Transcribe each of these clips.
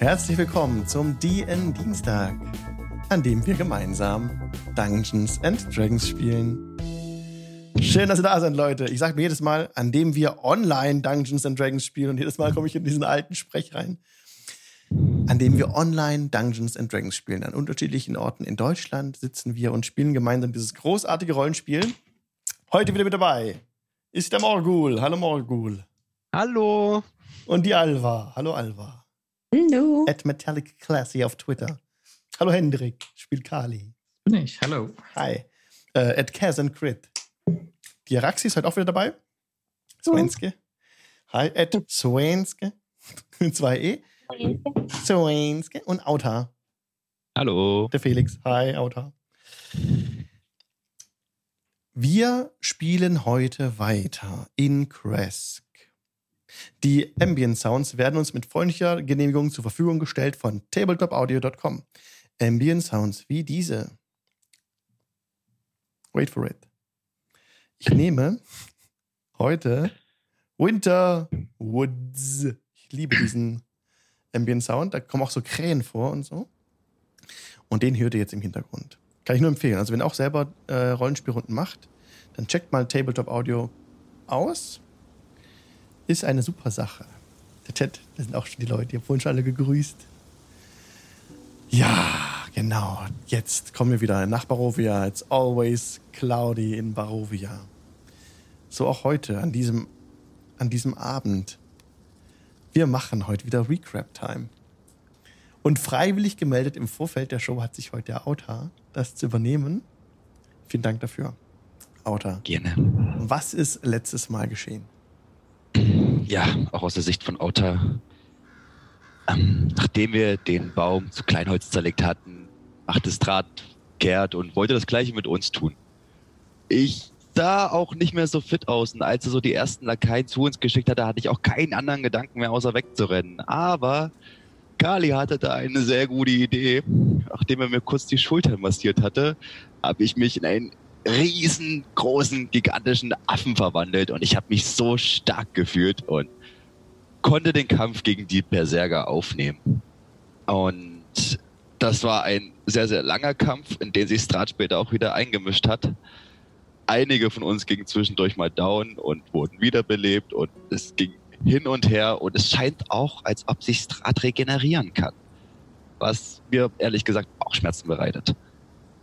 Herzlich willkommen zum DN Dienstag, an dem wir gemeinsam Dungeons and Dragons spielen. Schön, dass ihr da seid, Leute. Ich sage mir jedes Mal, an dem wir online Dungeons and Dragons spielen und jedes Mal komme ich in diesen alten Sprech rein. An dem wir online Dungeons and Dragons spielen. An unterschiedlichen Orten in Deutschland sitzen wir und spielen gemeinsam dieses großartige Rollenspiel. Heute wieder mit dabei ist der Morgul. Hallo Morgul. Hallo. Und die Alva. Hallo Alva. Hallo. At Metallic Classy auf Twitter. Hallo Hendrik. Spielt Kali. Bin ich. Hallo. Hi. Äh, at Kaz and Crit. Die Araxi ist heute auch wieder dabei. Swenske. Hi. At Swenske. Zwei E. Swenske. Und Auta. Hallo. Der Felix. Hi, Auta. Wir spielen heute weiter in Kresk. Die Ambient Sounds werden uns mit freundlicher Genehmigung zur Verfügung gestellt von tabletopaudio.com. Ambient Sounds wie diese. Wait for it. Ich nehme heute Winter Woods. Ich liebe diesen Ambient Sound. Da kommen auch so Krähen vor und so. Und den hört ihr jetzt im Hintergrund. Kann ich nur empfehlen. Also, wenn ihr auch selber äh, Rollenspielrunden macht, dann checkt mal Tabletop Audio aus. Ist eine super Sache. Der Chat, das sind auch schon die Leute, die haben vorhin schon alle gegrüßt. Ja, genau. Jetzt kommen wir wieder nach Barovia. It's always cloudy in Barovia. So auch heute, an diesem, an diesem Abend. Wir machen heute wieder Recrap Time. Und freiwillig gemeldet im Vorfeld der Show hat sich heute der Auta, das zu übernehmen. Vielen Dank dafür. Auta. Gerne. Was ist letztes Mal geschehen? Ja, auch aus der Sicht von Auta. Ähm, nachdem wir den Baum zu Kleinholz zerlegt hatten, machte Strat kehrt und wollte das gleiche mit uns tun. Ich sah auch nicht mehr so fit aus und als er so die ersten Lakaien zu uns geschickt hatte, hatte ich auch keinen anderen Gedanken mehr, außer wegzurennen. Aber Kali hatte da eine sehr gute Idee. Nachdem er mir kurz die Schultern massiert hatte, habe ich mich in einen riesengroßen, gigantischen Affen verwandelt und ich habe mich so stark gefühlt und konnte den Kampf gegen die Berserker aufnehmen. Und das war ein sehr, sehr langer Kampf, in den sich Strat später auch wieder eingemischt hat. Einige von uns gingen zwischendurch mal down und wurden wiederbelebt und es ging hin und her und es scheint auch, als ob sich Strat regenerieren kann. Was mir ehrlich gesagt auch Schmerzen bereitet.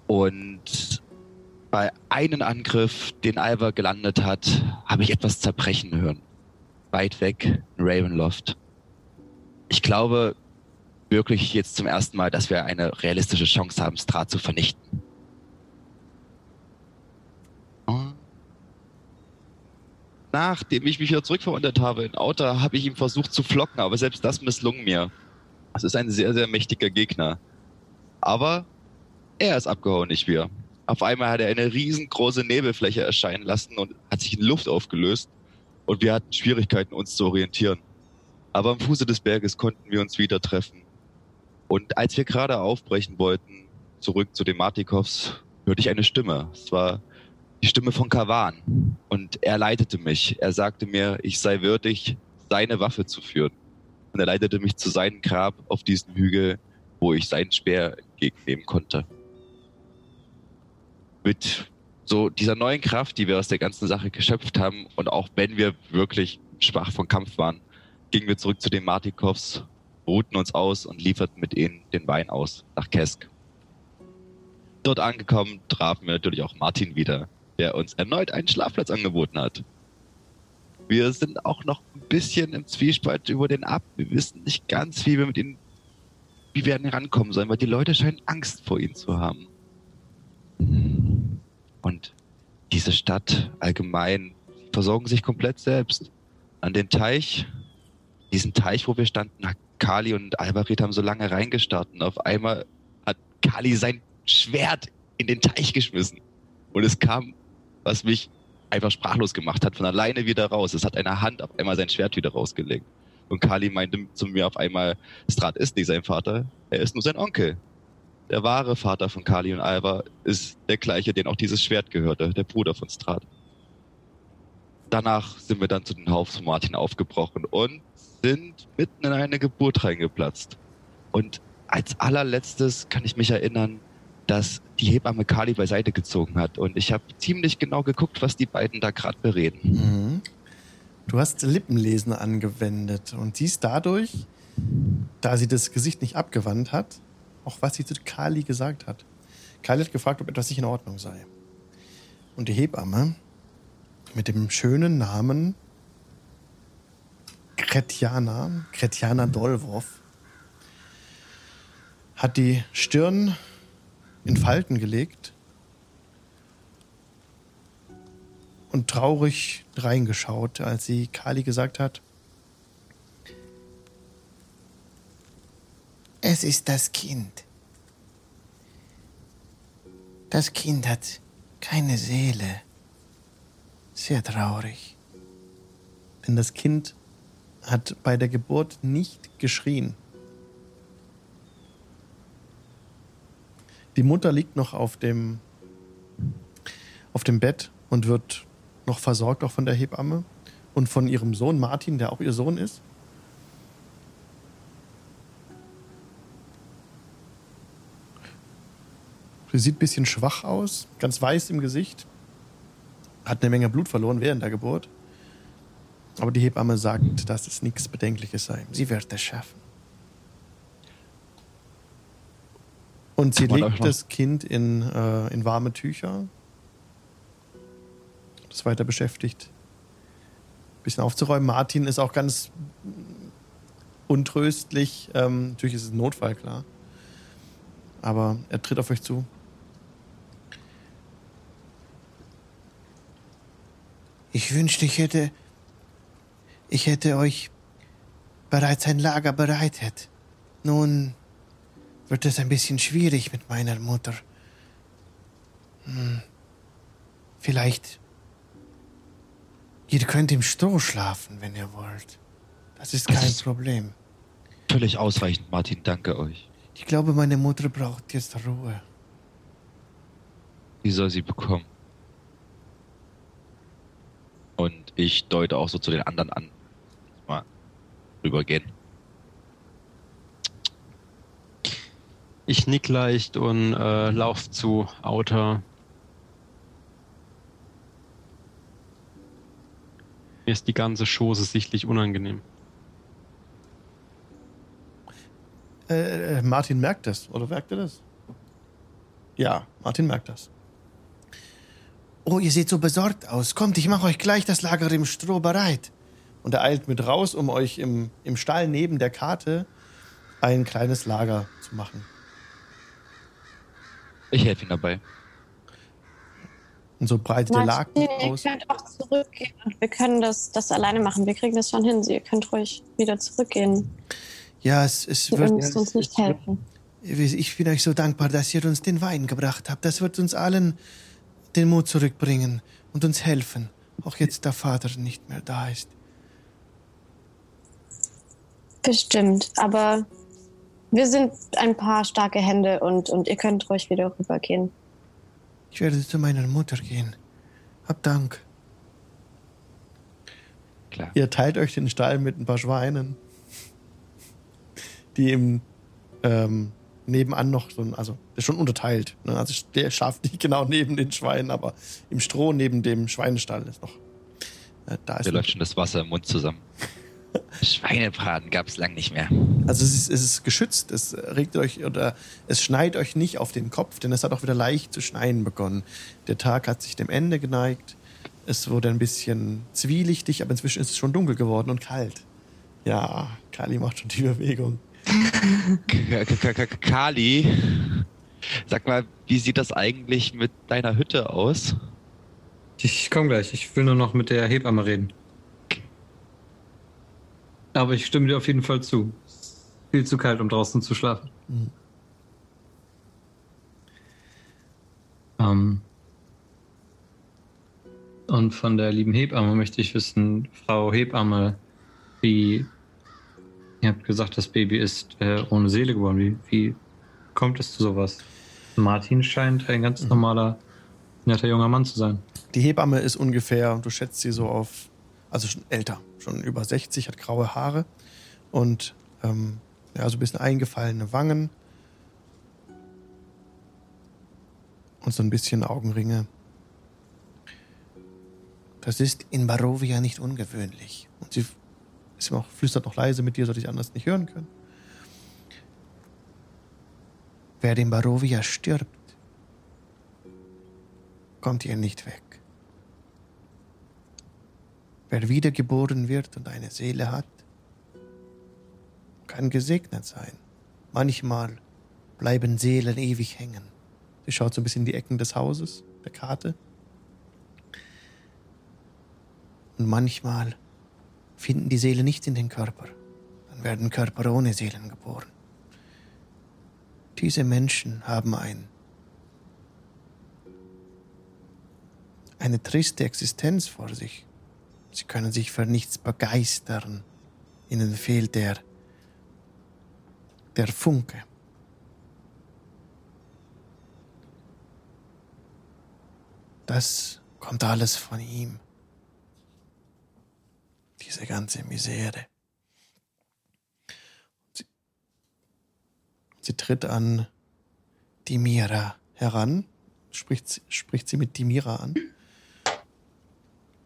Und bei einem Angriff, den Alva gelandet hat, habe ich etwas zerbrechen hören. Weit weg in Ravenloft. Ich glaube wirklich jetzt zum ersten Mal, dass wir eine realistische Chance haben, Strat zu vernichten. Nachdem ich mich wieder zurückverwandelt habe in Outer, habe ich ihn versucht zu flocken, aber selbst das misslung mir. Das ist ein sehr, sehr mächtiger Gegner. Aber er ist abgehauen, nicht wir. Auf einmal hat er eine riesengroße Nebelfläche erscheinen lassen und hat sich in Luft aufgelöst. Und wir hatten Schwierigkeiten, uns zu orientieren. Aber am Fuße des Berges konnten wir uns wieder treffen. Und als wir gerade aufbrechen wollten, zurück zu den Martikovs, hörte ich eine Stimme. Es war die Stimme von Kavan. Und er leitete mich. Er sagte mir, ich sei würdig, seine Waffe zu führen. Und er leitete mich zu seinem Grab auf diesem Hügel, wo ich seinen Speer entgegennehmen konnte. Mit so dieser neuen Kraft, die wir aus der ganzen Sache geschöpft haben, und auch wenn wir wirklich schwach vom Kampf waren, gingen wir zurück zu den Martikovs, ruhten uns aus und lieferten mit ihnen den Wein aus nach Kesk. Dort angekommen trafen wir natürlich auch Martin wieder, der uns erneut einen Schlafplatz angeboten hat. Wir sind auch noch ein bisschen im Zwiespalt über den Ab. Wir wissen nicht ganz, wie wir mit ihnen, wie wir an ihn rankommen sollen, weil die Leute scheinen Angst vor ihnen zu haben. Und diese Stadt allgemein versorgen sich komplett selbst. An den Teich, diesen Teich, wo wir standen, Kali und Alvarit haben so lange reingestarrt und auf einmal hat Kali sein Schwert in den Teich geschmissen. Und es kam, was mich einfach sprachlos gemacht hat, von alleine wieder raus. Es hat eine Hand auf einmal sein Schwert wieder rausgelegt. Und Kali meinte zu mir auf einmal, Strat ist nicht sein Vater, er ist nur sein Onkel. Der wahre Vater von Kali und Alva ist der gleiche, den auch dieses Schwert gehörte, der Bruder von Strat. Danach sind wir dann zu den Haus von Martin aufgebrochen und sind mitten in eine Geburt reingeplatzt. Und als allerletztes kann ich mich erinnern, dass die Hebamme Kali beiseite gezogen hat. Und ich habe ziemlich genau geguckt, was die beiden da gerade bereden. Mhm. Du hast Lippenlesen angewendet und siehst dadurch, da sie das Gesicht nicht abgewandt hat, auch was sie zu Kali gesagt hat. Kali hat gefragt, ob etwas nicht in Ordnung sei. Und die Hebamme mit dem schönen Namen Kretjana, Kretjana Dolvov, hat die Stirn in Falten gelegt und traurig reingeschaut, als sie Kali gesagt hat, es ist das Kind. Das Kind hat keine Seele. Sehr traurig. Denn das Kind hat bei der Geburt nicht geschrien. Die Mutter liegt noch auf dem, auf dem Bett und wird noch versorgt, auch von der Hebamme und von ihrem Sohn Martin, der auch ihr Sohn ist. Sie sieht ein bisschen schwach aus, ganz weiß im Gesicht, hat eine Menge Blut verloren während der Geburt. Aber die Hebamme sagt, dass es nichts Bedenkliches sei. Sie wird es schaffen. Und sie legt das Kind in, äh, in warme Tücher. Das weiter beschäftigt, ein bisschen aufzuräumen. Martin ist auch ganz untröstlich. Ähm, natürlich ist es ein Notfall, klar. Aber er tritt auf euch zu. Ich wünschte, ich hätte. Ich hätte euch bereits ein Lager bereitet. Nun wird es ein bisschen schwierig mit meiner Mutter. Hm. Vielleicht. Ihr könnt im Stroh schlafen, wenn ihr wollt. Das ist kein das ist Problem. Völlig ausreichend, Martin. Danke euch. Ich glaube, meine Mutter braucht jetzt Ruhe. Wie soll sie bekommen? Und ich deute auch so zu den anderen an. Mal rübergehen. Ich nick leicht und äh, lauf zu Outer. Mir ist die ganze Chose sichtlich unangenehm. Äh, äh, Martin merkt das, oder merkt er das? Ja, Martin merkt das. Oh, ihr seht so besorgt aus. Kommt, ich mache euch gleich das Lager im Stroh bereit. Und er eilt mit raus, um euch im, im Stall neben der Karte ein kleines Lager zu machen. Ich helfe ihm dabei. Und so breitet der Laken aus. Ihr könnt auch zurückgehen und wir können das, das alleine machen. Wir kriegen das schon hin. Ihr könnt ruhig wieder zurückgehen. Ja, es, es ihr wird. müsst uns nicht helfen. Ich bin euch so dankbar, dass ihr uns den Wein gebracht habt. Das wird uns allen den Mut zurückbringen und uns helfen. Auch jetzt der Vater nicht mehr da ist. Bestimmt, aber wir sind ein paar starke Hände und, und ihr könnt ruhig wieder rübergehen. Ich werde zu meiner Mutter gehen. Hab Dank. Klar. Ihr teilt euch den Stall mit ein paar Schweinen, die im ähm, nebenan noch so ein, also der ist schon unterteilt. Ne? Also der schafft nicht genau neben den Schweinen, aber im Stroh neben dem Schweinestall ist noch. Äh, da ist der läuft schon das Wasser im Mund zusammen. Schweinebraten gab es lang nicht mehr. Also es ist, es ist geschützt, es regt euch oder es schneit euch nicht auf den Kopf, denn es hat auch wieder leicht zu schneien begonnen. Der Tag hat sich dem Ende geneigt. Es wurde ein bisschen zwielichtig, aber inzwischen ist es schon dunkel geworden und kalt. Ja, Kali macht schon die Bewegung. Kali, sag mal, wie sieht das eigentlich mit deiner Hütte aus? Ich komme gleich. Ich will nur noch mit der Hebamme reden. Aber ich stimme dir auf jeden Fall zu. Viel zu kalt, um draußen zu schlafen. Mhm. Ähm, und von der lieben Hebamme möchte ich wissen, Frau Hebamme, wie ihr habt gesagt, das Baby ist äh, ohne Seele geboren. Wie, wie kommt es zu sowas? Martin scheint ein ganz mhm. normaler, netter junger Mann zu sein. Die Hebamme ist ungefähr, du schätzt sie so auf, also schon älter, schon über 60, hat graue Haare und ähm, Ja, so ein bisschen eingefallene Wangen. Und so ein bisschen Augenringe. Das ist in Barovia nicht ungewöhnlich. Und sie ist noch, flüstert noch leise mit dir, sodass ich anders nicht hören können. Wer in Barovia stirbt, kommt hier nicht weg. Wer wiedergeboren wird und eine Seele hat, kann gesegnet sein. Manchmal bleiben Seelen ewig hängen. Sie schaut so ein bisschen in die Ecken des Hauses, der Karte. Und manchmal finden die Seele nicht in den Körper. Dann werden Körper ohne Seelen geboren. Diese Menschen haben ein, eine triste Existenz vor sich. Sie können sich für nichts begeistern. Ihnen fehlt der, der Funke. Das kommt alles von ihm. Diese ganze Misere. Sie, sie tritt an Dimira heran, spricht, spricht sie mit Dimira an.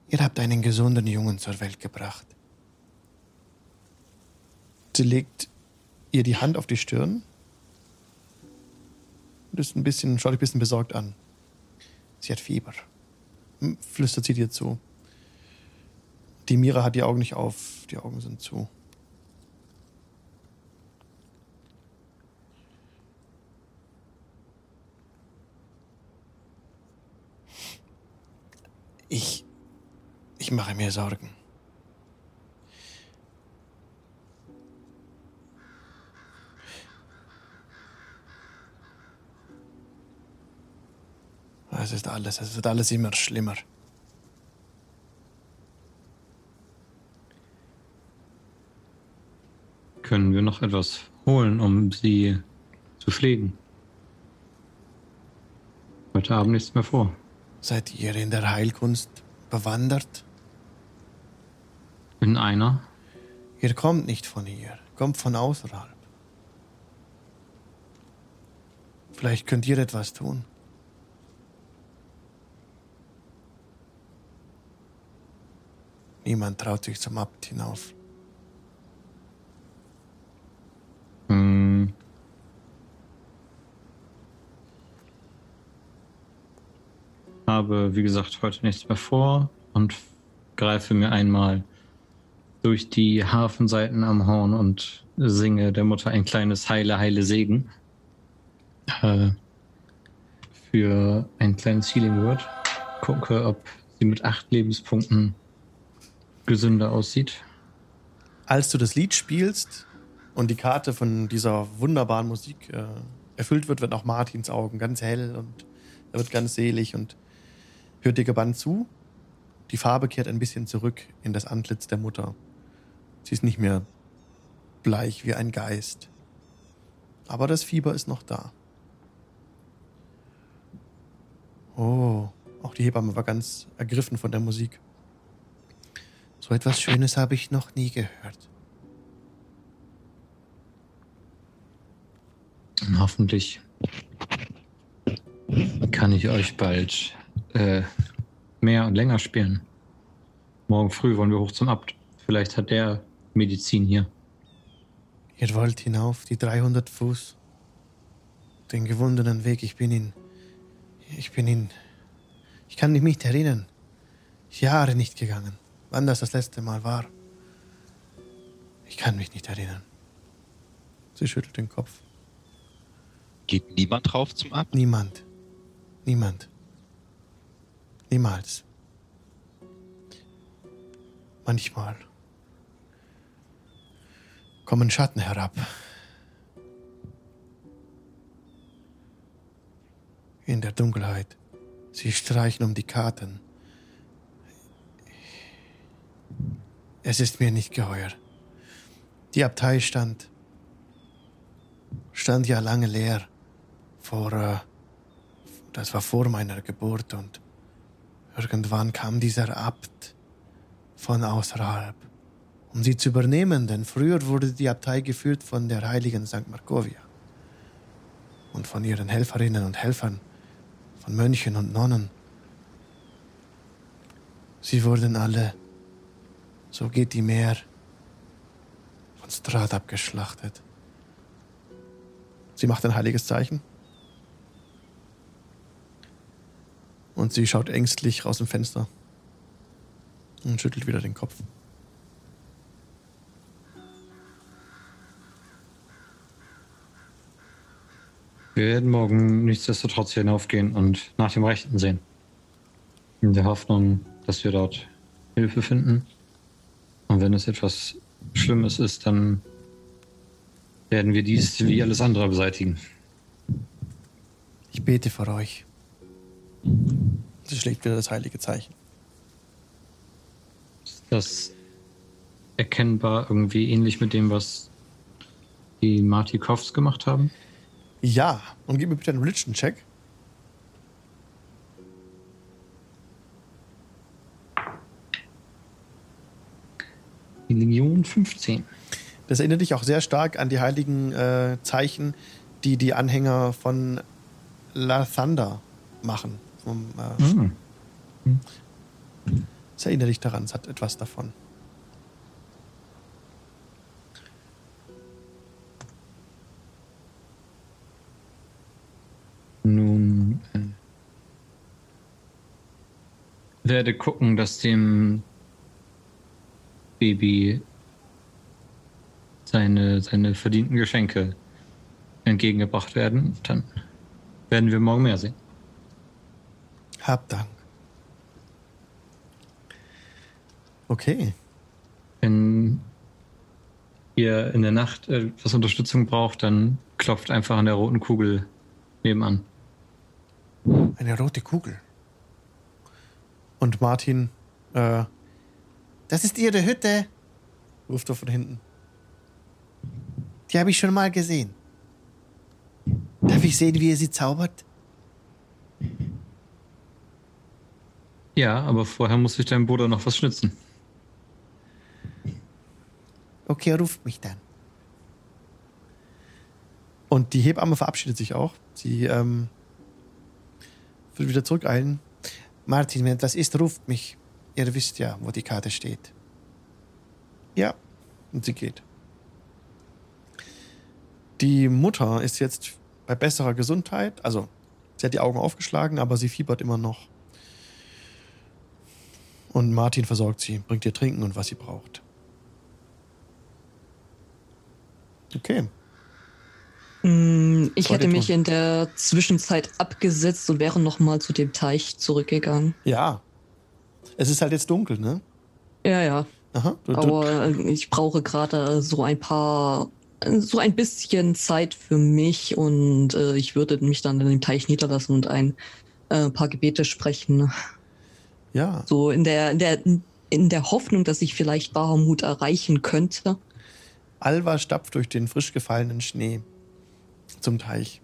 Ihr habt einen gesunden Jungen zur Welt gebracht. Sie legt ihr die Hand auf die Stirn und ist ein bisschen, schaut ein bisschen besorgt an. Sie hat Fieber. Flüstert sie dir zu. Die Mira hat die Augen nicht auf, die Augen sind zu. Ich. Ich mache mir Sorgen. Es ist alles, es wird alles immer schlimmer. Können wir noch etwas holen, um sie zu pflegen? Heute Abend nichts mehr vor. Seid ihr in der Heilkunst bewandert? In einer? Ihr kommt nicht von hier, kommt von außerhalb. Vielleicht könnt ihr etwas tun. Niemand traut sich zum Abt hinauf. Hm. Habe, wie gesagt, heute nichts mehr vor und greife mir einmal durch die Hafenseiten am Horn und singe der Mutter ein kleines Heile, Heile Segen. Äh, für ein kleines Healing Word. Gucke, ob sie mit acht Lebenspunkten gesünder aussieht. Als du das Lied spielst und die Karte von dieser wunderbaren Musik äh, erfüllt wird, wird auch Martins Augen ganz hell und er wird ganz selig und hört dir gebannt zu. Die Farbe kehrt ein bisschen zurück in das Antlitz der Mutter. Sie ist nicht mehr bleich wie ein Geist. Aber das Fieber ist noch da. Oh, auch die Hebamme war ganz ergriffen von der Musik. So etwas Schönes habe ich noch nie gehört. Hoffentlich kann ich euch bald äh, mehr und länger spielen. Morgen früh wollen wir hoch zum Abt. Vielleicht hat der Medizin hier. Ihr wollt hinauf, die 300 Fuß, den gewundenen Weg. Ich bin ihn. Ich bin ihn. Ich kann mich nicht erinnern. Jahre nicht gegangen. Wann das das letzte Mal war. Ich kann mich nicht erinnern. Sie schüttelt den Kopf. Geht niemand drauf zum Ab? Niemand. Niemand. Niemals. Manchmal kommen Schatten herab. In der Dunkelheit. Sie streichen um die Karten. Es ist mir nicht geheuer. Die Abtei stand, stand ja lange leer. Vor, äh, das war vor meiner Geburt und irgendwann kam dieser Abt von außerhalb um sie zu übernehmen, denn früher wurde die Abtei geführt von der heiligen St. Markovia und von ihren Helferinnen und Helfern, von Mönchen und Nonnen. Sie wurden alle, so geht die Meer, von Strat abgeschlachtet. Sie macht ein heiliges Zeichen. Und sie schaut ängstlich raus dem Fenster und schüttelt wieder den Kopf. Wir werden morgen nichtsdestotrotz hinaufgehen und nach dem Rechten sehen. In der Hoffnung, dass wir dort Hilfe finden. Und wenn es etwas Schlimmes ist, dann werden wir dies wie alles andere beseitigen. Ich bete für euch. Sie schlägt wieder das heilige Zeichen. Ist das erkennbar irgendwie ähnlich mit dem, was die Martikovs gemacht haben? Ja, und gib mir bitte einen Religion-Check. Legion 15. Das erinnert dich auch sehr stark an die heiligen äh, Zeichen, die die Anhänger von La Thunder machen. Vom, äh, Hm. Das erinnert dich daran, es hat etwas davon. Nun äh, werde gucken, dass dem Baby seine, seine verdienten Geschenke entgegengebracht werden. Dann werden wir morgen mehr sehen. Hab Dank. Okay. Wenn ihr in der Nacht etwas Unterstützung braucht, dann klopft einfach an der roten Kugel nebenan. Eine rote Kugel. Und Martin, äh, das ist ihre Hütte, ruft er von hinten. Die habe ich schon mal gesehen. Darf ich sehen, wie ihr sie zaubert? Ja, aber vorher muss sich dein Bruder noch was schnitzen. Okay, ruft mich dann. Und die Hebamme verabschiedet sich auch. Sie ähm, wird wieder zurückeilen. Martin, wenn etwas ist, ruft mich. Ihr wisst ja, wo die Karte steht. Ja, und sie geht. Die Mutter ist jetzt bei besserer Gesundheit. Also, sie hat die Augen aufgeschlagen, aber sie fiebert immer noch. Und Martin versorgt sie, bringt ihr Trinken und was sie braucht. Okay. Mm, Ich hätte mich in der Zwischenzeit abgesetzt und wäre nochmal zu dem Teich zurückgegangen. Ja. Es ist halt jetzt dunkel, ne? Ja, ja. Aha. Du, Aber äh, ich brauche gerade so ein paar, so ein bisschen Zeit für mich und äh, ich würde mich dann in dem Teich niederlassen und ein äh, paar Gebete sprechen. Ja. So in der, in der, in der Hoffnung, dass ich vielleicht Bahamut erreichen könnte. Alva stapft durch den frisch gefallenen Schnee zum Teich.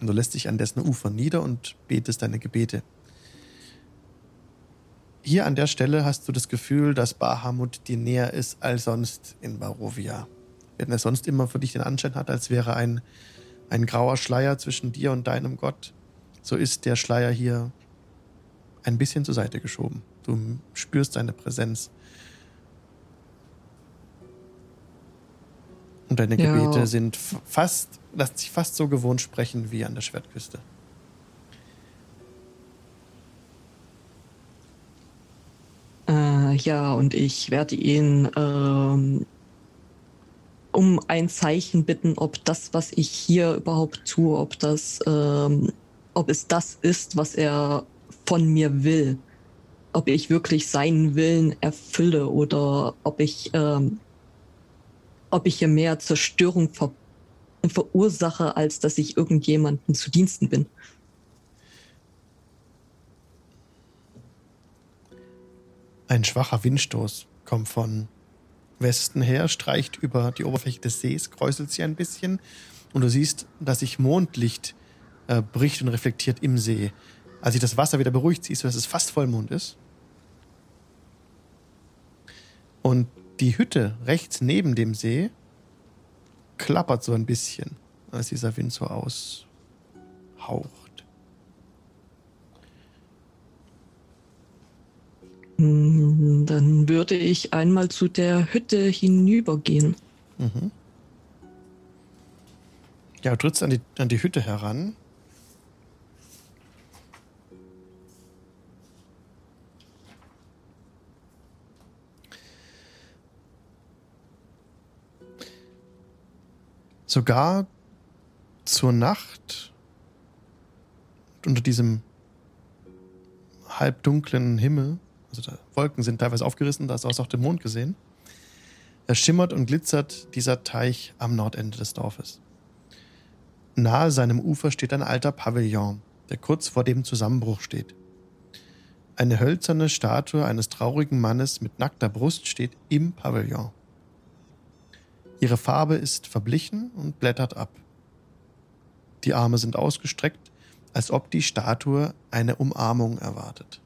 Und du lässt dich an dessen Ufer nieder und betest deine Gebete. Hier an der Stelle hast du das Gefühl, dass Bahamut dir näher ist als sonst in Barovia. Wenn er sonst immer für dich den Anschein hat, als wäre ein, ein grauer Schleier zwischen dir und deinem Gott, so ist der Schleier hier ein bisschen zur Seite geschoben. Du spürst seine Präsenz. Und deine Ja. Gebete sind f- fast, lassen sich fast so gewohnt sprechen wie an der Schwertküste. Äh, ja, und ich werde ihn ähm, um ein Zeichen bitten, ob das, was ich hier überhaupt tue, ob das, ähm, ob es das ist, was er von mir will. Ob ich wirklich seinen Willen erfülle oder ob ich, ähm, ob ich hier mehr Zerstörung ver verursache, als dass ich irgendjemanden zu Diensten bin. Ein schwacher Windstoß kommt von Westen her, streicht über die Oberfläche des Sees, kräuselt sie ein bisschen und du siehst, dass sich Mondlicht äh, bricht und reflektiert im See. Als sich das Wasser wieder beruhigt, siehst du, dass es fast Vollmond ist. Und Die Hütte rechts neben dem See klappert so ein bisschen, als dieser Wind so aushaucht. Hm, Dann würde ich einmal zu der Hütte hinübergehen. Mhm. Ja, du trittst an die, an die Hütte heran. Sogar zur Nacht unter diesem halbdunklen Himmel, also da Wolken sind teilweise aufgerissen, da ist auch der Mond gesehen. Da schimmert und glitzert dieser Teich am Nordende des Dorfes. Nahe seinem Ufer steht ein alter Pavillon, der kurz vor dem Zusammenbruch steht. Eine hölzerne Statue eines traurigen Mannes mit nackter Brust steht im Pavillon. Ihre Farbe ist verblichen und blättert ab. Die Arme sind ausgestreckt, als ob die Statue eine Umarmung erwartet.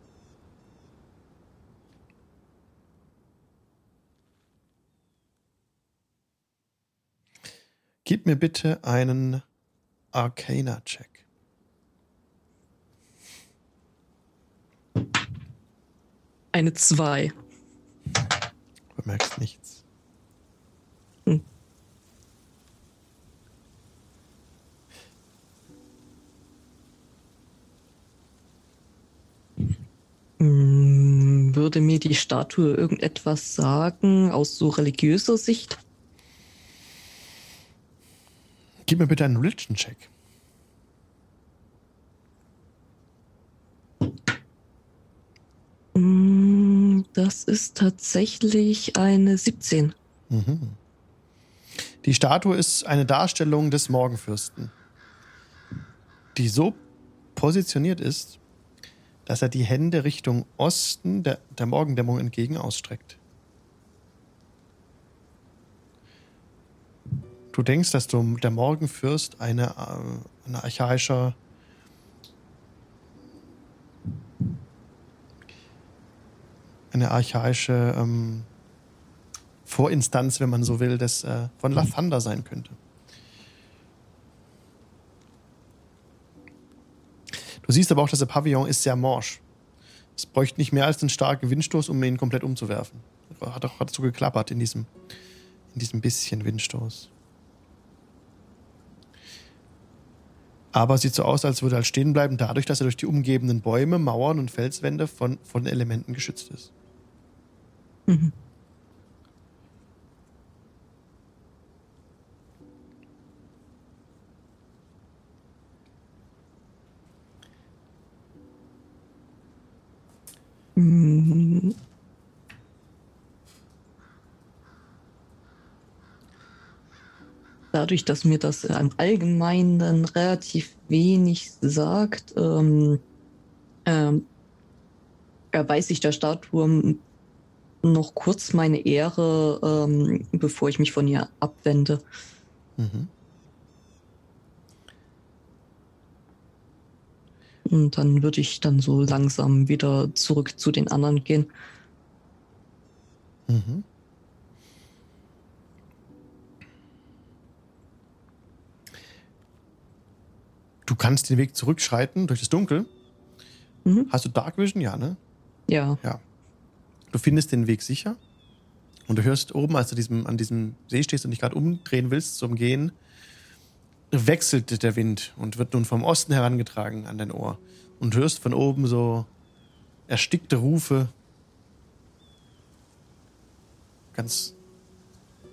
Gib mir bitte einen Arcana-Check. Eine 2. Du merkst nichts. Würde mir die Statue irgendetwas sagen aus so religiöser Sicht? Gib mir bitte einen Religion-Check. Hm, Das ist tatsächlich eine 17. Mhm. Die Statue ist eine Darstellung des Morgenfürsten, die so positioniert ist, dass er die Hände Richtung Osten der, der Morgendämmerung entgegen ausstreckt. Du denkst, dass du der Morgenfürst eine, äh, eine archaische eine archaische ähm, Vorinstanz, wenn man so will, des, äh, von Lathander sein könnte. Du siehst aber auch, dass der Pavillon ist sehr morsch. Es bräuchte nicht mehr als einen starken Windstoß, um ihn komplett umzuwerfen. Hat auch dazu geklappert in diesem, in diesem bisschen Windstoß. Aber sieht so aus, als würde er halt stehen bleiben, dadurch, dass er durch die umgebenden Bäume, Mauern und Felswände von, von Elementen geschützt ist. Mhm. Mm. Dadurch, dass mir das im Allgemeinen relativ wenig sagt, ähm, ähm, erweise ich der Statue noch kurz meine Ehre, ähm, bevor ich mich von ihr abwende. Mhm. Und dann würde ich dann so langsam wieder zurück zu den anderen gehen. Mhm. Du kannst den Weg zurückschreiten durch das Dunkel. Mhm. Hast du Dark Vision? Ja, ne? Ja. Du findest den Weg sicher. Und du hörst oben, als du diesem, an diesem See stehst und dich gerade umdrehen willst zum Gehen, wechselt der Wind und wird nun vom Osten herangetragen an dein Ohr. Und hörst von oben so erstickte Rufe. Ganz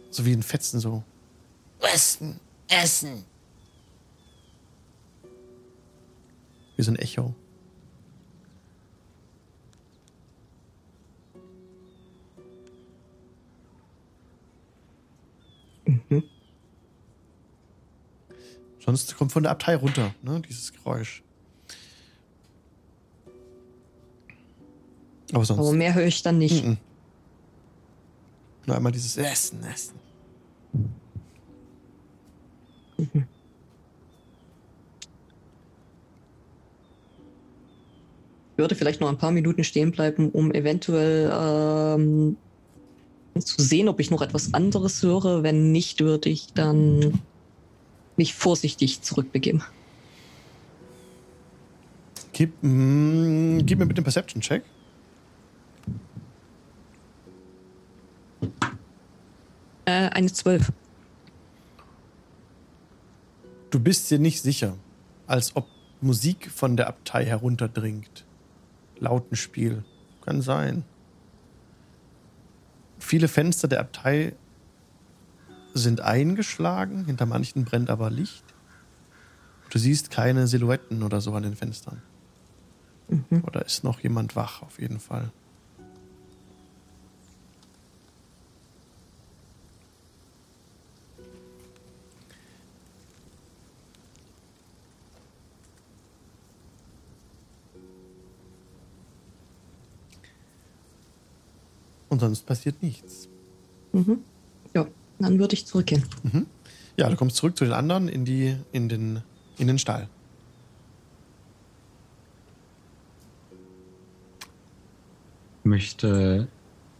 so wie ein Fetzen so. Westen, Essen. Wie so ein Echo. Mhm. Sonst kommt von der Abtei runter, ne, dieses Geräusch. Aber sonst. Aber mehr höre ich dann nicht. Mhm. Nur einmal dieses Essen, Essen. Ich würde vielleicht noch ein paar Minuten stehen bleiben, um eventuell ähm, zu sehen, ob ich noch etwas anderes höre. Wenn nicht, würde ich dann mich vorsichtig zurückbegeben. Gib, mm, gib mir bitte einen Perception-Check. Äh, eine 12. Du bist dir nicht sicher, als ob Musik von der Abtei herunterdringt. Lautenspiel. Kann sein. Viele Fenster der Abtei sind eingeschlagen, hinter manchen brennt aber Licht. Du siehst keine Silhouetten oder so an den Fenstern. Oder ist noch jemand wach, auf jeden Fall. Und sonst passiert nichts. Mhm. Ja, dann würde ich zurückgehen. Ja, du kommst zurück zu den anderen in, die, in, den, in den Stall. möchte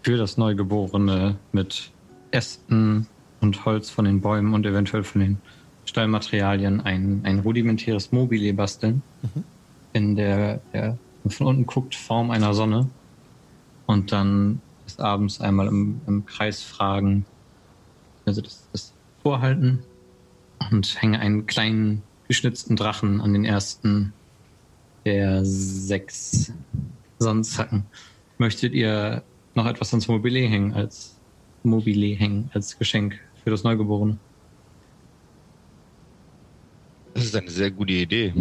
für das Neugeborene mit Ästen und Holz von den Bäumen und eventuell von den Stallmaterialien ein, ein rudimentäres Mobile basteln. In der, der von unten guckt Form einer Sonne. Und dann des Abends einmal im, im Kreis fragen, also das, das vorhalten und hänge einen kleinen geschnitzten Drachen an den ersten der sechs Sandzacken. Möchtet ihr noch etwas ans Mobile hängen als Mobile hängen als Geschenk für das Neugeborene? Das ist eine sehr gute Idee.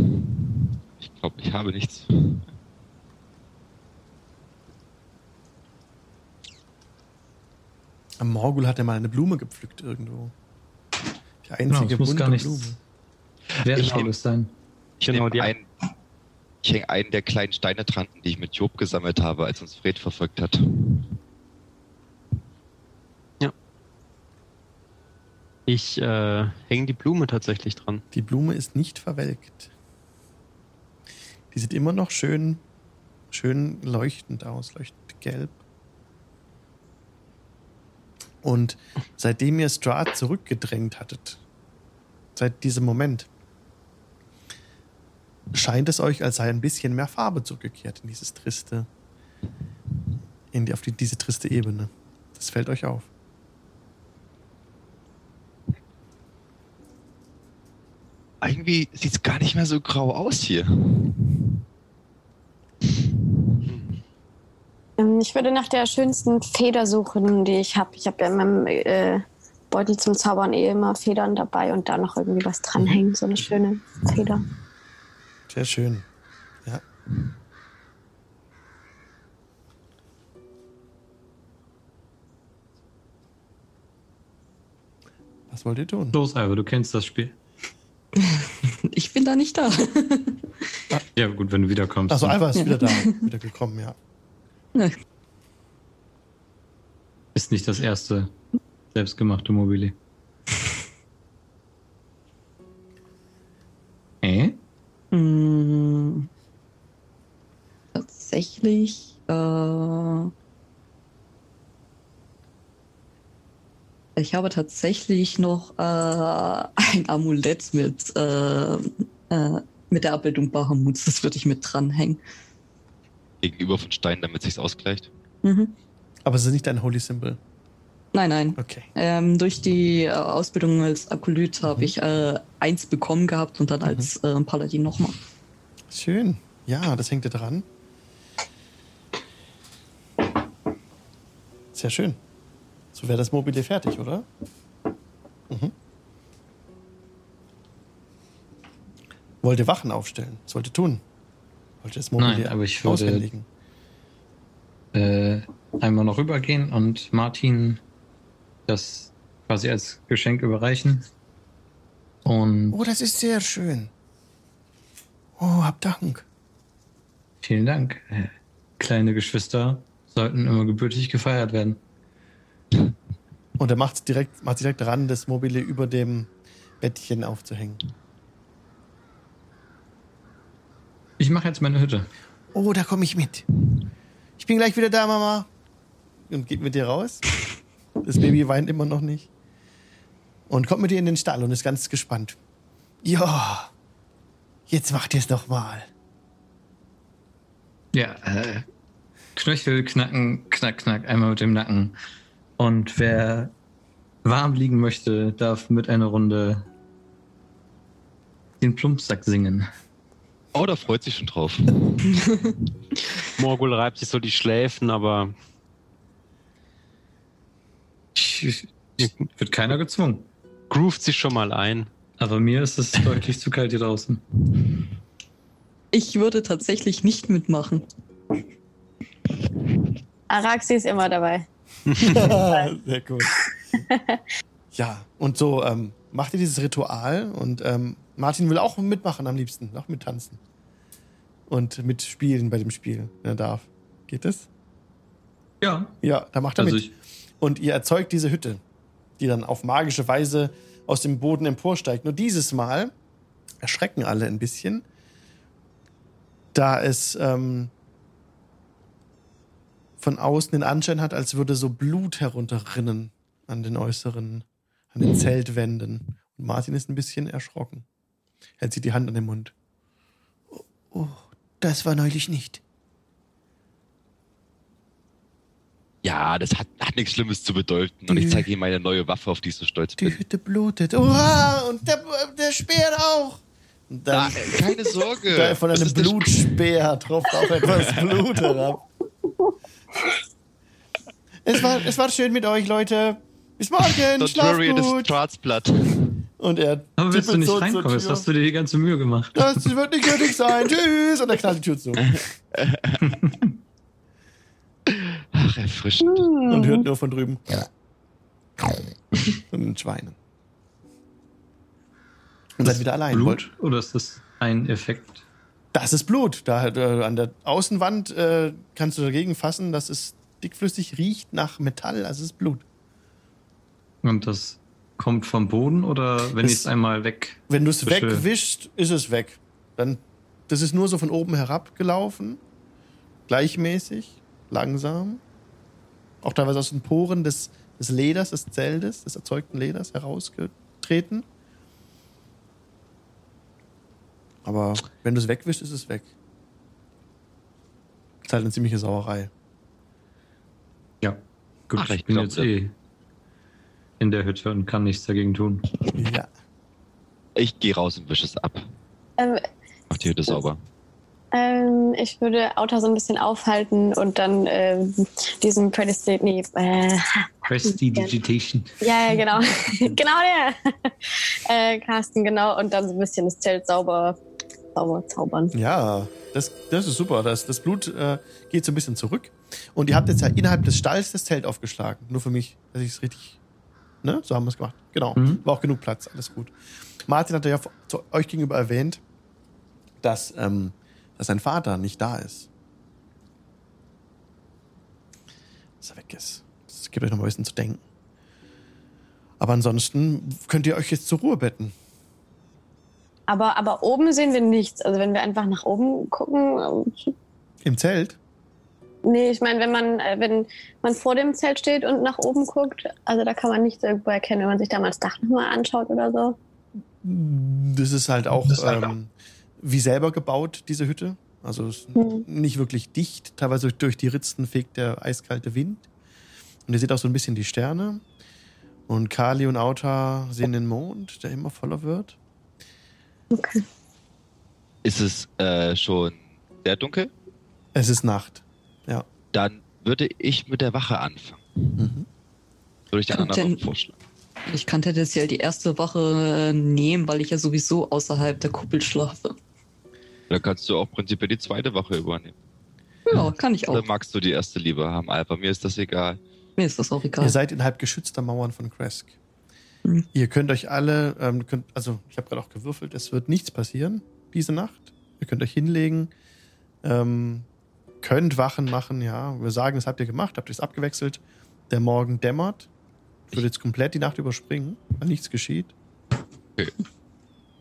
Ich glaube, ich habe nichts. Am Morgul hat er mal eine Blume gepflückt irgendwo. Die Genau, einzige es muss bunte gar nichts Blume. Wertvolles sein. Ich Genau, nehme die- ein, ich hänge einen der kleinen Steine dran, die ich mit Job gesammelt habe, als uns Fred verfolgt hat. Ich äh, hänge die Blume tatsächlich dran. Die Blume ist nicht verwelkt. Die sieht immer noch schön, schön leuchtend aus, leuchtend gelb. Und seitdem ihr Strahd zurückgedrängt hattet, seit diesem Moment, scheint es euch, als sei ein bisschen mehr Farbe zurückgekehrt in dieses triste, in die, auf die, diese triste Ebene. Das fällt euch auf. Irgendwie sieht es gar nicht mehr so grau aus hier. Ich würde nach der schönsten Feder suchen, die ich habe. Ich habe ja in meinem äh, Beutel zum Zaubern eh immer Federn dabei und da noch irgendwie was dranhängen. So eine schöne Feder. Sehr schön. Ja. Was wollt ihr tun? Los, Alva, du kennst das Spiel. Ich bin da nicht da. Ja, gut, wenn du wiederkommst. Achso, Alva ist Ja. wieder da, wieder gekommen, ja. Ne, Ist nicht das erste selbstgemachte Mobile. Äh? Mm, Tatsächlich. Äh, ich habe tatsächlich noch äh, ein Amulett mit, äh, äh, mit der Abbildung Bahamuts. Das würde ich mit dranhängen. Gegenüber von Steinen, damit sich's ausgleicht. Mhm. Aber es ist nicht ein Holy Symbol. Nein, nein. Okay. Ähm, durch die äh, Ausbildung als Akolyt habe ich äh, eins bekommen gehabt und dann als äh, Paladin nochmal. Schön. Ja, das hängt ihr dran. Sehr schön. So wäre das Mobile fertig, oder? Mhm. Wollt ihr Wachen aufstellen? Sollt ihr tun? Wollt ihr das Mobile Nein, aber ich würde-? Äh, einmal noch rübergehen und Martin das quasi als Geschenk überreichen. Und Oh, das ist sehr schön. Oh, hab Dank. vielen Dank. Äh, kleine Geschwister sollten immer gebürtig gefeiert werden. Und er macht direkt, macht direkt ran, das Mobile über dem Bettchen aufzuhängen. Ich mache jetzt meine Hütte. Oh, da komme ich mit. Ich bin gleich wieder da, Mama. Und geht mit dir raus. Das Baby weint immer noch nicht. Und kommt mit ihr in den Stall und ist ganz gespannt. Ja, jetzt macht ihr es doch mal. Ja, äh, Knöchel knacken, knack, knack, einmal mit dem Nacken. Und wer warm liegen möchte, darf mit einer Runde den Plumpsack singen. Oh, da freut sich schon drauf. Morgul reibt sich so die Schläfen, aber Wird keiner gezwungen. groovt sich schon mal ein. Aber mir ist es deutlich zu kalt hier draußen. Ich würde tatsächlich nicht mitmachen. Araxi ist immer dabei. Sehr gut. ja, und so ähm, macht ihr dieses Ritual und ähm, Martin will auch mitmachen am liebsten, auch mittanzen. Und mitspielen bei dem Spiel, wenn er darf. Geht das? Ja, Ja, da macht er also mit. Und ihr erzeugt diese Hütte, die dann auf magische Weise aus dem Boden emporsteigt. Nur dieses Mal erschrecken alle ein bisschen, da es ähm, von außen den Anschein hat, als würde so Blut herunterrinnen an den äußeren, an den Zeltwänden. Und Martin ist ein bisschen erschrocken. Er zieht die Hand an den Mund. Oh, oh das war neulich nicht. Ja, das hat, hat nichts Schlimmes zu bedeuten. Und ich zeige ihm meine neue Waffe, auf die ich so stolz Die bin. Hütte blutet. Hurra! Und der, der Speer auch. Und dann äh, keine Sorge. da von einem Blutspeer tropft auch etwas Blut herab. Es war, es war schön mit euch, Leute. Bis morgen. Schlaf worry, das gut. Stratsblatt. Und er aber willst du nicht so Tür. hast du dir die ganze Mühe gemacht. Das wird nicht nötig sein. Tschüss. Und er knallt die Tür zu. Ach, erfrischend. Und hört nur von drüben. Und den Schweinen. Und seid wieder allein. Blut? Oder ist das ein Effekt? Das ist Blut. Da äh, an der Außenwand äh, kannst du dagegen fassen, dass es dickflüssig riecht nach Metall, also es ist Blut. Und das kommt vom Boden oder wenn ich es einmal weg. Wenn du es wegwischst, ist es weg. Dann, das ist nur so von oben herab gelaufen, gleichmäßig, langsam. Auch teilweise aus den Poren des, des Leders, des Zeltes, des erzeugten Leders herausgetreten. Aber wenn du es wegwischst, ist es weg. Ist halt eine ziemliche Sauerei. Ja. Gut, Ach, ich bin glaub, jetzt eh in der Hütte und kann nichts dagegen tun. Ja. Ich gehe raus und wische es ab. Ähm, Mach die Hütte sauber. ähm, ich würde Auta so ein bisschen aufhalten und dann ähm, diesen Predestinate, nee, äh, Prestidigitation. ja, ja, genau, genau der, äh, casten, genau, und dann so ein bisschen das Zelt sauber, sauber zaubern. Ja, das, das ist super. Das, das Blut äh, geht so ein bisschen zurück. Und ihr habt jetzt ja innerhalb des Stalls das Zelt aufgeschlagen. Nur für mich, dass ich es richtig. Ne? So haben wir es gemacht. Genau. Mhm. War auch genug Platz. Alles gut. Martin hat ja zu euch gegenüber erwähnt, dass, ähm, dass sein Vater nicht da ist. Dass er weg ist. Das gibt euch noch mal ein bisschen zu denken. Aber ansonsten könnt ihr euch jetzt zur Ruhe betten. Aber, aber oben sehen wir nichts. Also wenn wir einfach nach oben gucken, ähm, Im Zelt. Nee, ich meine, wenn man, äh, wenn man vor dem Zelt steht und nach oben guckt, also da kann man nichts irgendwo erkennen, wenn man sich da mal das Dach nochmal anschaut oder so. Das ist halt auch ist halt ähm, wie selber gebaut, diese Hütte. Also es ist Hm. nicht wirklich dicht. Teilweise durch, durch die Ritzen fegt der eiskalte Wind. Und ihr seht auch so ein bisschen die Sterne. Und Kali und Auta sehen den Mond, der immer voller wird. Okay. Ist es äh, schon sehr dunkel? Es ist Nacht. Ja. Dann würde ich mit der Wache anfangen. Mhm. Würde ich den Kommt anderen denn- vorschlagen. Ich kann tendenziell die erste Wache äh, nehmen, weil ich ja sowieso außerhalb der Kuppel schlafe. Dann kannst du auch prinzipiell die zweite Wache übernehmen. Ja, kann ich auch. Oder magst du die erste lieber haben, Alpha? Mir ist das egal. Mir ist das auch egal. Ihr seid innerhalb geschützter Mauern von Kresk. Mhm. Ihr könnt euch alle, ähm, könnt, also ich habe gerade auch gewürfelt, es wird nichts passieren diese Nacht. Ihr könnt euch hinlegen, ähm, könnt Wachen machen, ja. Wir sagen, das habt ihr gemacht, habt ihr es abgewechselt. Der Morgen dämmert. Ich würde jetzt komplett die Nacht überspringen, weil nichts geschieht.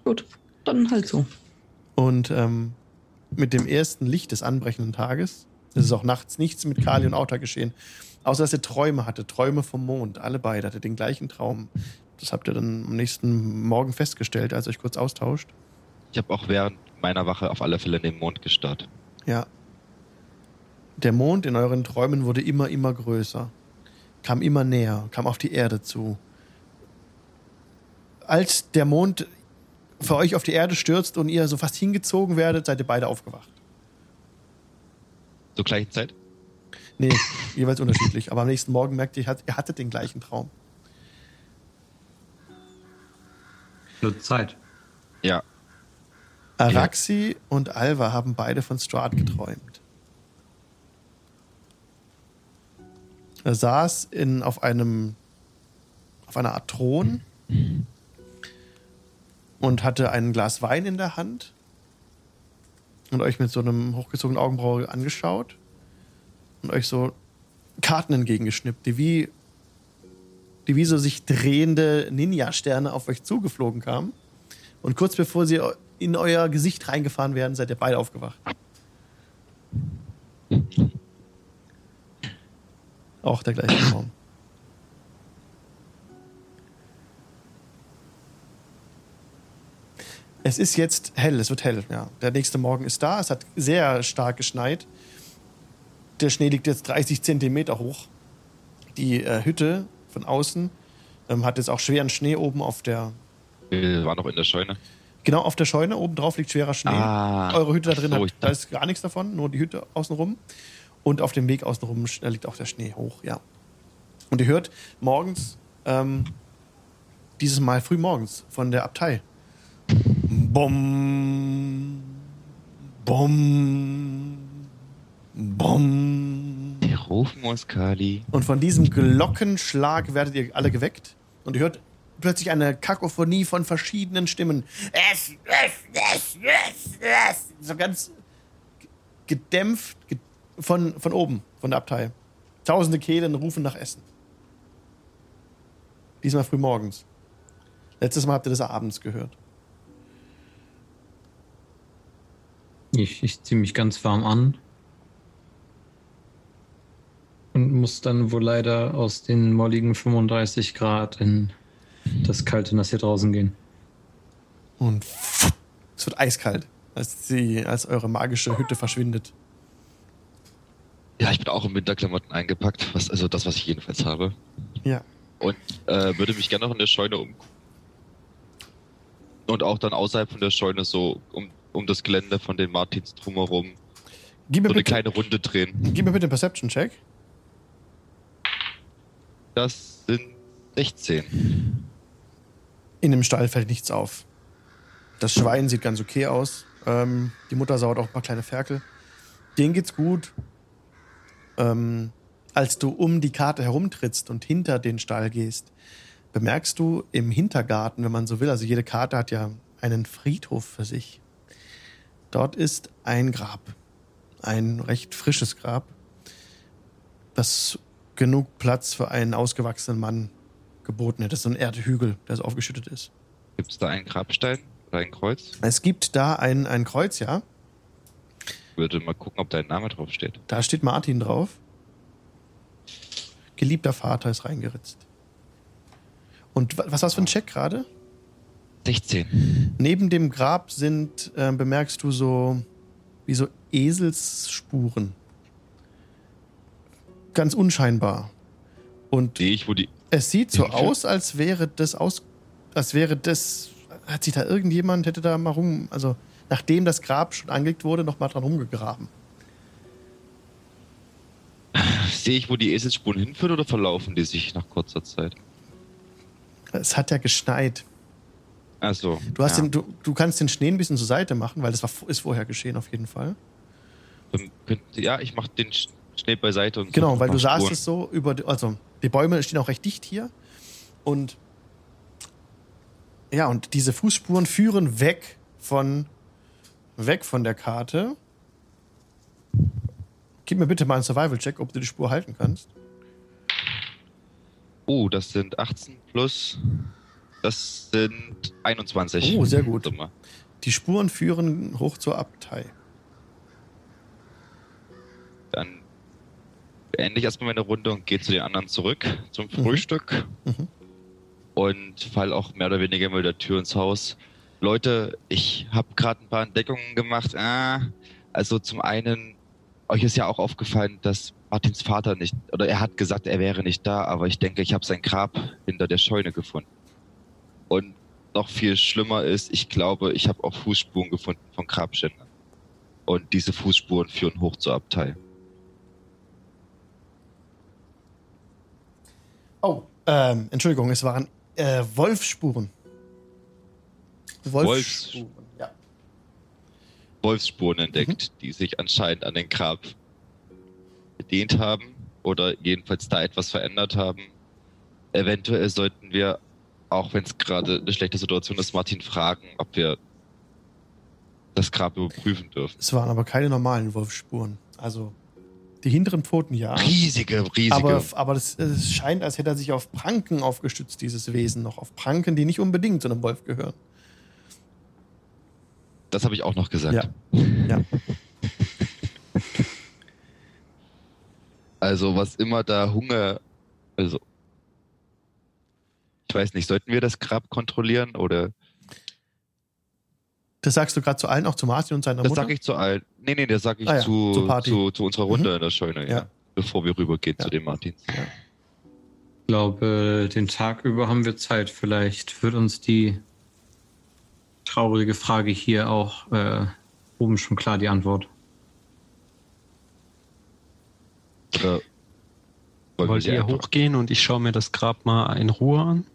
Gut, dann halt so. Und ähm, mit dem ersten Licht des anbrechenden Tages Es ist auch nachts nichts mit Kali und Auta geschehen. Außer dass er Träume hatte, Träume vom Mond. Alle beide hatte den gleichen Traum. Das habt ihr dann am nächsten Morgen festgestellt, als ihr euch kurz austauscht. Ich habe auch während meiner Wache auf alle Fälle in den Mond gestarrt. Ja. Der Mond in euren Träumen wurde immer, immer größer. Kam immer näher, kam auf die Erde zu. Als der Mond für euch auf die Erde stürzt und ihr so fast hingezogen werdet, seid ihr beide aufgewacht. Zur gleichen Zeit? Nee, jeweils unterschiedlich. Aber am nächsten Morgen merkt ihr, ihr hattet den gleichen Traum. Nur Zeit. Ja. Araxi und Alva haben beide von Strahd geträumt. Er saß in, auf einem auf einer Art Thron und hatte ein Glas Wein in der Hand und euch mit so einem hochgezogenen Augenbraue angeschaut und euch so Karten entgegengeschnippt, die wie, die wie so sich drehende Ninja-Sterne auf euch zugeflogen kamen. Und kurz bevor sie in euer Gesicht reingefahren werden, seid ihr beide aufgewacht. Auch der gleiche Traum. Es ist jetzt hell, es wird hell, ja. Der nächste Morgen ist da, es hat sehr stark geschneit. Der Schnee liegt jetzt 30 Zentimeter hoch. Die äh, Hütte von außen ähm, hat jetzt auch schweren Schnee oben auf der. Waren noch in der Scheune. Genau, auf der Scheune oben drauf liegt schwerer Schnee. Ah, Eure Hütte da drin, so, hat, da ist gar nichts davon, nur die Hütte außenrum. Und auf dem Weg außenrum liegt auch der Schnee hoch, ja. Und ihr hört morgens, ähm, dieses Mal früh morgens von der Abtei. Bom, bom, bom. Die rufen uns, Kali. Und von diesem Glockenschlag werdet ihr alle geweckt. Und ihr hört plötzlich eine Kakophonie von verschiedenen Stimmen. Essen, essen, essen, essen, essen. So ganz gedämpft ge von, von oben, von der Abtei. Tausende Kehlen rufen nach Essen. Diesmal früh morgens. Letztes Mal habt ihr das abends gehört. Ich, ich ziehe mich ganz warm an. Und muss dann wohl leider aus den molligen 35 Grad in das kalte Nass hier draußen gehen. Und es wird eiskalt, als, sie, als eure magische Hütte verschwindet. Ja, ich bin auch in Winterklamotten eingepackt, was, also das, was ich jedenfalls habe. Ja. Und äh, würde mich gerne noch in der Scheune umgucken. Und auch dann außerhalb von der Scheune so um, um das Gelände von den Martins drumherum Gib mir, so eine bitte, kleine Runde drehen. gib mir bitte einen Perception-Check. Das sind 16. In dem Stall fällt nichts auf. Das Schwein sieht ganz okay aus. Ähm, die Mutter saut auch ein paar kleine Ferkel. Denen geht's gut. Ähm, als du um die Karte herumtrittst und hinter den Stall gehst, bemerkst du im Hintergarten, wenn man so will, also jede Karte hat ja einen Friedhof für sich. Dort ist ein Grab. Ein recht frisches Grab, das genug Platz für einen ausgewachsenen Mann geboten hätte. Das ist so ein Erdhügel, der so aufgeschüttet ist. Gibt es da einen Grabstein oder ein Kreuz? Es gibt da ein, ein Kreuz, ja. Ich würde mal gucken, ob dein Name drauf steht. Da steht Martin drauf. Geliebter Vater ist reingeritzt. Und wa- was hast du für ein Check gerade? 16. Neben dem Grab sind, äh, bemerkst du so, wie so Eselsspuren. Ganz unscheinbar. Und Sehe ich, wo die. es sieht so aus, als wäre das aus, als wäre das, hat sich da irgendjemand, hätte da mal rum, also nachdem das Grab schon angelegt wurde, noch mal dran rumgegraben. Sehe ich, wo die Eselsspuren hinführen oder verlaufen die sich nach kurzer Zeit? Es hat ja geschneit. Also. Du, hast ja. den, du, du kannst den Schnee ein bisschen zur Seite machen, weil das war, ist vorher geschehen auf jeden Fall. Ja, ich mache den Sch- Schnee beiseite und. Genau, weil du sahst Spuren. es so über, also die Bäume stehen auch recht dicht hier und ja, und diese Fußspuren führen weg von weg von der Karte. Gib mir bitte mal einen Survival-Check, ob du die Spur halten kannst. Oh, das sind 18 plus. Das sind 21. Oh, sehr gut. Die Spuren führen hoch zur Abtei. Dann beende ich erstmal meine Runde und gehe zu den anderen zurück zum Frühstück. Mhm. Und fall auch mehr oder weniger mit der Tür ins Haus. Leute, ich habe gerade ein paar Entdeckungen gemacht. Ah, also zum einen, euch ist ja auch aufgefallen, dass Martins Vater nicht, oder er hat gesagt, er wäre nicht da, aber ich denke, ich habe sein Grab hinter der Scheune gefunden. Und noch viel schlimmer ist, ich glaube, ich habe auch Fußspuren gefunden von Grabständen. Und diese Fußspuren führen hoch zur Abtei. Oh, ähm, Entschuldigung, es waren äh, Wolfsspuren. Wolfs- Ja. Wolfsspuren entdeckt, die sich anscheinend an den Grab bedient haben oder jedenfalls da etwas verändert haben. Eventuell sollten wir, auch wenn es gerade eine schlechte Situation ist, Martin fragen, ob wir das Grab überprüfen dürfen. Es waren aber keine normalen Wolfsspuren. Also die hinteren Pfoten ja. Riesige, riesige. Aber, aber das, es scheint, als hätte er sich auf Pranken aufgestützt, dieses Wesen noch. Auf Pranken, die nicht unbedingt zu einem Wolf gehören. Das habe ich auch noch gesagt. Ja. Ja. Also was immer da Hunger, also ich weiß nicht, sollten wir das Grab kontrollieren oder Das sagst du gerade zu allen, auch zu Martin und seiner das Mutter? sage ich zu allen. Nee, nee, das sage ich Ah ja, zu, zu, zu unserer Runde Mhm. in der Scheune, ja. Ja. Bevor wir rübergehen Ja. zu den Martins. Ich glaube, den Tag über haben wir Zeit. Vielleicht wird uns die traurige Frage hier auch äh, oben schon klar die Antwort. Oder wollen wir Wollt ihr einfach- hochgehen und ich schaue mir das Grab mal in Ruhe an?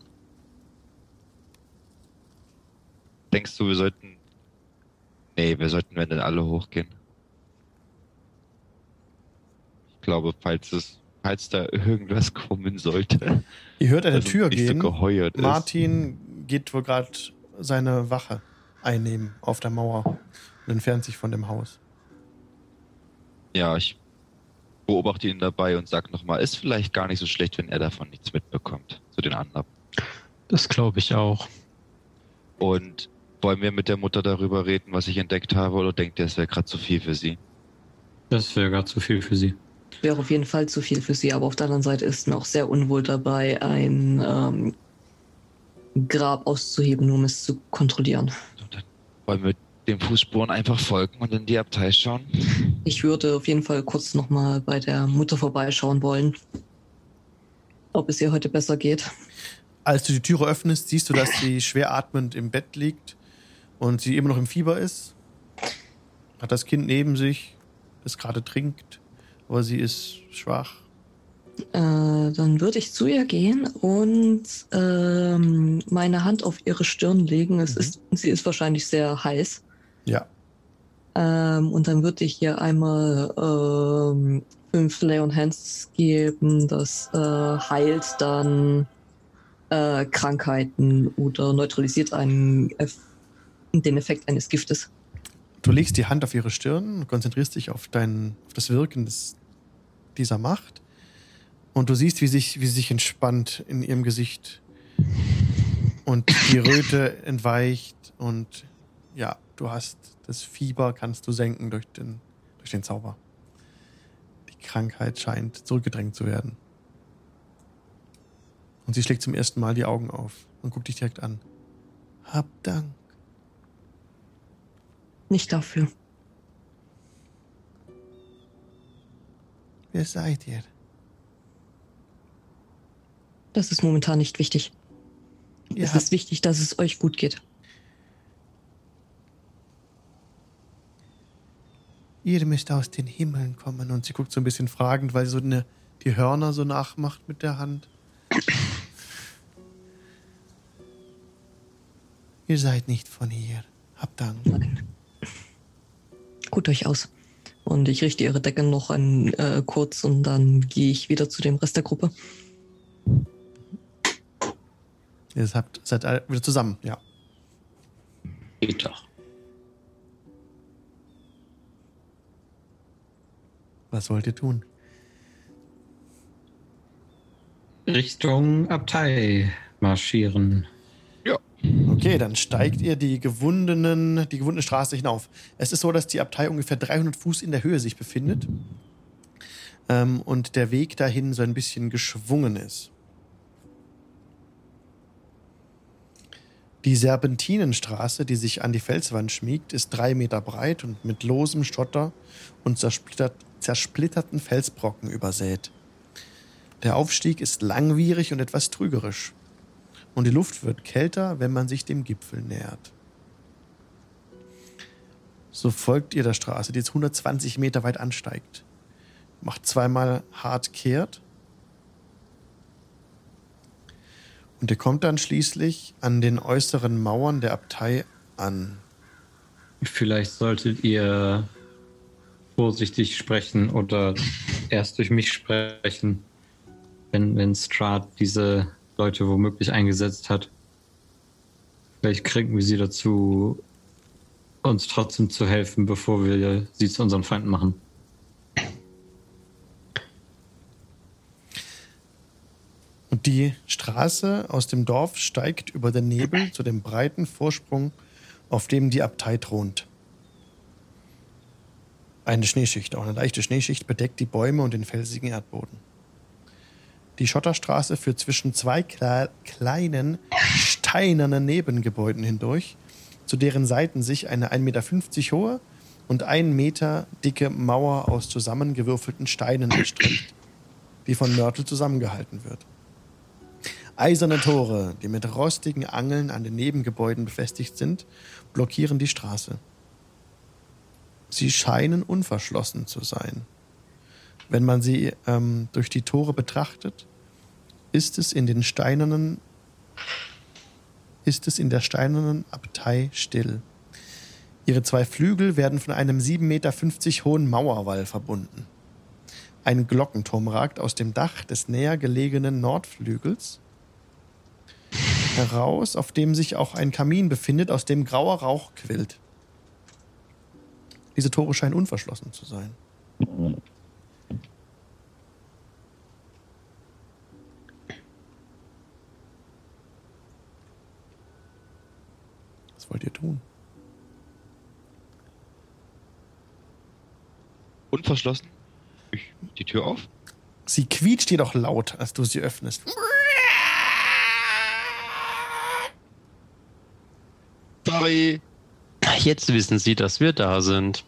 Denkst du, wir sollten. Nee, wir sollten, wenn dann alle hochgehen. Ich glaube, falls es, falls da irgendwas kommen sollte. Ihr hört eine Tür so gehen. geheuert ist. Martin geht wohl gerade seine Wache einnehmen auf der Mauer und entfernt sich von dem Haus. Ja, ich beobachte ihn dabei und sag nochmal, ist vielleicht gar nicht so schlecht, wenn er davon nichts mitbekommt. Zu den anderen. Das glaube ich auch. Und wollen wir mit der Mutter darüber reden, was ich entdeckt habe, oder denkt ihr, es wäre gerade zu viel für sie? Das wäre gar zu viel für sie. Wäre auf jeden Fall zu viel für sie, aber auf der anderen Seite ist noch sehr unwohl dabei, ein ähm, Grab auszuheben, nur um es zu kontrollieren. So, dann wollen wir den Fußspuren einfach folgen und in die Abtei schauen. Ich würde auf jeden Fall kurz nochmal bei der Mutter vorbeischauen wollen, ob es ihr heute besser geht. Als du die Türe öffnest, siehst du, dass sie schwer atmend im Bett liegt und sie immer noch im Fieber ist. Hat das Kind neben sich, das gerade trinkt, aber sie ist schwach. Äh, dann würde ich zu ihr gehen und ähm, meine Hand auf ihre Stirn legen. Es Mhm. ist, sie ist wahrscheinlich sehr heiß. Ja. Ähm, und dann würde ich ihr einmal ähm, fünf Lay on Hands geben. Das äh, heilt dann äh, Krankheiten oder neutralisiert einen, Eff den Effekt eines Giftes. Du legst die Hand auf ihre Stirn und konzentrierst dich auf, dein, auf das Wirken des, dieser Macht. Und du siehst, wie, sich, wie sie sich entspannt in ihrem Gesicht. Und die Röte entweicht. Und ja, du hast das Fieber, kannst du senken durch den, durch den Zauber. Die Krankheit scheint zurückgedrängt zu werden. Und sie schlägt zum ersten Mal die Augen auf und guckt dich direkt an. Hab Dank. Nicht dafür. Wer seid ihr? Das ist momentan nicht wichtig. Ihr es ist wichtig, dass es euch gut geht. Ihr müsst aus den Himmeln kommen. Und sie guckt so ein bisschen fragend, weil sie so eine, die Hörner so nachmacht mit der Hand. Ihr seid nicht von hier. Habt Dank. Nein. Gut euch aus. Und ich richte ihre Decke noch ein, äh, kurz und dann gehe ich wieder zu dem Rest der Gruppe. Ihr habt, seid alle wieder zusammen, ja. Geht doch. Was wollt ihr tun? Richtung Abtei marschieren. Okay, dann steigt ihr die gewundenen, die gewundene Straße hinauf. Es ist so, dass die Abtei ungefähr 300 Fuß in der Höhe sich befindet. ähm, und der Weg dahin so ein bisschen geschwungen ist. Die Serpentinenstraße, die sich an die Felswand schmiegt, ist drei Meter breit und mit losem Schotter und zersplittert, zersplitterten Felsbrocken übersät. Der Aufstieg ist langwierig und etwas trügerisch. Und die Luft wird kälter, wenn man sich dem Gipfel nähert. So folgt ihr der Straße, die jetzt 120 Meter weit ansteigt. Macht zweimal hart kehrt. Und ihr kommt dann schließlich an den äußeren Mauern der Abtei an. Vielleicht solltet ihr vorsichtig sprechen oder erst durch mich sprechen, wenn, wenn Strahd diese Leute womöglich eingesetzt hat. Vielleicht kriegen wir sie dazu, uns trotzdem zu helfen, bevor wir sie zu unseren Feinden machen. Die Straße aus dem Dorf steigt über den Nebel zu dem breiten Vorsprung, auf dem die Abtei thront. Eine Schneeschicht, auch eine leichte Schneeschicht, bedeckt die Bäume und den felsigen Erdboden. Die Schotterstraße führt zwischen zwei kle kleinen, steinernen Nebengebäuden hindurch, zu deren Seiten sich eine 1,50 Meter hohe und 1 Meter dicke Mauer aus zusammengewürfelten Steinen erstreckt, die von Mörtel zusammengehalten wird. Eiserne Tore, die mit rostigen Angeln an den Nebengebäuden befestigt sind, blockieren die Straße. Sie scheinen unverschlossen zu sein. Wenn man sie ähm, durch die Tore betrachtet, ist es in den steinernen, ist es in der steinernen Abtei still. Ihre zwei Flügel werden von einem 7,50 Meter hohen Mauerwall verbunden. Ein Glockenturm ragt aus dem Dach des näher gelegenen Nordflügels heraus, auf dem sich auch ein Kamin befindet, aus dem grauer Rauch quillt. Diese Tore scheinen unverschlossen zu sein. Was wollt ihr tun? Unverschlossen. Ich die Tür auf. Sie quietscht jedoch laut, als du sie öffnest. Sorry. Jetzt wissen Sie, dass wir da sind.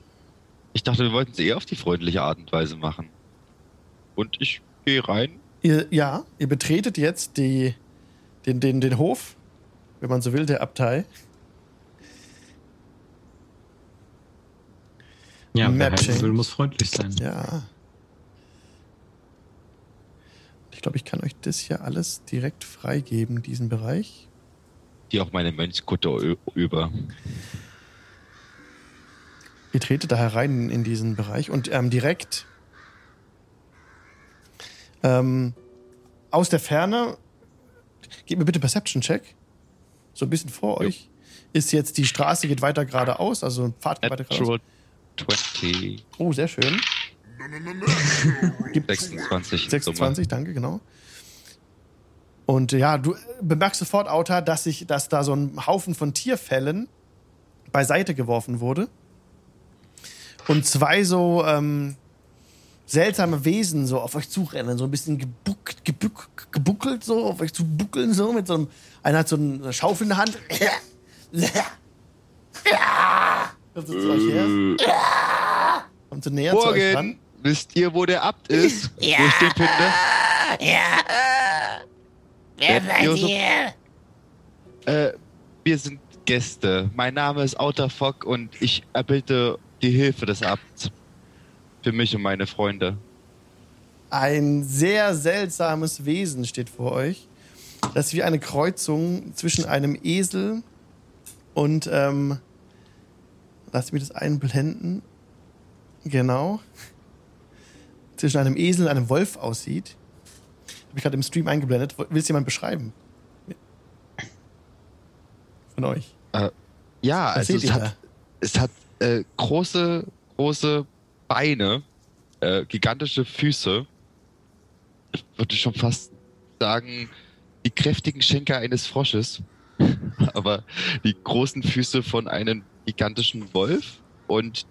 Ich dachte, wir wollten es eher auf die freundliche Art und Weise machen. Und ich gehe rein. Ihr, ja, ihr betretet jetzt die, den, den, den Hof, wenn man so will, der Abtei. Ja, wer Matching. will, muss freundlich sein. Ja. Ich glaube, ich kann euch das hier alles direkt freigeben, diesen Bereich. Die auch meine Mönchskutte über. Ihr tretet da herein in diesen Bereich und ähm, direkt ähm, aus der Ferne, gebt mir bitte Perception-Check, so ein bisschen vor euch, ist jetzt die Straße geht weiter geradeaus, also ein Pfad geht weiter geradeaus. Natural 20. Oh, sehr schön. Gibt 26. 26, danke, genau. Und ja, du bemerkst sofort, Auta, dass, sich, dass da so ein Haufen von Tierfällen beiseite geworfen wurde. Und zwei so ähm, seltsame Wesen so auf euch zurennen, so ein bisschen gebuckt, gebuck, gebuckelt so, auf euch zu buckeln so, mit so einem, einer hat so eine Schaufel in der Hand. Kommt so zu euch her. Kommt so näher zu euch ran. Morgen, wisst ihr, wo der Abt ist? Wo ich den finde? Ja. Wer seid ihr? Äh, wir sind Gäste. Mein Name ist Outer Fock und ich erbitte die Hilfe des Abts. Für mich und meine Freunde. Ein sehr seltsames Wesen steht vor euch. Das ist wie eine Kreuzung zwischen einem Esel und, ähm, lasst mich das einblenden. Genau. Zwischen einem Esel und einem Wolf aussieht. Habe ich gerade im Stream eingeblendet. Will es jemand beschreiben? Von euch. Ja, Was also es hat, da? es hat äh, große, große Beine, äh, gigantische Füße. Ich würde schon fast sagen, die kräftigen Schenkel eines Frosches. Aber die großen Füße von einem gigantischen Wolf und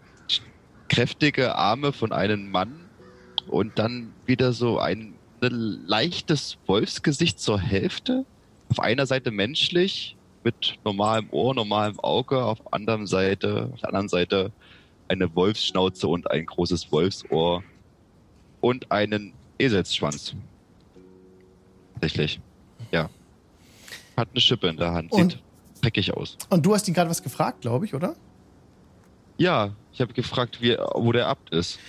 kräftige Arme von einem Mann und dann wieder so ein, ein leichtes Wolfsgesicht zur Hälfte. Auf einer Seite menschlich, mit normalem Ohr, normalem Auge, auf anderen Seite, auf der anderen Seite eine Wolfsschnauze und ein großes Wolfsohr und einen Eselsschwanz. Tatsächlich. Ja. Hat eine Schippe in der Hand. Und- Sieht dreckig aus. Und du hast ihn gerade was gefragt, glaube ich, oder? Ja, ich habe gefragt, wie, wo der Abt ist.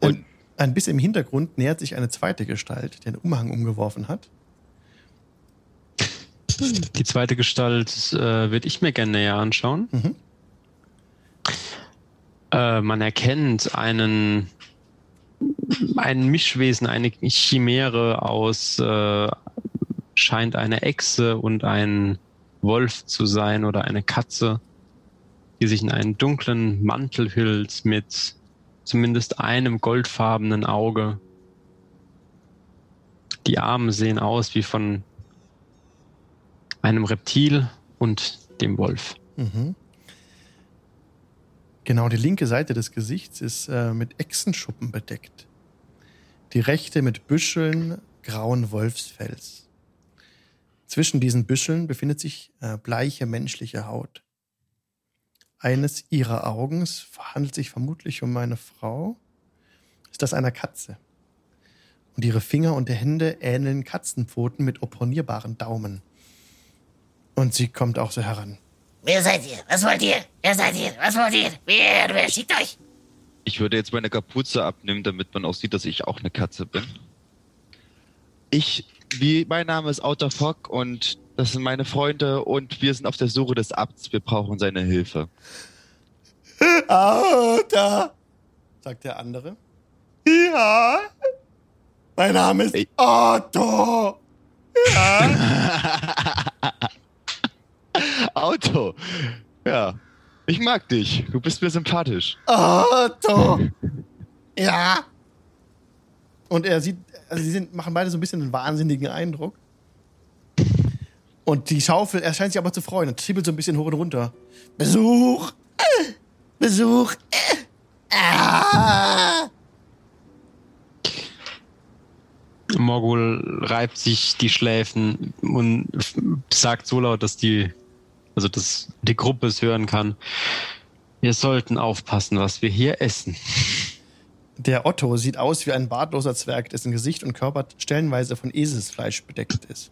Ähm, Und Ein bisschen im Hintergrund nähert sich eine zweite Gestalt, die einen Umhang umgeworfen hat. Die zweite Gestalt äh, würde ich mir gerne näher anschauen. Mhm. Äh, man erkennt einen, ein Mischwesen, eine Chimäre aus, äh, scheint eine Echse und ein Wolf zu sein oder eine Katze, die sich in einen dunklen Mantel hüllt mit zumindest einem goldfarbenen Auge. Die Arme sehen aus wie von einem Reptil und dem Wolf. Mhm. Genau, die linke Seite des Gesichts ist äh, mit Echsenschuppen bedeckt. Die rechte mit Büscheln grauen Wolfsfells. Zwischen diesen Büscheln befindet sich äh, bleiche menschliche Haut. Eines ihrer Augens handelt sich vermutlich um eine Frau. Ist das einer Katze? Und ihre Finger und Hände ähneln Katzenpfoten mit opponierbaren Daumen. Und sie kommt auch so heran. Wer seid ihr? Was wollt ihr? Wer seid ihr? Was wollt ihr? Wer, wer schickt euch? ich würde jetzt meine Kapuze abnehmen, damit man auch sieht, dass ich auch eine Katze bin. Ich, wie, mein Name ist Outer Fock und das sind meine Freunde und wir sind auf der Suche des Abts. Wir brauchen seine Hilfe. Auta, sagt der andere. Ja, mein Name ist Ey. Otto. Ja. Auto. Ja. Ich mag dich. Du bist mir sympathisch. Otto. Ja. Und er sieht, also sie sind, machen beide so ein bisschen einen wahnsinnigen Eindruck. Und die Schaufel, er scheint sich aber zu freuen und trippelt so ein bisschen hoch und runter. Besuch. Äh, Besuch. Äh. Ah. Morgul reibt sich die Schläfen und sagt so laut, dass die, also dass die Gruppe es hören kann. Wir sollten aufpassen, was wir hier essen. Der Otto sieht aus wie ein bartloser Zwerg, dessen Gesicht und Körper stellenweise von Eselsfleisch bedeckt ist.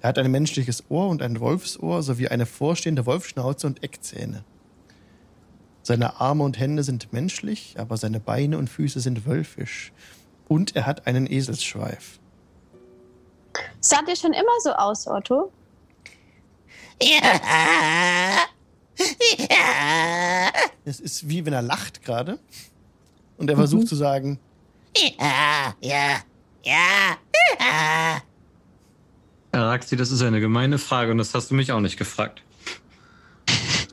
Er hat ein menschliches Ohr und ein Wolfsohr sowie eine vorstehende Wolfsschnauze und Eckzähne. Seine Arme und Hände sind menschlich, aber seine Beine und Füße sind wölfisch. Und er hat einen Eselsschweif. Sah dir schon immer so aus, Otto? Ja. Ja. Es ist wie wenn er lacht gerade. Und er versucht zu sagen, Ja. Ja. Ja. Ja. Araxi, das ist eine gemeine Frage und das hast du mich auch nicht gefragt.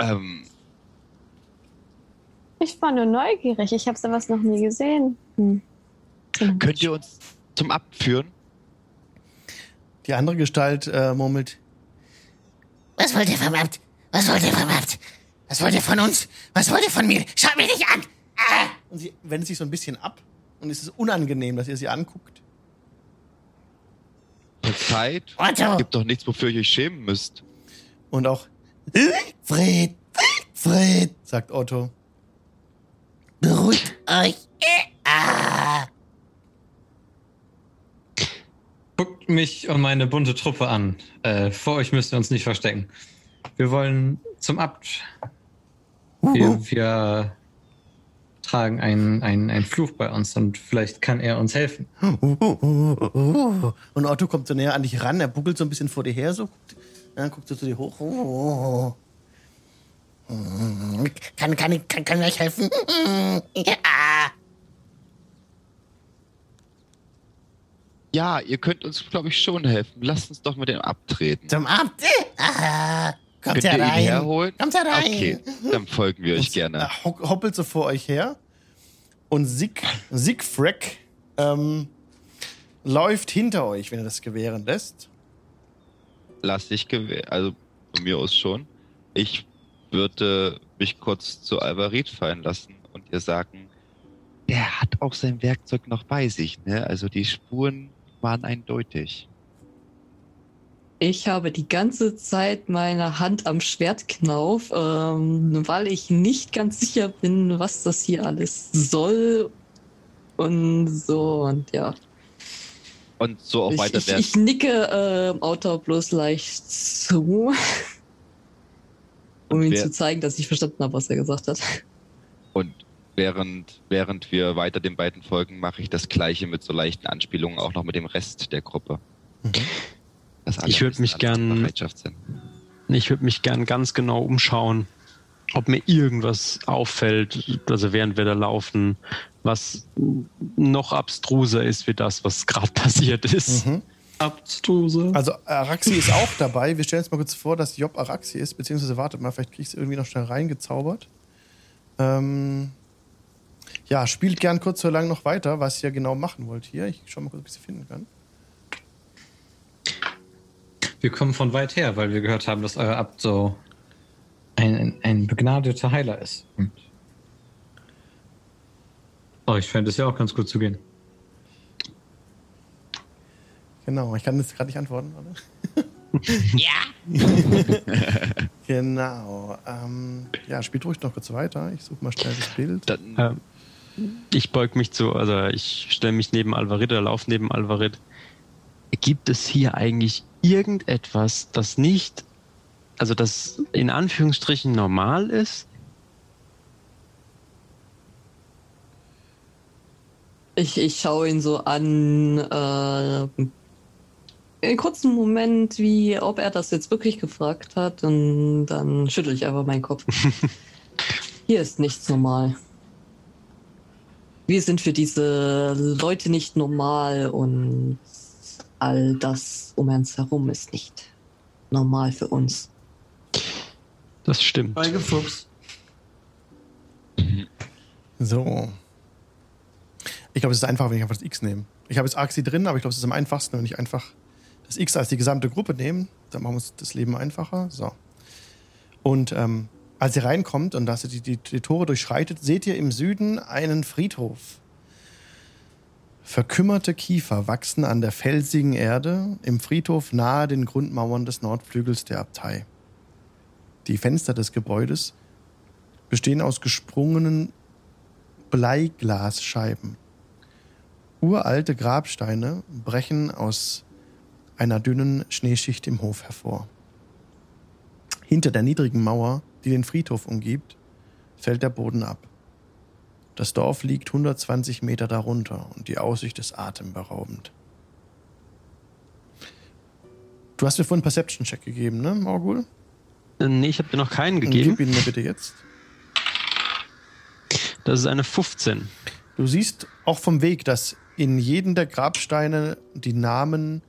Ähm, Ich war nur neugierig. Ich habe sowas noch nie gesehen. Hm. könnt ihr uns zum Abt führen? die andere Gestalt äh, murmelt, Was wollt ihr vom Abt? Was wollt ihr vom Abt? Was wollt ihr von uns? Was wollt ihr von mir? Schaut mich nicht an! Ah. und sie wendet sich so ein bisschen ab. Und es ist unangenehm, dass ihr sie anguckt. Verzeiht. Otto! Gibt doch nichts, wofür ihr euch schämen müsst. Und auch, Fred, Fred, sagt Otto. Beruhigt euch! Ah. Guckt mich und meine bunte Truppe an. Äh, vor euch müsst ihr uns nicht verstecken. Wir wollen zum Abt. Wir, wir tragen einen, einen, einen Fluch bei uns und vielleicht kann er uns helfen. Und Otto kommt so näher an dich ran, er buckelt so ein bisschen vor dir her, so guckt, ja, guckt so zu dir hoch. Kann, kann, kann, kann ich euch helfen? Ja. Ja, ihr könnt uns, glaube ich, schon helfen. Lasst uns doch mit dem abtreten. Zum Abt! Kommt Könnt ihr herein! herholen? Kommt herein! Okay, dann folgen wir euch gerne. Er hoppelt so vor euch her. Und Sig, Sigfrick ähm, läuft hinter euch, wenn er das gewähren lässt. Lass dich gewähren. Also von mir aus schon. Ich würde mich kurz zu Alvarit fallen lassen und ihr sagen, der hat hat auch sein Werkzeug noch bei sich, ne? Also die Spuren waren eindeutig. Ich habe die ganze Zeit meine Hand am Schwertknauf, ähm, weil ich nicht ganz sicher bin, was das hier alles soll. Und so, und ja. Und so auch Ich, weiter ich, der ich nicke äh, Autor bloß leicht zu, um ihm zu zeigen, dass ich verstanden habe, was er gesagt hat. Und während, während wir weiter den beiden folgen, mache ich das gleiche mit so leichten Anspielungen auch noch mit dem Rest der Gruppe. Mhm. Dass alle Ich würd wissen, mich gern-. Ich würde mich gern ganz genau umschauen, ob mir irgendwas auffällt, also während wir da laufen, was noch abstruser ist wie das, was gerade passiert ist. Mhm. Abstruse. Also Araxi ist auch dabei. Wir stellen uns mal kurz vor, dass Job Araxi ist, beziehungsweise wartet mal, vielleicht krieg ich es irgendwie noch schnell reingezaubert. Ähm, ja, spielt gern kurz so lange noch weiter, was ihr genau machen wollt hier. Ich schau mal kurz, ob ich sie finden kann. Wir kommen von weit her, weil wir gehört haben, dass euer Abt so ein, ein, begnadeter Heiler ist. Und oh, ich fände es ja auch ganz gut zu gehen. Genau, ich kann jetzt gerade nicht antworten. Warte. Ja. Genau. Ähm, ja, spielt ruhig noch kurz weiter. Ich suche mal schnell das Bild. Dann, Ja. Ich beug mich zu, also ich stelle mich neben Alvarid oder lauf neben Alvarid. Gibt es hier eigentlich irgendetwas, das nicht, also das in Anführungsstrichen normal ist? Ich, ich schaue ihn so an, äh, einen kurzen Moment, wie ob er das jetzt wirklich gefragt hat, und dann schüttel ich einfach meinen Kopf. Hier ist nichts normal. Wir sind für diese Leute nicht normal und all das um uns herum ist nicht normal für uns. Das stimmt. Beigefuchst. So. Ich glaube, es ist einfacher, wenn ich einfach das X nehme. Ich habe jetzt Axi drin, aber ich glaube, es ist am einfachsten, wenn ich einfach das X als die gesamte Gruppe nehme. Dann machen wir uns das Leben einfacher. So. Und ähm, als ihr reinkommt und dass ihr die, die, die Tore durchschreitet, seht ihr im Süden einen Friedhof. Verkümmerte Kiefer wachsen an der felsigen Erde im Friedhof nahe den Grundmauern des Nordflügels der Abtei. Die Fenster des Gebäudes bestehen aus gesprungenen Bleiglasscheiben. Uralte Grabsteine brechen aus einer dünnen Schneeschicht im Hof hervor. Hinter der niedrigen Mauer, die den Friedhof umgibt, fällt der Boden ab. Das Dorf liegt 120 Meter darunter und die Aussicht ist atemberaubend. Du hast mir vorhin einen Perception-Check gegeben, ne, Morgul? Äh, Nee, ich habe dir noch keinen gegeben. Gib ihn mir bitte jetzt. Das ist eine 15. Du siehst auch vom Weg, dass in jeden der Grabsteine die Namen,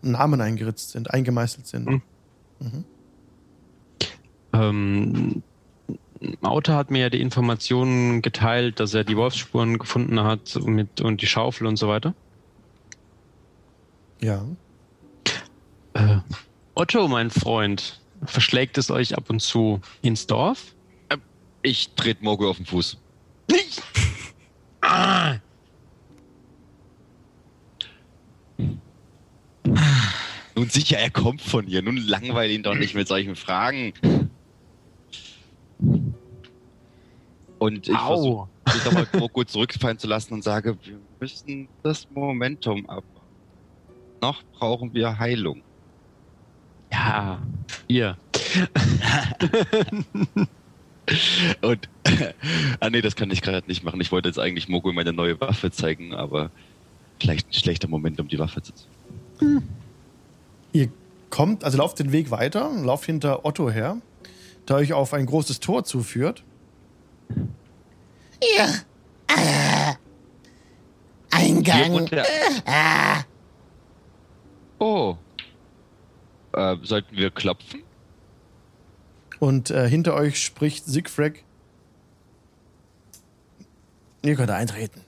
Namen eingeritzt sind, eingemeißelt sind. Hm. Ähm, Autor hat mir ja die Informationen geteilt, dass er die Wolfsspuren gefunden hat mit, und die Schaufel und so weiter. Ja. Äh, Otto, mein Freund, verschlägt es euch ab und zu ins Dorf? ich trete Morgo auf den Fuß. Nicht! Ah! Nun sicher, er kommt von hier. Nun langweil ihn doch nicht mit solchen Fragen. Und ich versuche mich nochmal Morgo zurückfallen zu lassen und sage, wir müssen das Momentum ab. Noch brauchen wir Heilung. Ja, ihr. Und, ah nee, das kann ich gerade nicht machen. Ich wollte jetzt eigentlich Mogo meine neue Waffe zeigen, aber vielleicht ein schlechter Moment, um die Waffe zu zeigen. Ihr kommt, also lauft den Weg weiter, lauft hinter Otto her, der euch auf ein großes Tor zuführt. Ja. Äh. Eingang. Ah. Oh. Äh, sollten wir klopfen? Und äh, hinter euch spricht Siegfried. Ihr könnt eintreten.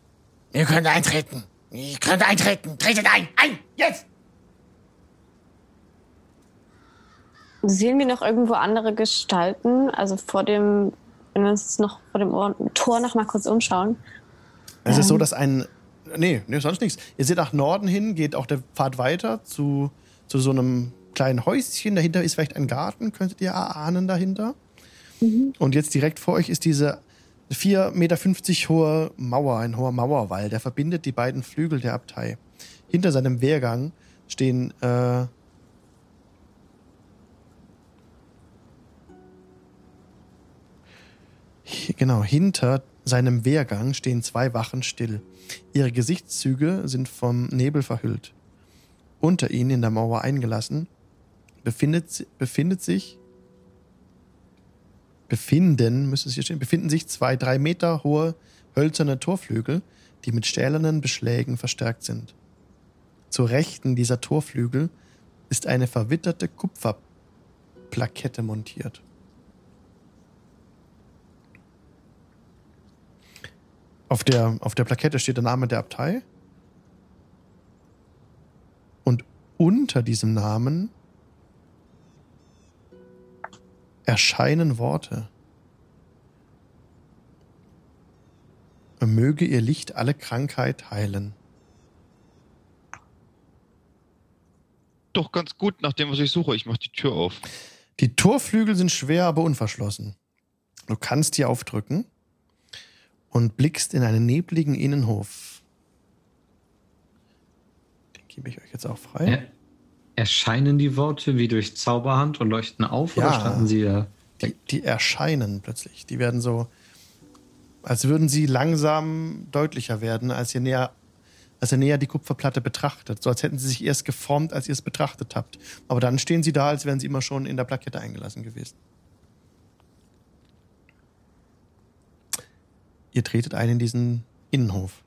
Ihr könnt eintreten. Ihr könnt eintreten. Tretet ein. Ein. Jetzt. Sehen wir noch irgendwo andere Gestalten? Also vor dem, wenn wir uns noch vor dem Ohr- Tor noch mal kurz umschauen. Es ist so, Ähm. dass ein. Nee, nee, sonst nichts. Ihr seht nach Norden hin, geht auch der Pfad weiter zu, zu so einem kleinen Häuschen. Dahinter ist vielleicht ein Garten, könntet ihr erahnen dahinter. Und jetzt direkt vor euch ist diese 4,50 Meter hohe Mauer, ein hoher Mauerwall, der verbindet die beiden Flügel der Abtei. Hinter seinem Wehrgang stehen äh, Genau, hinter seinem Wehrgang stehen zwei Wachen still. Ihre Gesichtszüge sind vom Nebel verhüllt. Unter ihnen in der Mauer eingelassen befindet, befindet sich befinden, müsste es hier stehen, befinden sich zwei drei Meter hohe hölzerne Torflügel, die mit stählernen Beschlägen verstärkt sind. Zur Rechten dieser Torflügel ist eine verwitterte Kupferplakette montiert. Auf der, auf der Plakette steht der Name der Abtei. Und unter diesem Namen erscheinen Worte. Möge ihr Licht alle Krankheit heilen. Doch ganz gut nach dem, was ich suche. Ich mach die Tür auf. Die Torflügel sind schwer, aber unverschlossen. Du kannst hier aufdrücken und blickst in einen nebligen Innenhof. Den gebe ich euch jetzt auch frei. Ja. Erscheinen die Worte wie durch Zauberhand und leuchten auf Ja. oder standen sie da? Die, die erscheinen plötzlich. Die werden so, als würden sie langsam deutlicher werden, als ihr näher, als ihr näher die Kupferplatte betrachtet. So als hätten sie sich erst geformt, als ihr es betrachtet habt. Aber dann stehen sie da, als wären sie immer schon in der Plakette eingelassen gewesen. Ihr tretet ein in diesen Innenhof.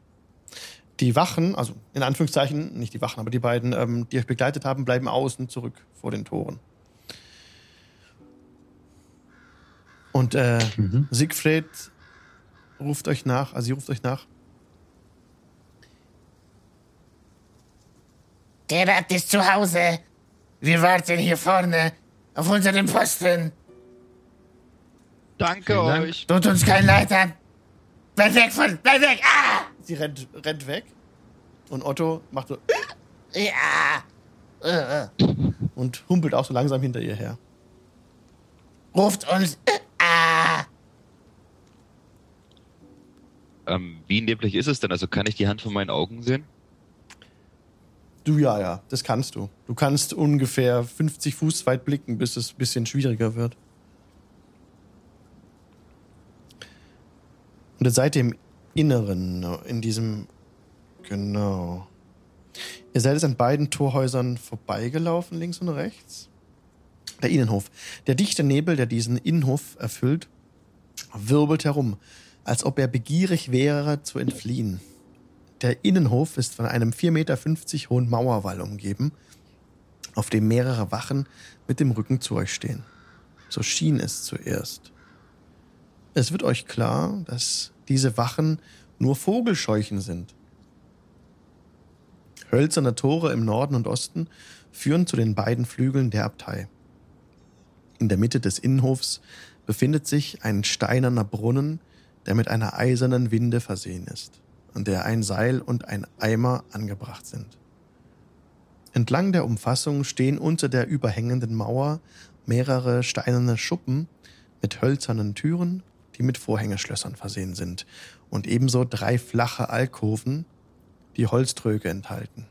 Die Wachen, also in Anführungszeichen, nicht die Wachen, aber die beiden, ähm, die euch begleitet haben, bleiben außen zurück vor den Toren. Und äh, Mhm. Siegfried ruft euch nach, also sie ruft euch nach. Der Rat ist zu Hause. Wir warten hier vorne auf unseren Posten. Danke Dank. euch. Tut uns kein Leid an. Bleib weg von, bleib weg. Ah! Sie rennt, rennt weg. Und Otto macht so Ja. Äh, äh. und humpelt auch so langsam hinter ihr her. Ruft uns. Äh, ah! Ähm, wie neblig ist es denn? Also kann ich die Hand von meinen Augen sehen? Du ja, ja, das kannst du. Du kannst ungefähr 50 Fuß weit blicken, bis es ein bisschen schwieriger wird. Und jetzt seid ihr im Inneren, in diesem. Genau. Ihr seid jetzt an beiden Torhäusern vorbeigelaufen, links und rechts. Der Innenhof. Der dichte Nebel, der diesen Innenhof erfüllt, wirbelt herum, als ob er begierig wäre zu entfliehen. Der Innenhof ist von einem 4,50 Meter hohen Mauerwall umgeben, auf dem mehrere Wachen mit dem Rücken zu euch stehen. So schien es zuerst. Es wird euch klar, dass diese Wachen nur Vogelscheuchen sind. Hölzerne Tore im Norden und Osten führen zu den beiden Flügeln der Abtei. In der Mitte des Innenhofs befindet sich ein steinerner Brunnen, der mit einer eisernen Winde versehen ist, an der ein Seil und ein Eimer angebracht sind. Entlang der Umfassung stehen unter der überhängenden Mauer mehrere steinerne Schuppen mit hölzernen Türen, die mit Vorhängeschlössern versehen sind, und ebenso drei flache Alkoven, die Holztröge enthalten.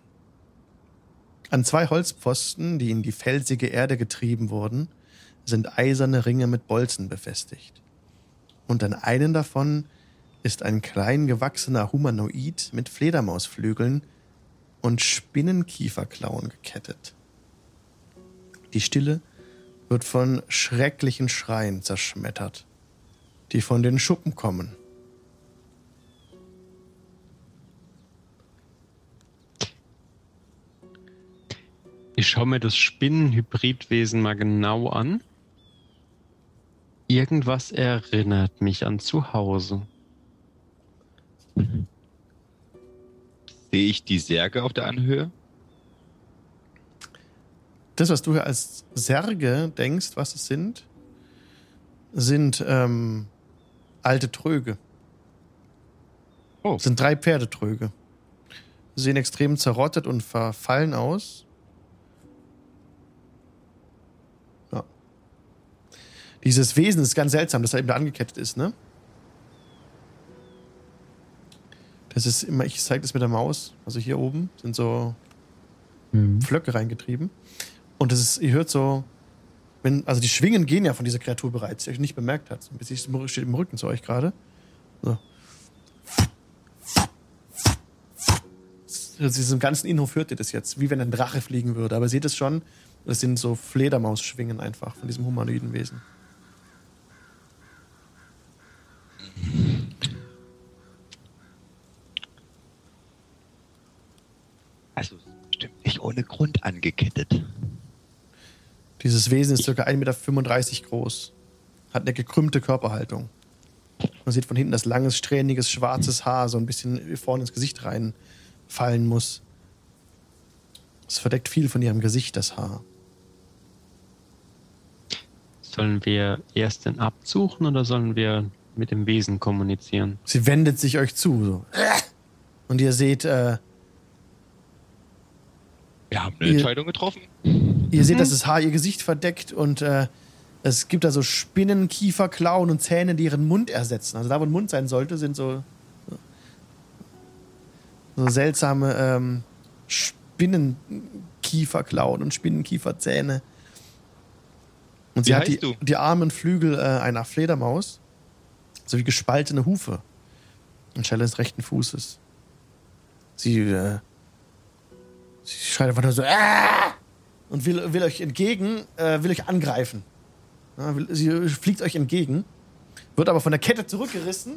An zwei Holzpfosten, die in die felsige Erde getrieben wurden, sind eiserne Ringe mit Bolzen befestigt. Und an einen davon ist ein klein gewachsener Humanoid mit Fledermausflügeln und Spinnenkieferklauen gekettet. Die Stille wird von schrecklichen Schreien zerschmettert, die von den Schuppen kommen. Ich schaue mir das Spinnenhybridwesen mal genau an. Irgendwas erinnert mich an zu Hause. Sehe ich die Särge auf der Anhöhe? Das, was du hier als Särge denkst, was es sind, sind ähm, alte Tröge. Oh. Das sind drei Pferdetröge. Sie sehen extrem zerrottet und verfallen aus. Ja. Dieses Wesen ist ganz seltsam, dass er eben da angekettet ist, ne? Das ist immer, ich zeige das mit der Maus. Also hier oben sind so Mhm. Pflöcke reingetrieben. Und das ist, ihr hört so, wenn, also die Schwingen gehen ja von dieser Kreatur bereits, die euch nicht bemerkt hat. Ein bisschen steht im Rücken zu euch gerade. So. Aus diesem ganzen Innenhof hört ihr das jetzt, wie wenn ein Drache fliegen würde. Aber ihr seht es schon, das sind so Fledermausschwingen einfach von diesem humanoiden Wesen. Also bestimmt nicht ohne Grund angekettet. Dieses Wesen ist ca. 1,35 Meter groß. Hat eine gekrümmte Körperhaltung. Man sieht von hinten, dass langes, strähniges, schwarzes Haar so ein bisschen vorne ins Gesicht reinfallen muss. Es verdeckt viel von ihrem Gesicht, das Haar. Sollen wir erst den absuchen oder sollen wir mit dem Wesen kommunizieren? Sie wendet sich euch zu. So. Und ihr seht, äh, Wir haben eine Ihr- Entscheidung getroffen. Ihr seht, dass das Haar ihr Gesicht verdeckt und äh, es gibt da so Spinnen, Kiefer, Klauen und Zähne, die ihren Mund ersetzen. Also da, wo ein Mund sein sollte, sind so, so seltsame ähm, Spinnenkieferklauen und Spinnenkieferzähne. Und sie Wie hat die, du? die armen Flügel äh, einer Fledermaus sowie gespaltene Hufe anstelle des rechten Fußes. Sie, äh, sie schreit einfach nur so "Ah!" Und will, will euch entgegen, äh, will euch angreifen. Ja, will, sie fliegt euch entgegen, wird aber von der Kette zurückgerissen,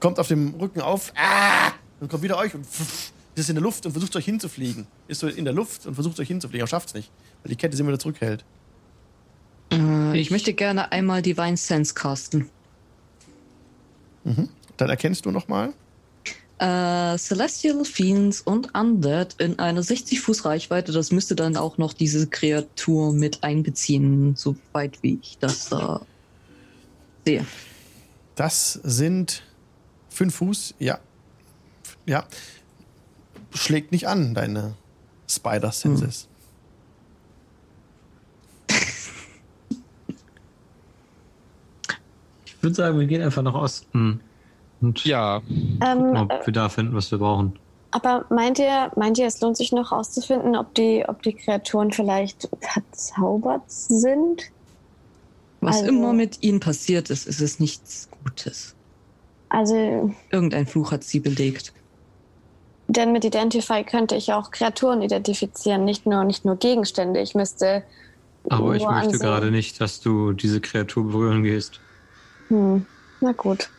kommt auf dem Rücken auf "Ah!" und kommt wieder euch und pff, ist in der Luft und versucht euch hinzufliegen. Ist so in der Luft und versucht euch hinzufliegen, aber schafft's nicht, weil die Kette sie immer wieder zurückhält. Äh, ich Ich- möchte gerne einmal Divine Sense casten. Dann erkennst du nochmal. Äh, Celestial Fiends und Undead in einer 60 Fuß Reichweite. Das müsste dann auch noch diese Kreatur mit einbeziehen, soweit wie ich das da sehe. Das sind fünf Fuß, ja. Ja. Schlägt nicht an, deine Spider-Senses. Ich würde sagen, wir gehen einfach nach Osten und Ja, Ähm, gucken, ob wir da finden, was wir brauchen. aber meint ihr, meint ihr, es lohnt sich noch herauszufinden, ob die, ob die Kreaturen vielleicht verzaubert sind? Was Also- immer mit ihnen passiert ist, ist es nichts Gutes. Also, Irgendein Fluch hat sie belegt. denn mit Identify könnte ich auch Kreaturen identifizieren, nicht nur, nicht nur Gegenstände. Ich müsste. Aber ich möchte ansehen. gerade nicht, dass du diese Kreatur berühren gehst. Hm, na gut.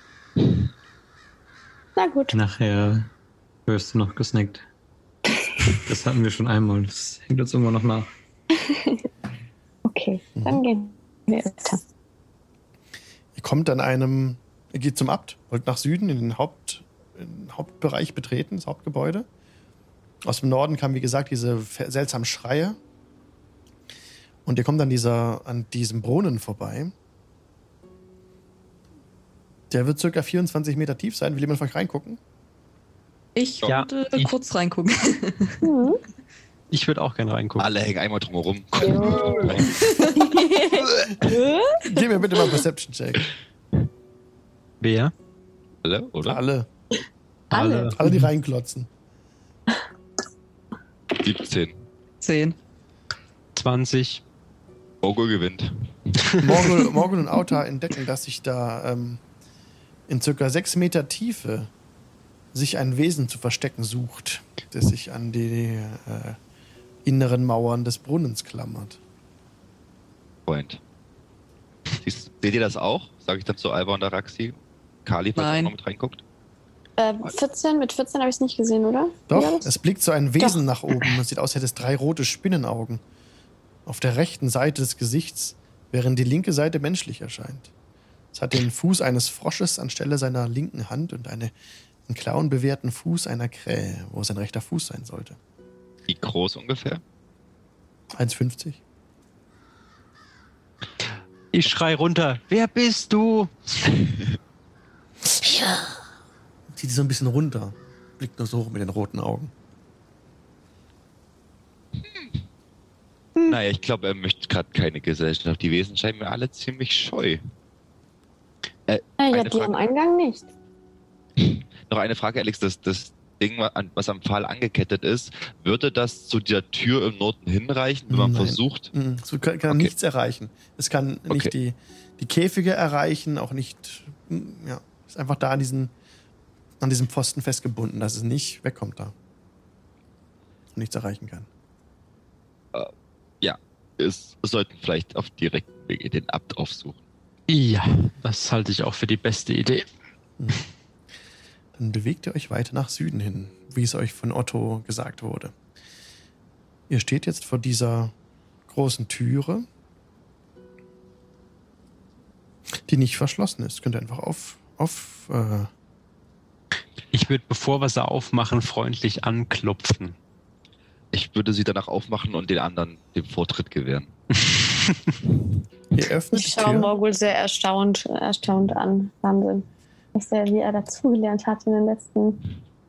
Na gut. Nachher wirst du noch gesnackt. Das hatten wir schon einmal. Das hängt uns immer noch nach. Okay, dann gehen wir weiter. Ihr kommt an einem, ihr geht zum Abt, wollt nach Süden in den Haupt, in den Hauptbereich betreten, das Hauptgebäude. Aus dem Norden kamen, wie gesagt, diese seltsamen Schreie. Und ihr kommt an, dieser, an diesem Brunnen vorbei. Der wird circa 24 Meter tief sein. Will jemand von euch reingucken? Ich Ja, würde ich- kurz reingucken. Ich würde auch gerne reingucken. alle hängen einmal drumherum. Gib mir bitte mal einen Perception-Check. Wer? Alle, oder? Alle. Alle. Alle, die reinklotzen. 17. Zehn. 20. Mogul gewinnt. Morgul, Morgul und Auta entdecken, dass sich da ähm, in circa sechs Meter Tiefe sich ein Wesen zu verstecken sucht, das sich an die äh, inneren Mauern des Brunnens klammert. Freund. Siehst, seht ihr das auch? Sage ich dann zu Alba und Araxi. Kali, falls er auch Nein. noch mit reinguckt. Äh, 14, mit 14 habe ich es nicht gesehen, oder? Doch, es blickt so ein Wesen nach oben. Es sieht aus, als hätte es drei rote Spinnenaugen. Auf der rechten Seite des Gesichts, während die linke Seite menschlich erscheint. Es hat den Fuß eines Frosches anstelle seiner linken Hand und eine, einen klauenbewehrten Fuß einer Krähe, wo sein rechter Fuß sein sollte. Wie groß ungefähr? 1,50. Ich schrei runter. Wer bist du? Ja, Zieht sie so ein bisschen runter. Blickt nur so hoch mit den roten Augen. Naja, ich glaube, er möchte gerade keine Gesellschaft. Die Wesen scheinen mir alle ziemlich scheu. Äh, Ja, eine die am Eingang nicht. noch eine Frage, Alex. Das, das Ding, was am Pfahl angekettet ist, würde das zu der Tür im Norden hinreichen, wenn man Nein. versucht? Mhm. Es kann, kann Okay. nichts erreichen. Es kann Okay. nicht die, die Käfige erreichen, auch nicht. mm, Ja, ist einfach da an, diesen, an diesem Pfosten festgebunden, dass es nicht wegkommt da. Und nichts erreichen kann. Es es sollten vielleicht auf direkten Wege den Abt aufsuchen. Ja, das halte ich auch für die beste Idee. Dann bewegt ihr euch weiter nach Süden hin, wie es euch von Otto gesagt wurde. Ihr steht jetzt vor dieser großen Türe, die nicht verschlossen ist. Könnt ihr einfach auf, auf äh, Ich würde, bevor wir sie aufmachen, freundlich anklopfen. Ich würde sie danach aufmachen und den anderen den Vortritt gewähren. ihr öffnet Ich schaue. Morgul sehr erstaunt, erstaunt an. Wahnsinn. Was der, wie er dazugelernt hat in den letzten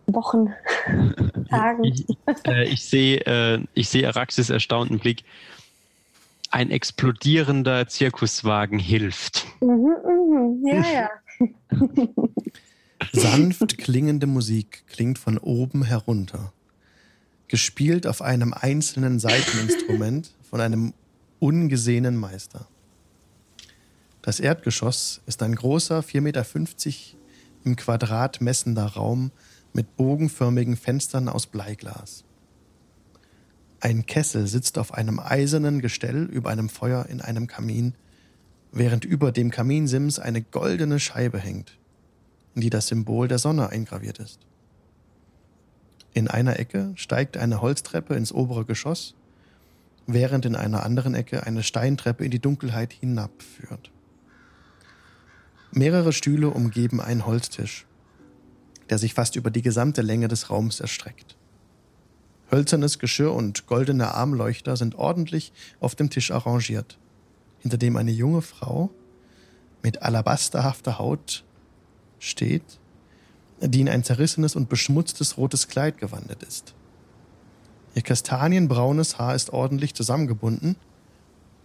Wochen, Tagen. Ich, äh, ich sehe äh, ich sehe Araxis erstaunten Blick. Ein explodierender Zirkuswagen hilft. Mhm, mhm. Ja, ja. Sanft klingende Musik klingt von oben herunter. Gespielt auf einem einzelnen Saiteninstrument von einem ungesehenen Meister. Das Erdgeschoss ist ein großer, 4,50 Meter im Quadrat messender Raum mit bogenförmigen Fenstern aus Bleiglas. Ein Kessel sitzt auf einem eisernen Gestell über einem Feuer in einem Kamin, während über dem Kaminsims eine goldene Scheibe hängt in die das Symbol der Sonne eingraviert ist. In einer Ecke steigt eine Holztreppe ins obere Geschoss, während in einer anderen Ecke eine Steintreppe in die Dunkelheit hinabführt. Mehrere Stühle umgeben einen Holztisch, der sich fast über die gesamte Länge des Raums erstreckt. Hölzernes Geschirr und goldene Armleuchter sind ordentlich auf dem Tisch arrangiert, hinter dem eine junge Frau mit alabasterhafter Haut steht, die in ein zerrissenes und beschmutztes rotes Kleid gewandelt ist. Ihr kastanienbraunes Haar ist ordentlich zusammengebunden,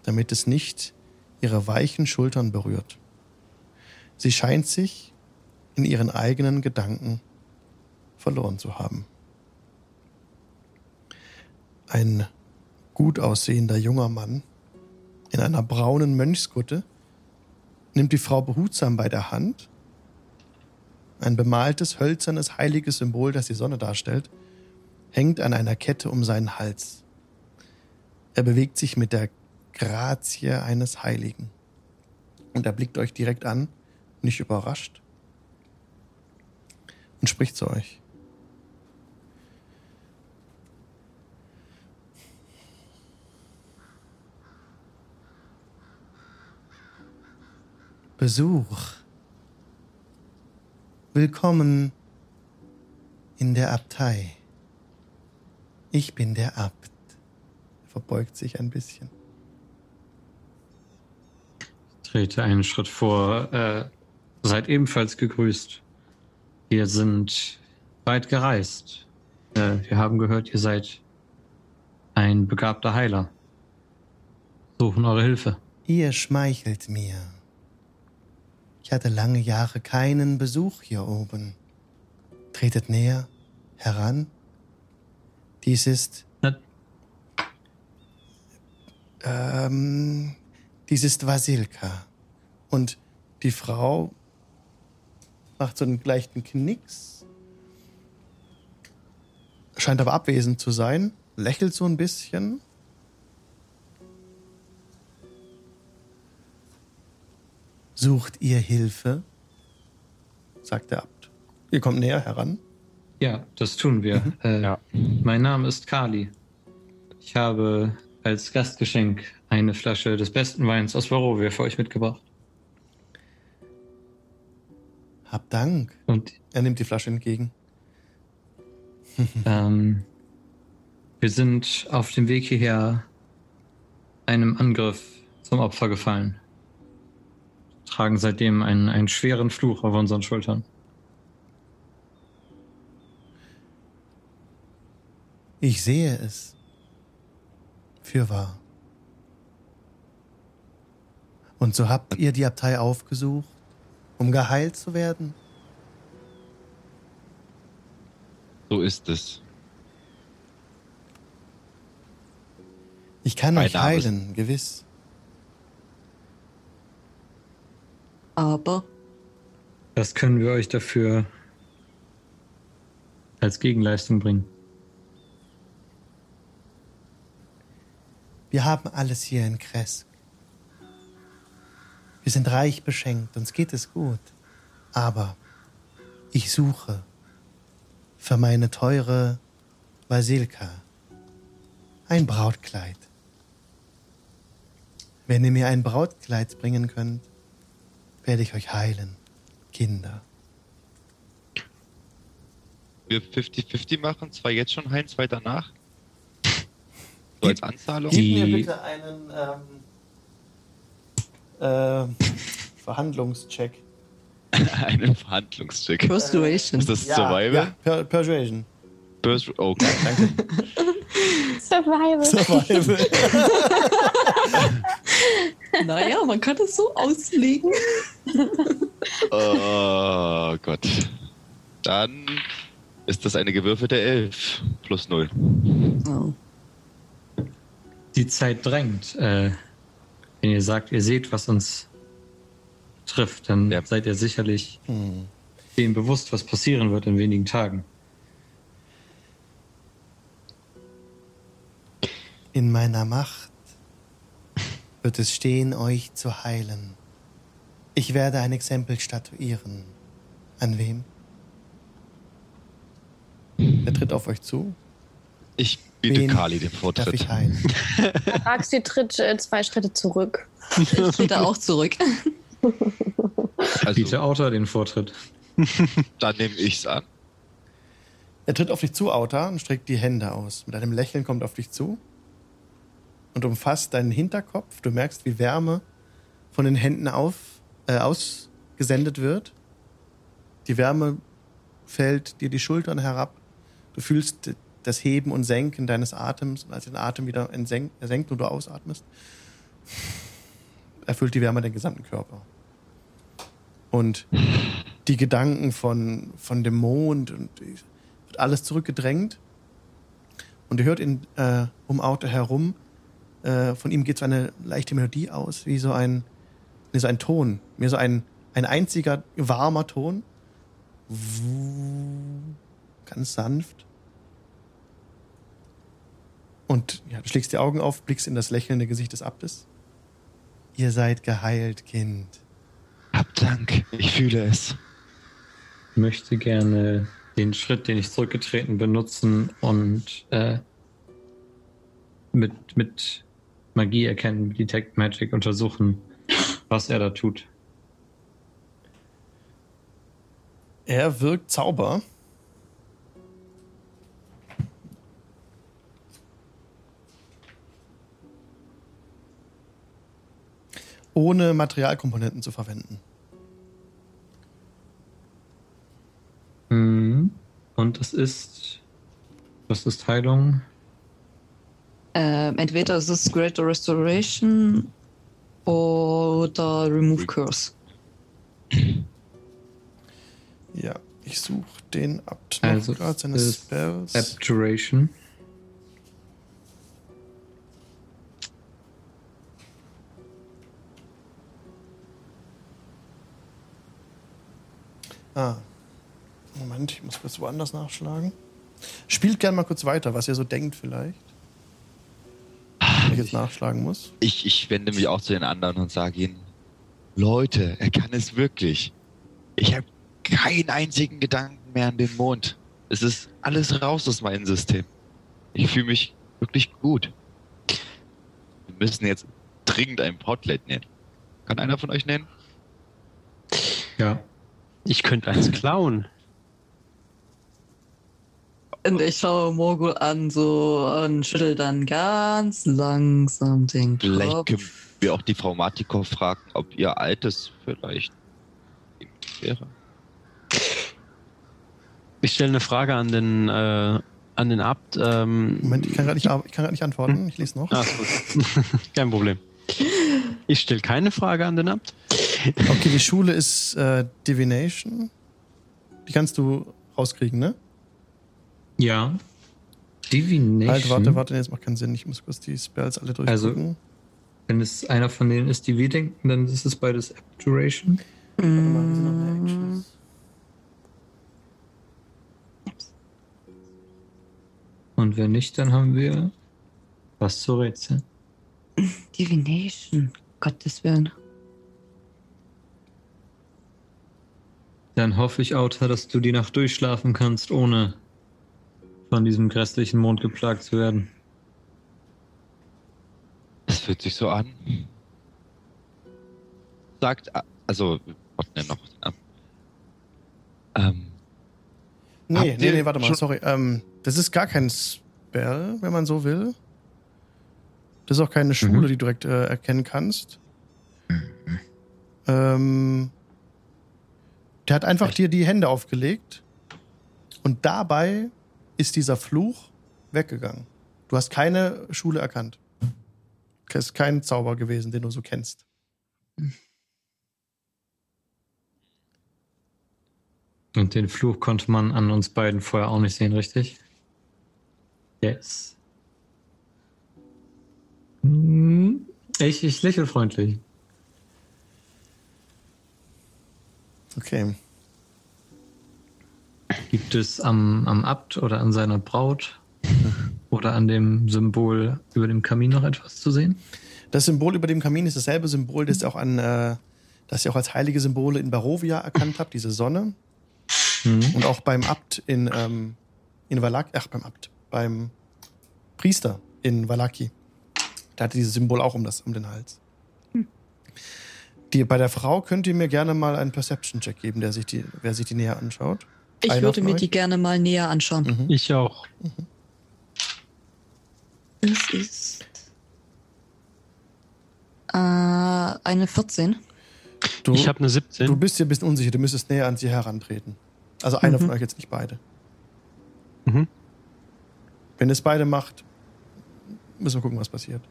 damit es nicht ihre weichen Schultern berührt. Sie scheint sich in ihren eigenen Gedanken verloren zu haben. Ein gut aussehender junger Mann in einer braunen Mönchskutte nimmt die Frau behutsam bei der Hand ein bemaltes, hölzernes, heiliges Symbol, das die Sonne darstellt, hängt an einer Kette um seinen Hals. Er bewegt sich mit der Grazie eines Heiligen. Und er blickt euch direkt an, nicht überrascht, und spricht zu euch. Besuch. Willkommen in der Abtei. Ich bin der Abt. Er verbeugt sich ein bisschen. Trete einen Schritt vor. Äh, seid ebenfalls gegrüßt. Wir sind weit gereist. Äh, wir haben gehört, ihr seid ein begabter Heiler. Suchen eure Hilfe. Ihr schmeichelt mir. Ich hatte lange Jahre keinen Besuch hier oben. Tretet näher, heran. Dies ist. Na- Ähm, dies ist Vasilka. Und die Frau macht so einen leichten Knicks. Scheint aber abwesend zu sein. Lächelt so ein bisschen. Sucht ihr Hilfe? sagt der Abt. Ihr kommt näher heran. Ja, das tun wir. Äh, Ja. Mein Name ist Kali. Ich habe als Gastgeschenk eine Flasche des besten Weins aus Varovia für euch mitgebracht. Hab Dank. Und Er nimmt die Flasche entgegen. ähm, wir sind auf dem Weg hierher einem Angriff zum Opfer gefallen. Tragen seitdem einen, einen schweren Fluch auf unseren Schultern. Ich sehe es. Fürwahr. Und so habt ihr die Abtei aufgesucht, um geheilt zu werden? So ist es. Ich kann Mein euch heilen, gewiss. Aber Was können wir euch dafür als Gegenleistung bringen? Wir haben alles hier in Kresk. Wir sind reich beschenkt, uns geht es gut. Aber ich suche für meine teure Basilka ein Brautkleid. Wenn ihr mir ein Brautkleid bringen könnt, werde ich euch heilen, Kinder. Wir 50-50 machen, zwei jetzt schon heilen, zwei danach. So als Anzahlung. Gib mir bitte einen ähm, äh, Verhandlungscheck. Einen Verhandlungscheck. Persuasion. Ist das Ja, Survival? Ja, per Persuasion. Pers- Oh, Danke. Survival. Survival. Naja, man kann es so auslegen. oh Gott. Dann ist das eine gewürfelte 11 plus 0. Oh. Die Zeit drängt. Äh, wenn ihr sagt, ihr seht, was uns trifft, dann Ja. seid ihr sicherlich Hm. dem bewusst, was passieren wird in wenigen Tagen. In meiner Macht wird es stehen, euch zu heilen. Ich werde ein Exempel statuieren. An wem? Er tritt auf euch zu. Ich biete Wen Kali den Darf Vortritt. ich heilen? Axi tritt äh, zwei Schritte zurück. Ich trete auch zurück. Biete Also, Autor den Vortritt. dann nehme ich's an. Er tritt auf dich zu, Auta, und streckt die Hände aus. Mit einem Lächeln kommt er auf dich zu und umfasst deinen Hinterkopf. Du merkst, wie Wärme von den Händen auf, äh, ausgesendet wird. Die Wärme fällt dir die Schultern herab. Du fühlst das Heben und Senken deines Atems. Und als der Atem wieder er senkt und du ausatmest, erfüllt die Wärme den gesamten Körper. Und die Gedanken von, von dem Mond und wird alles zurückgedrängt. Und ihr hört in, äh, um Auto herum, äh, von ihm geht so eine leichte Melodie aus, wie so ein, nee, so ein Ton, mir so ein, ein einziger warmer Ton. Ganz sanft. Und ja, du schlägst die Augen auf, blickst in das lächelnde Gesicht des Abtes. Ihr seid geheilt, Kind. Hab Dank, ich fühle es. Ich möchte gerne den Schritt, den ich zurückgetreten benutzen und äh, mit, mit Magie erkennen, Detect Magic untersuchen, was er da tut. Er wirkt Zauber. Ohne Materialkomponenten zu verwenden. Mhm. Und es ist. Was ist Heilung? Ähm, entweder ist es Greater Restoration oder Remove Curse. Ja, ich suche den Abt noch Also gerade seine ist Spells. Abjuration. Ah. Moment, ich muss kurz woanders nachschlagen. Spielt gern mal kurz weiter, was ihr so denkt vielleicht. Wenn ich jetzt nachschlagen muss. Ich, ich wende mich auch zu den anderen und sage ihnen, Leute, er kann es wirklich. Ich habe keinen einzigen Gedanken mehr an den Mond. Es ist alles raus aus meinem System. Ich fühle mich wirklich gut. Wir müssen jetzt dringend ein Portlet nennen. Kann einer von euch nennen? Ja. Ich könnte eins klauen. Und ich schaue Morgul an, so und schüttel dann ganz langsam den Vielleicht Kopf. können wir auch die Frau Martikow fragen, ob ihr altes vielleicht wäre. Ich stelle eine Frage an den, äh, an den Abt. Ähm, Moment, ich kann gerade nicht, ich kann nicht antworten. Ich lese noch. Ah, gut. Kein Problem. Ich stelle keine Frage an den Abt. Okay, die Schule ist äh, Divination. Die kannst du rauskriegen, ne? Ja. Divination. Halt, warte, warte, das macht keinen Sinn. Ich muss kurz die Spells alle Also- durchgucken. Wenn es einer von denen ist, die wir denken, dann ist es beides Abjuration. warte mal, wir sind noch mehr Actions. Und wenn nicht, dann haben wir was zu rätseln. Divination. Gottes Willen. Dann hoffe ich, Auta, dass du die Nacht durchschlafen kannst, ohne von diesem grässlichen Mond geplagt zu werden. Das fühlt sich so an. Sagt, also, was denn noch? Ähm, ähm, Nee, nee, nee, warte mal, sorry. Ähm, das ist gar kein Spell, wenn man so will. Das ist auch keine Schule, die du direkt äh, erkennen kannst. Ähm, der hat einfach dir die Hände aufgelegt und dabei ist dieser Fluch weggegangen. Du hast keine Schule erkannt. Es ist kein Zauber gewesen, den du so kennst. Und den Fluch konnte man an uns beiden vorher auch nicht sehen, richtig? Yes. Hm, Ich, ich lächle freundlich. Okay. Gibt es am, am Abt oder an seiner Braut oder an dem Symbol über dem Kamin noch etwas zu sehen? Das Symbol über dem Kamin ist dasselbe Symbol, das ihr auch an, äh, das ihr auch als heilige Symbole in Barovia erkannt habt, diese Sonne. Hm. Und auch beim Abt in, ähm, in Valaki, ach, beim Abt, beim Priester in Valaki. Der hatte dieses Symbol auch um, das, um den Hals. Die, bei der Frau könnt ihr mir gerne mal einen Perception-Check geben, der sich die, wer sich die näher anschaut. Ich Einer würde mir euch? die gerne mal näher anschauen. Mhm. Ich auch. Das ist äh, eine 14. Du, Ich habe eine 17. du bist dir ein bisschen unsicher, du müsstest näher an sie herantreten. Also einer Mhm. von euch, jetzt nicht beide. Mhm. Wenn es beide macht, müssen wir gucken, was passiert.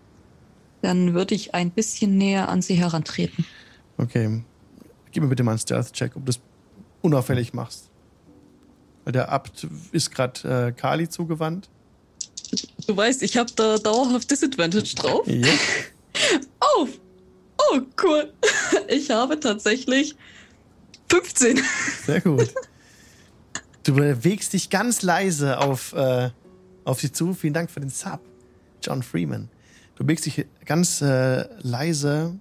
Dann würde ich ein bisschen näher an sie herantreten. Okay. Gib mir bitte mal einen Stealth-Check, ob du das unauffällig machst. Weil der Abt ist gerade äh, Kali zugewandt. Du weißt, ich habe da dauerhaft Disadvantage drauf. Ja. Oh, oh, cool. Ich habe tatsächlich 15. Sehr gut. Du bewegst dich ganz leise auf, äh, auf sie zu. Vielen Dank für den Sub, John Freeman. Du bewegst dich ganz äh, leise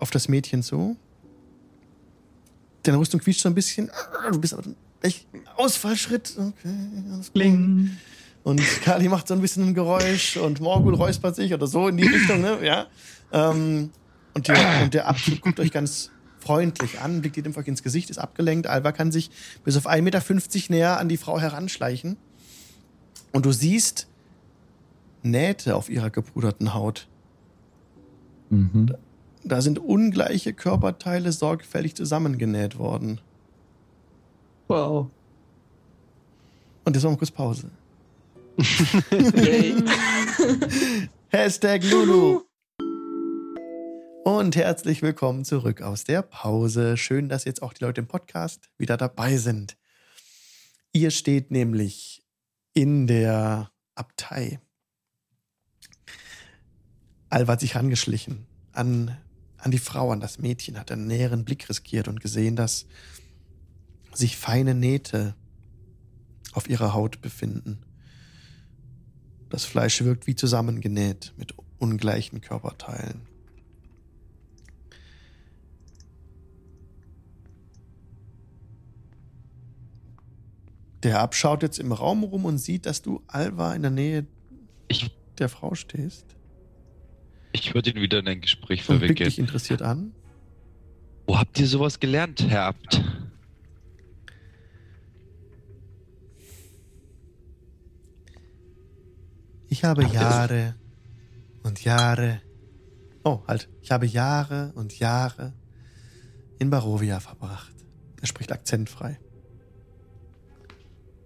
auf das Mädchen zu. Deine Rüstung quietscht so ein bisschen. Du bist aber echt Ausfallschritt. Okay, alles klar. Und Kali macht so ein bisschen ein Geräusch und Morgul räuspert sich oder so in die Richtung, ne? Ja. Ähm, und, der, und der Abt guckt euch ganz freundlich an, blickt ihr einfach ins Gesicht, ist abgelenkt. Alva kann sich bis auf 1,50 Meter näher an die Frau heranschleichen. Und du siehst Nähte auf ihrer gepuderten Haut. Mhm. Da sind ungleiche Körperteile sorgfältig zusammengenäht worden. Wow. Und jetzt machen wir kurz Pause. Hashtag Lulu. Und herzlich willkommen zurück aus der Pause. Schön, dass jetzt auch die Leute im Podcast wieder dabei sind. Ihr steht nämlich in der Abtei. Alva hat sich rangeschlichen an, an die Frau, an das Mädchen, hat einen näheren Blick riskiert und gesehen, dass sich feine Nähte auf ihrer Haut befinden. Das Fleisch wirkt wie zusammengenäht mit ungleichen Körperteilen. Der abschaut jetzt im Raum rum und sieht, dass du Alva in der Nähe Ich, der Frau stehst. Ich würde ihn wieder in ein Gespräch Und blickt dich verwickeln. interessiert an. Wo habt ihr sowas gelernt, Herr Abt? Ich habe Habt ihr- Jahre und Jahre. Oh, halt. Ich habe Jahre und Jahre in Barovia verbracht. Er spricht akzentfrei.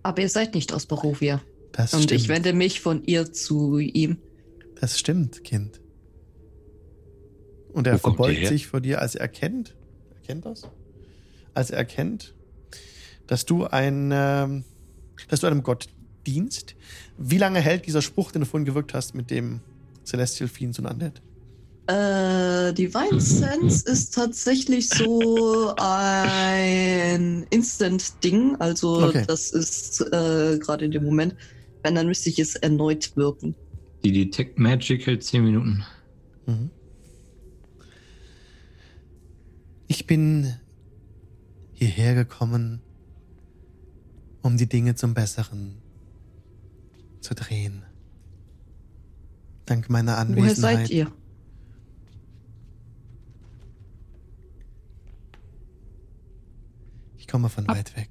Aber ihr seid nicht aus Barovia. Das Und stimmt. ich wende mich von ihr zu ihm. Das stimmt, Kind. Und er Wo verbeugt sich vor dir, als er erkennt, erkennt das? Als er erkennt, dass du ein, ähm, dass du einem Gott dienst. Wie lange hält dieser Spruch, den du vorhin gewirkt hast, mit dem Celestial Fiends und Undead? Äh, Divine Sense ist tatsächlich so ein Instant-Ding. Also Okay. das ist äh, gerade in dem Moment. Wenn, dann müsste ich es erneut wirken. Die Detect Magic hält 10 Minuten. Mhm. Ich bin hierher gekommen, um die Dinge zum Besseren zu drehen. Dank meiner Anwesenheit. Woher seid ihr? Ich komme von weit weg.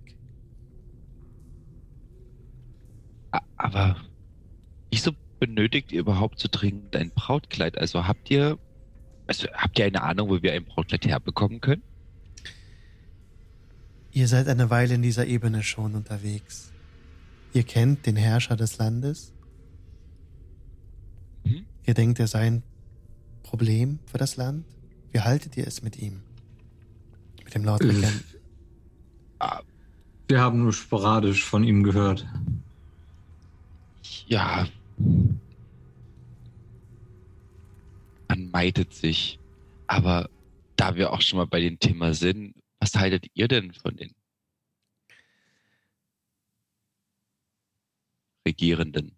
Aber wieso benötigt ihr überhaupt so dringend ein Brautkleid? Also habt ihr, also habt ihr eine Ahnung, wo wir ein Brautkleid herbekommen können? Ihr seid eine Weile in dieser Ebene schon unterwegs. Ihr kennt den Herrscher des Landes. Mhm. Ihr denkt, er sei ein Problem für das Land. Wie haltet ihr es mit ihm? Mit dem Lord Äh. Regent? Wir haben nur sporadisch von ihm gehört. Ja. Meidet sich. Aber da wir auch schon mal bei dem Thema sind, was haltet ihr denn von den Regierenden?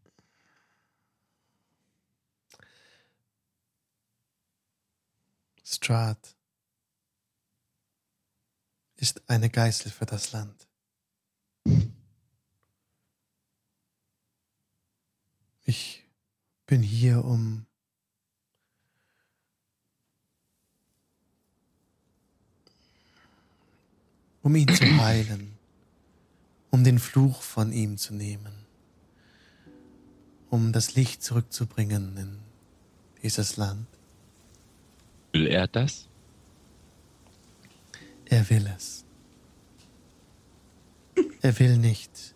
Strahd ist eine Geißel für das Land. Ich bin hier, um um ihn zu heilen, um den Fluch von ihm zu nehmen, um das Licht zurückzubringen in dieses Land. Will er das? Er will es. Er will nicht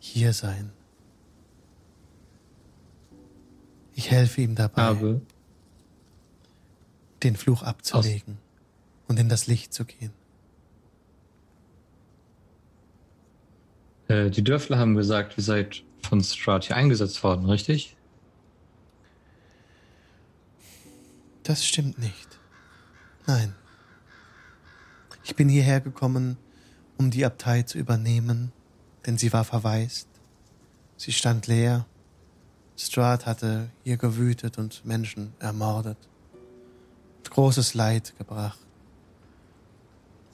hier sein. Ich helfe ihm dabei, Habe den Fluch abzulegen und in das Licht zu gehen. Äh, die Dörfler haben gesagt, ihr seid von Strat hier eingesetzt worden, richtig? Das stimmt nicht. Nein. Ich bin hierher gekommen, um die Abtei zu übernehmen, denn sie war verwaist. Sie stand leer. Strahd hatte hier gewütet und Menschen ermordet. Und großes Leid gebracht.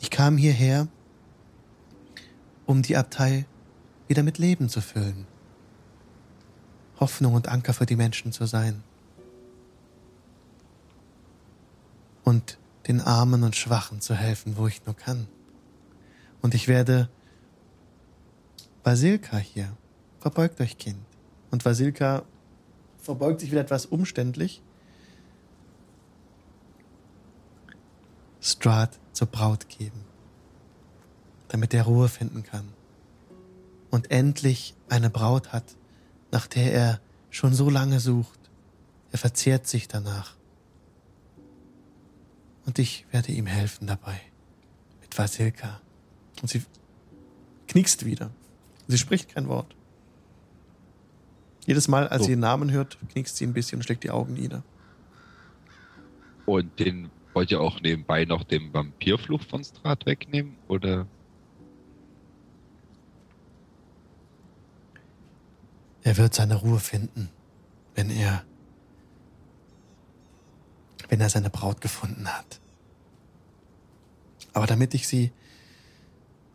Ich kam hierher, um die Abtei wieder mit Leben zu füllen. Hoffnung und Anker für die Menschen zu sein. und den Armen und Schwachen zu helfen, wo ich nur kann. Und ich werde Basilka hier. Verbeugt euch, Kind. Und Basilka verbeugt sich wieder etwas umständlich. Strahd zur Braut geben, damit er Ruhe finden kann. Und endlich eine Braut hat, nach der er schon so lange sucht. Er verzehrt sich danach und ich werde ihm helfen dabei. Mit Vasilka. Und sie knickst wieder. Sie spricht kein Wort. Jedes Mal, als So. sie den Namen hört, knickst sie ein bisschen und schlägt die Augen nieder. Und den wollt ihr auch nebenbei noch den Vampirfluch von Strat wegnehmen? Oder? Er wird seine Ruhe finden, wenn er wenn er seine Braut gefunden hat. Aber damit ich sie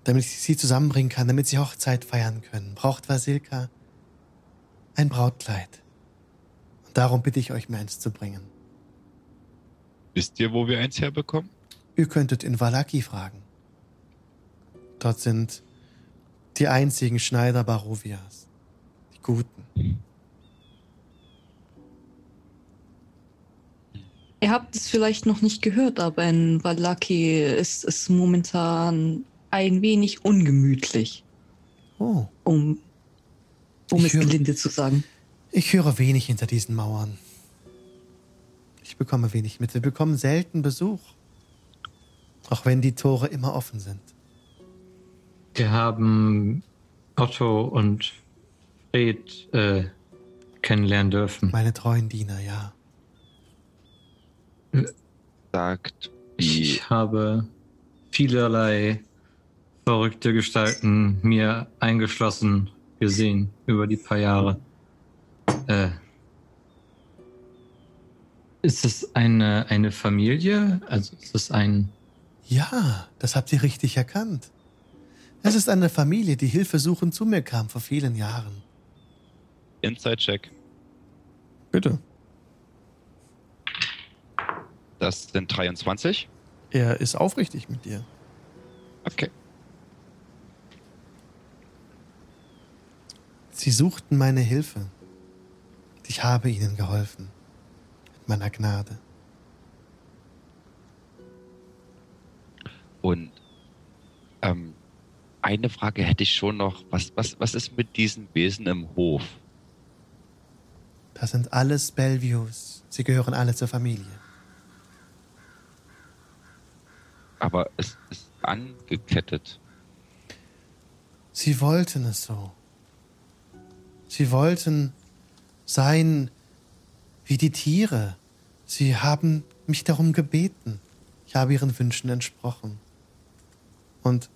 damit ich sie zusammenbringen kann, damit sie Hochzeit feiern können, braucht Vasilka ein Brautkleid. Und darum bitte ich euch, mir eins zu bringen. Wisst ihr, wo wir eins herbekommen? Ihr könntet in Valaki fragen. Dort sind die einzigen Schneider Barovias. Guten. Ihr habt es vielleicht noch nicht gehört, aber in Valaki ist es momentan ein wenig ungemütlich. Oh, Um Um Ich es höre- gelinde zu sagen. Ich höre wenig hinter diesen Mauern. Ich bekomme wenig mit. Wir bekommen selten Besuch. Auch wenn die Tore immer offen sind. Wir haben Otto und Fred äh, kennenlernen dürfen. Meine treuen Diener, ja. Sagt, Ich habe vielerlei verrückte Gestalten mir eingeschlossen gesehen über die paar Jahre. Äh, ist es eine, eine Familie? Also ist es ein... Ja, das habt ihr richtig erkannt. Es ist eine Familie, die hilfesuchend zu mir kam vor vielen Jahren. Inside-Check. Bitte. Das sind 23. Er ist aufrichtig mit dir. Okay. Sie suchten meine Hilfe. Ich habe ihnen geholfen. Mit meiner Gnade. Und ähm, eine Frage hätte ich schon noch. Was, was, was ist mit diesen Wesen im Hof? Das sind alles Belleviews. Sie gehören alle zur Familie. Aber es ist angekettet. Sie wollten es so. Sie wollten sein wie die Tiere. Sie haben mich darum gebeten. Ich habe ihren Wünschen entsprochen. Und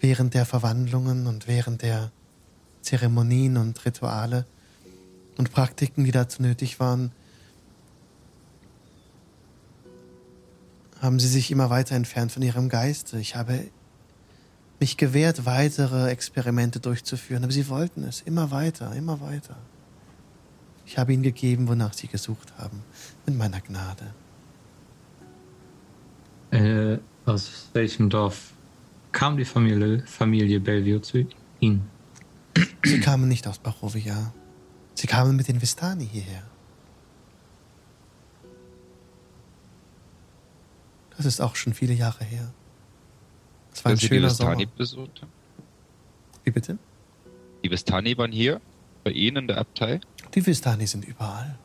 während der Verwandlungen und während der Zeremonien und Rituale und Praktiken, die dazu nötig waren, haben sie sich immer weiter entfernt von ihrem Geiste. Ich habe mich gewehrt, weitere Experimente durchzuführen, aber sie wollten es immer weiter, immer weiter. Ich habe ihnen gegeben, wonach sie gesucht haben, mit meiner Gnade. Äh, aus welchem Dorf kam die Familie, Familie Bellevue zu Ihnen? Sie kamen nicht aus Barovia. Sie kamen mit den Vistani hierher. Das ist auch schon viele Jahre her. Es war ein Dass Sie die schöner Vistani Sommer. besucht haben? Wie bitte? Die Vistani waren hier, bei Ihnen in der Abtei. Die Vistani sind überall.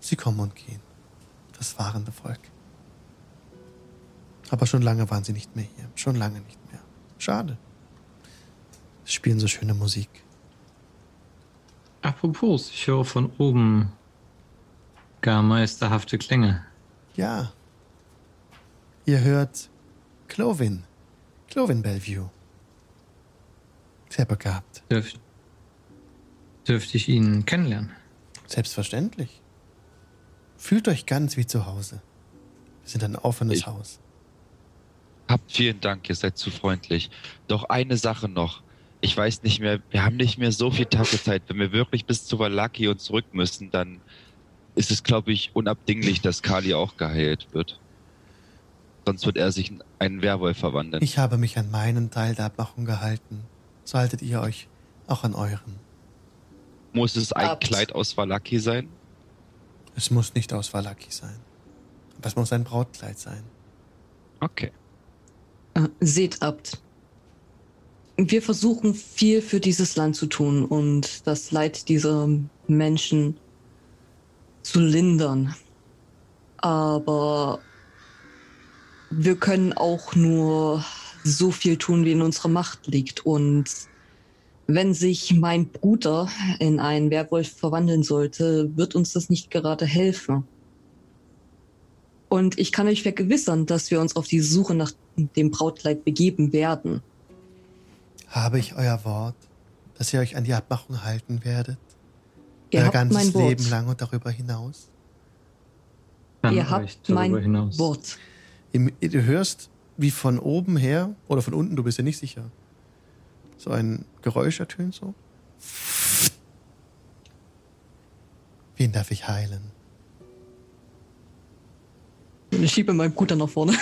Sie kommen und gehen. Das fahrende Volk. Aber schon lange waren sie nicht mehr hier. Schon lange nicht mehr. Schade. Sie spielen so schöne Musik. Apropos, ich höre von oben gar meisterhafte Klänge. Ja. Ihr hört Clovin. Clovin Bellevue. Sehr begabt. Dürf, dürfte ich ihn kennenlernen? Selbstverständlich. Fühlt euch ganz wie zu Hause. Wir sind ein offenes Ich- Haus. Habt vielen Dank, ihr seid zu freundlich. Doch eine Sache noch. Ich weiß nicht mehr, wir haben nicht mehr so viel Tageszeit. Wenn wir wirklich bis zu Valaki und zurück müssen, dann ist es, glaube ich, unabdinglich, dass Kali auch geheilt wird. Sonst wird er sich in einen Werwolf verwandeln. Ich habe mich an meinen Teil der Abmachung gehalten. So haltet ihr euch auch an euren. Muss es ein Abt. Kleid aus Valaki sein? Es muss nicht aus Valaki sein. Aber es muss ein Brautkleid sein. Okay. Äh, seht, Abt. Wir versuchen viel für dieses Land zu tun und das Leid dieser Menschen zu lindern. Aber wir können auch nur so viel tun, wie in unserer Macht liegt. Und wenn sich mein Bruder in einen Werwolf verwandeln sollte, wird uns das nicht gerade helfen. Und ich kann euch vergewissern, dass wir uns auf die Suche nach dem Brautkleid begeben werden. Habe ich euer Wort, dass ihr euch an die Abmachung halten werdet? Ihr Euer habt ganzes mein Wort. Leben lang und darüber hinaus? An Ihr habt mein hinaus. Wort. Ihr, du hörst, wie von oben her oder von unten, du bist ja nicht sicher. So ein Geräusch ertönt so. Wen darf ich heilen? Ich schiebe meinen Bruder nach vorne.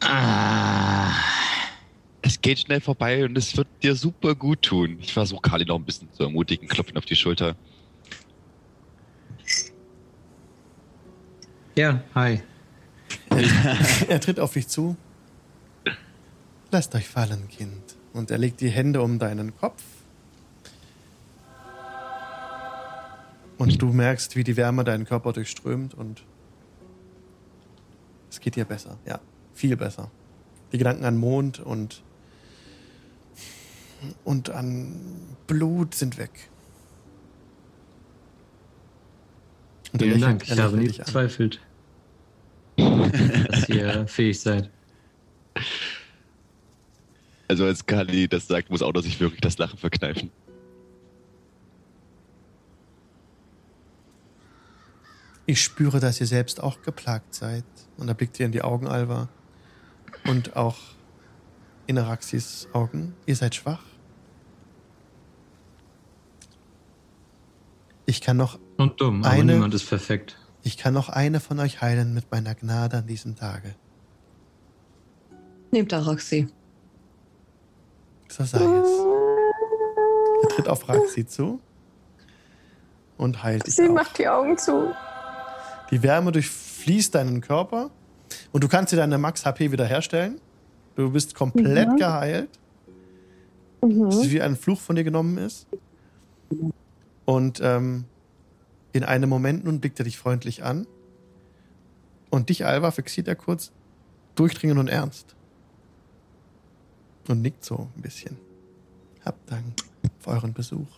Ah, Es geht schnell vorbei und es wird dir super gut tun. Ich versuche Kali noch ein bisschen zu ermutigen, klopfen auf die Schulter. ja, hi. Er tritt auf dich zu. Lasst euch fallen, Kind. Und er legt die Hände um deinen Kopf. Und du merkst, wie die Wärme deinen Körper durchströmt und es geht dir besser. Ja, viel besser. Die Gedanken an Mond und, und an Blut sind weg. Und Vielen lächelt- Dank. Ich habe nie bezweifelt, dass ihr fähig seid. Also als Kali das sagt, muss auch noch sich wirklich das Lachen verkneifen. Ich spüre, dass ihr selbst auch geplagt seid. Und da blickt ihr in die Augen, Alva. Und auch in Araxis Augen. Ihr seid schwach. Ich kann noch, Und dumm, aber Eine- niemand ist perfekt. ich kann noch eine von euch heilen mit meiner Gnade an diesem Tage. Nehmt Araxi. So sei es. Er tritt auf Raxi zu und heilt dich Sie auch. macht die Augen zu. Die Wärme durchfließt deinen Körper und du kannst dir deine Max-HP wiederherstellen. Du bist komplett Mhm. geheilt. Mhm. Es ist wie ein Fluch von dir genommen ist. Und ähm, in einem Moment nun blickt er dich freundlich an. Und dich, Alva, fixiert er kurz durchdringend und ernst. Und nickt so ein bisschen. Habt Dank für euren Besuch.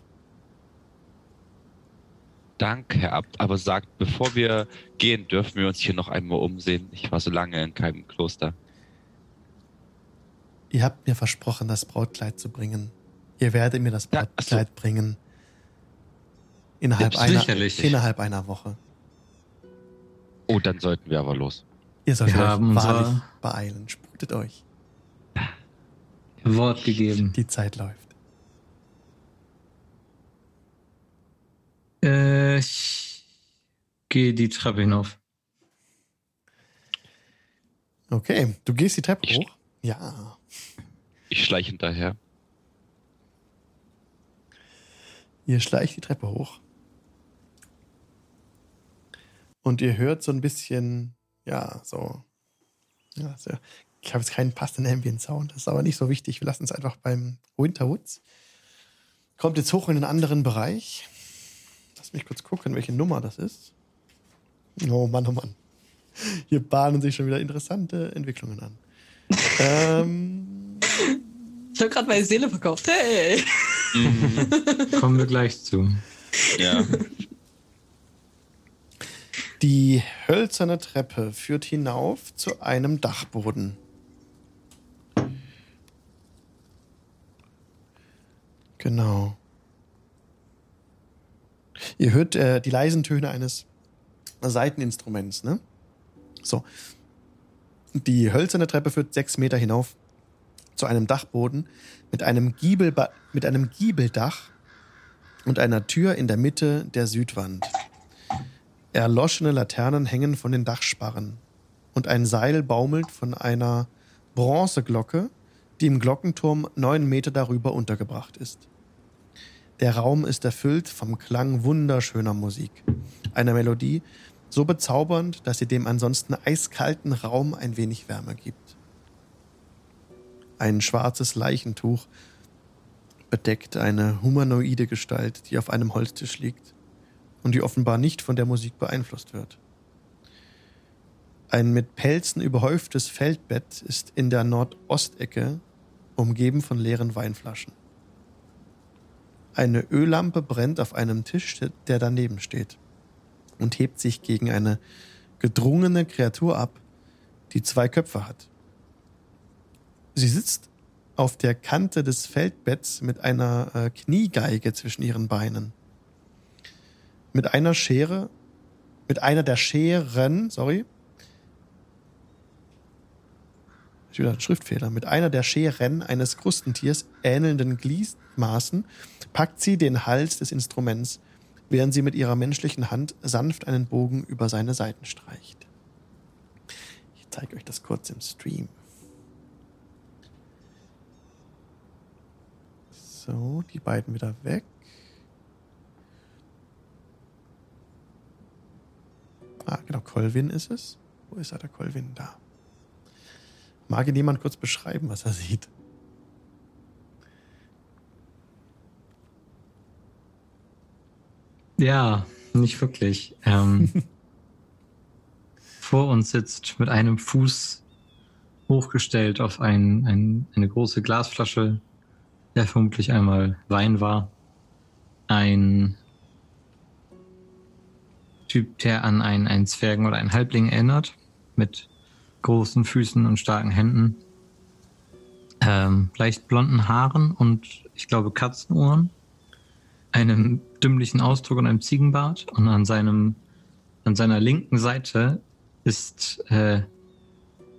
Dank, Herr Abt, aber sagt, bevor wir gehen, dürfen wir uns hier noch einmal umsehen. Ich war so lange in keinem Kloster. Ihr habt mir versprochen, das Brautkleid zu bringen. Ihr werdet mir das Ja, ach so. Brautkleid bringen. Innerhalb einer, innerhalb einer Woche. Oh, dann sollten wir aber los. Ihr solltet Wir euch haben unser- wahrlich beeilen. Sputet euch. Wort gegeben. Die Zeit läuft. Äh, ich gehe die Treppe hinauf. Okay, du gehst die Treppe Ich- hoch. Ja. Ich schleiche hinterher. Ihr schleicht die Treppe hoch. Und ihr hört so ein bisschen, ja, so. Ja, so ich habe jetzt keinen passenden Ambient-Sound, das ist aber nicht so wichtig. Wir lassen es einfach beim Winterwoods. Kommt jetzt hoch in einen anderen Bereich. Lass mich kurz gucken, welche Nummer das ist. Oh Mann, oh Mann. Hier bahnen sich schon wieder interessante Entwicklungen an. ähm, Ich habe gerade meine Seele verkauft. Hey! Kommen wir gleich zu. Ja. Die hölzerne Treppe führt hinauf zu einem Dachboden. Genau. Ihr hört äh, die leisen Töne eines Seiteninstruments, ne? So. Die hölzerne Treppe führt sechs Meter hinauf zu einem Dachboden mit einem, Giebelba mit einem Giebeldach und einer Tür in der Mitte der Südwand. Erloschene Laternen hängen von den Dachsparren und ein Seil baumelt von einer Bronzeglocke, die im Glockenturm neun Meter darüber untergebracht ist. Der Raum ist erfüllt vom Klang wunderschöner Musik, einer Melodie so bezaubernd, dass sie dem ansonsten eiskalten Raum ein wenig Wärme gibt. Ein schwarzes Leichentuch bedeckt eine humanoide Gestalt, die auf einem Holztisch liegt und die offenbar nicht von der Musik beeinflusst wird. Ein mit Pelzen überhäuftes Feldbett ist in der Nordostecke, umgeben von leeren Weinflaschen. Eine Öllampe brennt auf einem Tisch, der daneben steht, und hebt sich gegen eine gedrungene Kreatur ab, die zwei Köpfe hat. Sie sitzt auf der Kante des Feldbetts mit einer äh, Kniegeige zwischen ihren Beinen mit einer Schere, mit einer der Scheren, sorry, wieder Schriftfehler, mit einer der Scheren eines Krustentiers ähnelnden Gliedmaßen packt sie den Hals des Instruments, während sie mit ihrer menschlichen Hand sanft einen Bogen über seine Seiten streicht. Ich zeige euch das kurz im Stream. So, die beiden wieder weg. Ah, genau, Colvin ist es. Wo ist er, der Colvin? Da. Mag ihn jemand kurz beschreiben, was er sieht? Ja, Nicht wirklich. Ähm, vor uns sitzt mit einem Fuß hochgestellt auf ein, ein, eine große Glasflasche, der vermutlich einmal Wein war. Ein Typ, der an einen, einen Zwergen oder einen Halbling erinnert, mit großen Füßen und starken Händen, ähm, leicht blonden Haaren und ich glaube Katzenohren, einem dümmlichen Ausdruck und einem Ziegenbart und an seinem an seiner linken Seite ist äh,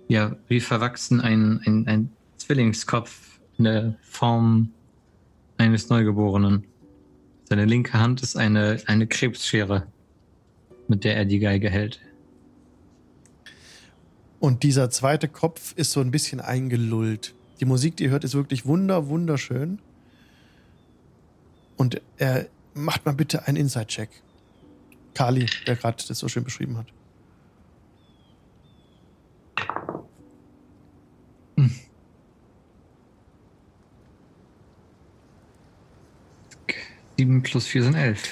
ja wie verwachsen ein, ein, ein Zwillingskopf in der Form eines Neugeborenen. Seine linke Hand ist eine, eine Krebsschere, mit der er die Geige hält. Und dieser zweite Kopf ist so ein bisschen eingelullt. Die Musik, die ihr hört, ist wirklich wunder, wunderschön. Und er macht mal bitte einen Inside-Check. Kali, der gerade das so schön beschrieben hat. Sieben plus vier sind elf.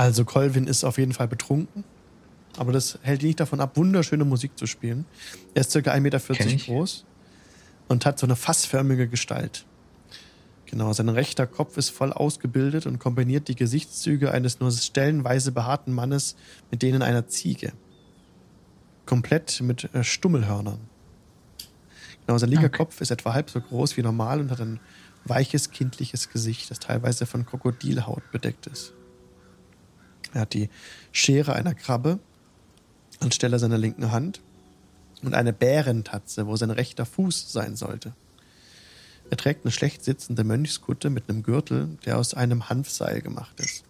Also Colvin ist auf jeden Fall betrunken. Aber das hält ihn nicht davon ab, wunderschöne Musik zu spielen. Er ist circa 1,40 Meter groß und hat so eine fassförmige Gestalt. Genau, sein rechter Kopf ist voll ausgebildet und kombiniert die Gesichtszüge eines nur stellenweise behaarten Mannes mit denen einer Ziege. Komplett mit äh, Stummelhörnern. Genau, sein linker Okay. Kopf ist etwa halb so groß wie normal und hat ein weiches, kindliches Gesicht, das teilweise von Krokodilhaut bedeckt ist. Er hat die Schere einer Krabbe anstelle seiner linken Hand und eine Bärentatze, wo sein rechter Fuß sein sollte. Er trägt eine schlecht sitzende Mönchskutte mit einem Gürtel, der aus einem Hanfseil gemacht ist.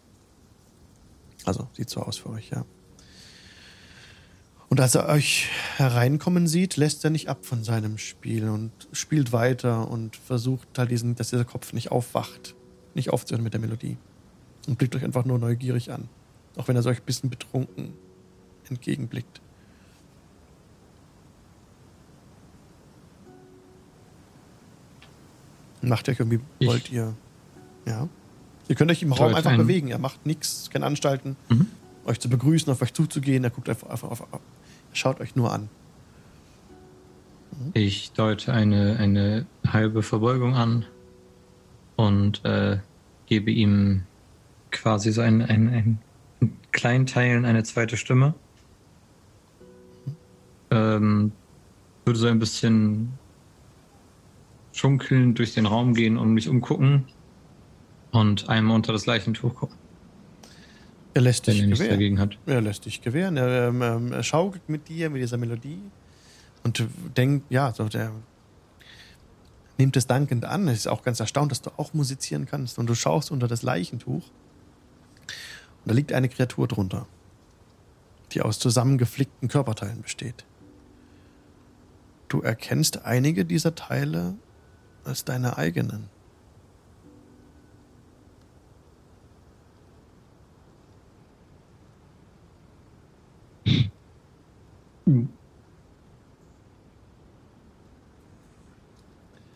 Also, sieht so aus für euch, ja. Und als er euch hereinkommen sieht, lässt er nicht ab von seinem Spiel und spielt weiter und versucht halt diesen, dass dieser Kopf nicht aufwacht, nicht aufzuhören mit der Melodie. Und blickt euch einfach nur neugierig an. Auch wenn er so ein bisschen betrunken entgegenblickt. Macht ihr euch irgendwie, Ich- wollt ihr. Ja. Ihr könnt euch im Raum einfach einen- bewegen. Er macht nichts, keine Anstalten, Mhm. euch zu begrüßen, auf euch zuzugehen. Er guckt einfach, einfach auf. Er schaut euch nur an. Ich deute eine, eine halbe Verbeugung an und äh, gebe ihm quasi so ein, ein, ein in kleinen Teilen eine zweite Stimme. Ähm, würde so ein bisschen schunkeln durch den Raum gehen und mich umgucken und einmal unter das Leichentuch gucken, Er lässt dich gewähren. dagegen hat. Er lässt dich gewähren. Er, ähm, ähm, er schaukelt mit dir, mit dieser Melodie und denkt, ja, so der nimmt es dankend an. Er ist auch ganz erstaunt, dass du auch musizieren kannst. Und du schaust unter das Leichentuch da liegt eine Kreatur drunter, die aus zusammengeflickten Körperteilen besteht. Du erkennst einige dieser Teile als deine eigenen.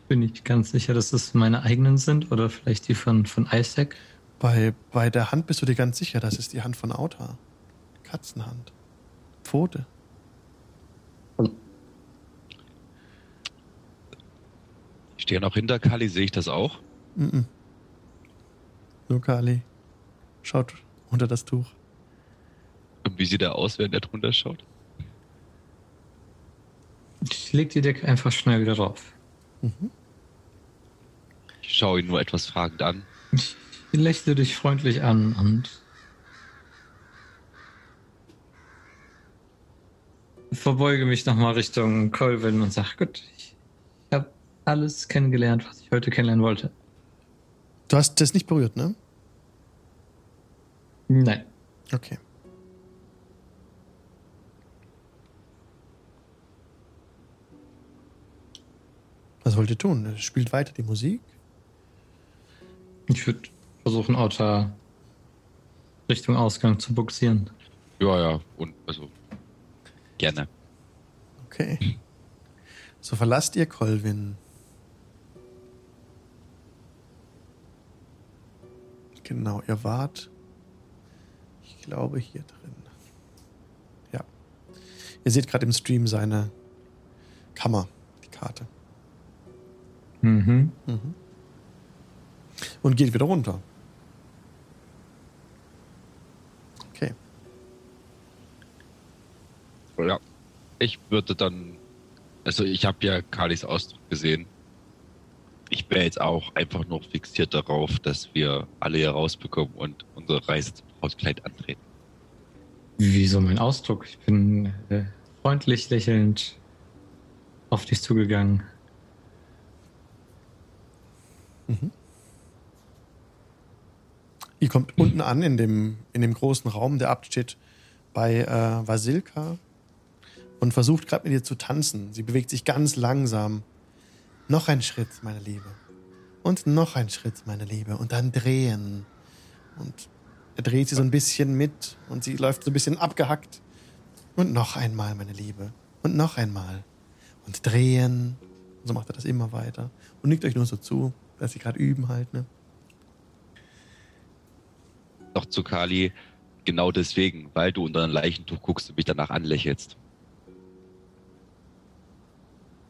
Bin ich ganz sicher, dass es meine eigenen sind oder vielleicht die von, von Isaac. Bei, bei der Hand bist du dir ganz sicher, das ist die Hand von Auta. Katzenhand. Pfote. Ich stehe noch hinter Kali, sehe ich das auch? Mhm. Nur Kali. Schaut unter das Tuch. Und wie sieht er aus, während er drunter schaut? Ich leg die Decke einfach schnell wieder drauf. Mhm. Ich schaue ihn nur etwas fragend an. Ich lächle dich freundlich an und verbeuge mich nochmal Richtung Colvin und sage, gut, ich habe alles kennengelernt, was ich heute kennenlernen wollte. Du hast das nicht berührt, ne? Nein. Okay. Was wollt ihr tun? Spielt weiter die Musik? Ich würde versuchen, Otter Richtung Ausgang zu buxieren. Ja, ja, und also gerne. Okay. So verlasst ihr Colvin. Genau, ihr wart. Ich glaube hier drin. Ja. Ihr seht gerade im Stream seine Kammer, die Karte. Mhm. Mhm. Und geht wieder runter. Ja. Ich würde dann. Also, ich habe ja Kalis Ausdruck gesehen. Ich wäre jetzt auch einfach noch fixiert darauf, dass wir alle hier rausbekommen und unsere Reise zum Brautkleid antreten. Wieso mein Ausdruck? Ich bin äh, freundlich lächelnd auf dich zugegangen. Ihr kommt unten an in dem, in dem großen Raum, der absteht bei äh, Vasilka und versucht gerade mit ihr zu tanzen. Sie bewegt sich ganz langsam. Noch ein Schritt, meine Liebe. Und noch ein Schritt, meine Liebe. Und dann drehen. Und er dreht sie so ein bisschen mit und sie läuft so ein bisschen abgehackt. Und noch einmal, meine Liebe. Und noch einmal. Und drehen. Und so macht er das immer weiter. Und nickt euch nur so zu, dass sie gerade üben halt, ne? Noch zu Kali. Genau deswegen, weil du unter ein Leichentuch guckst und mich danach anlächelst.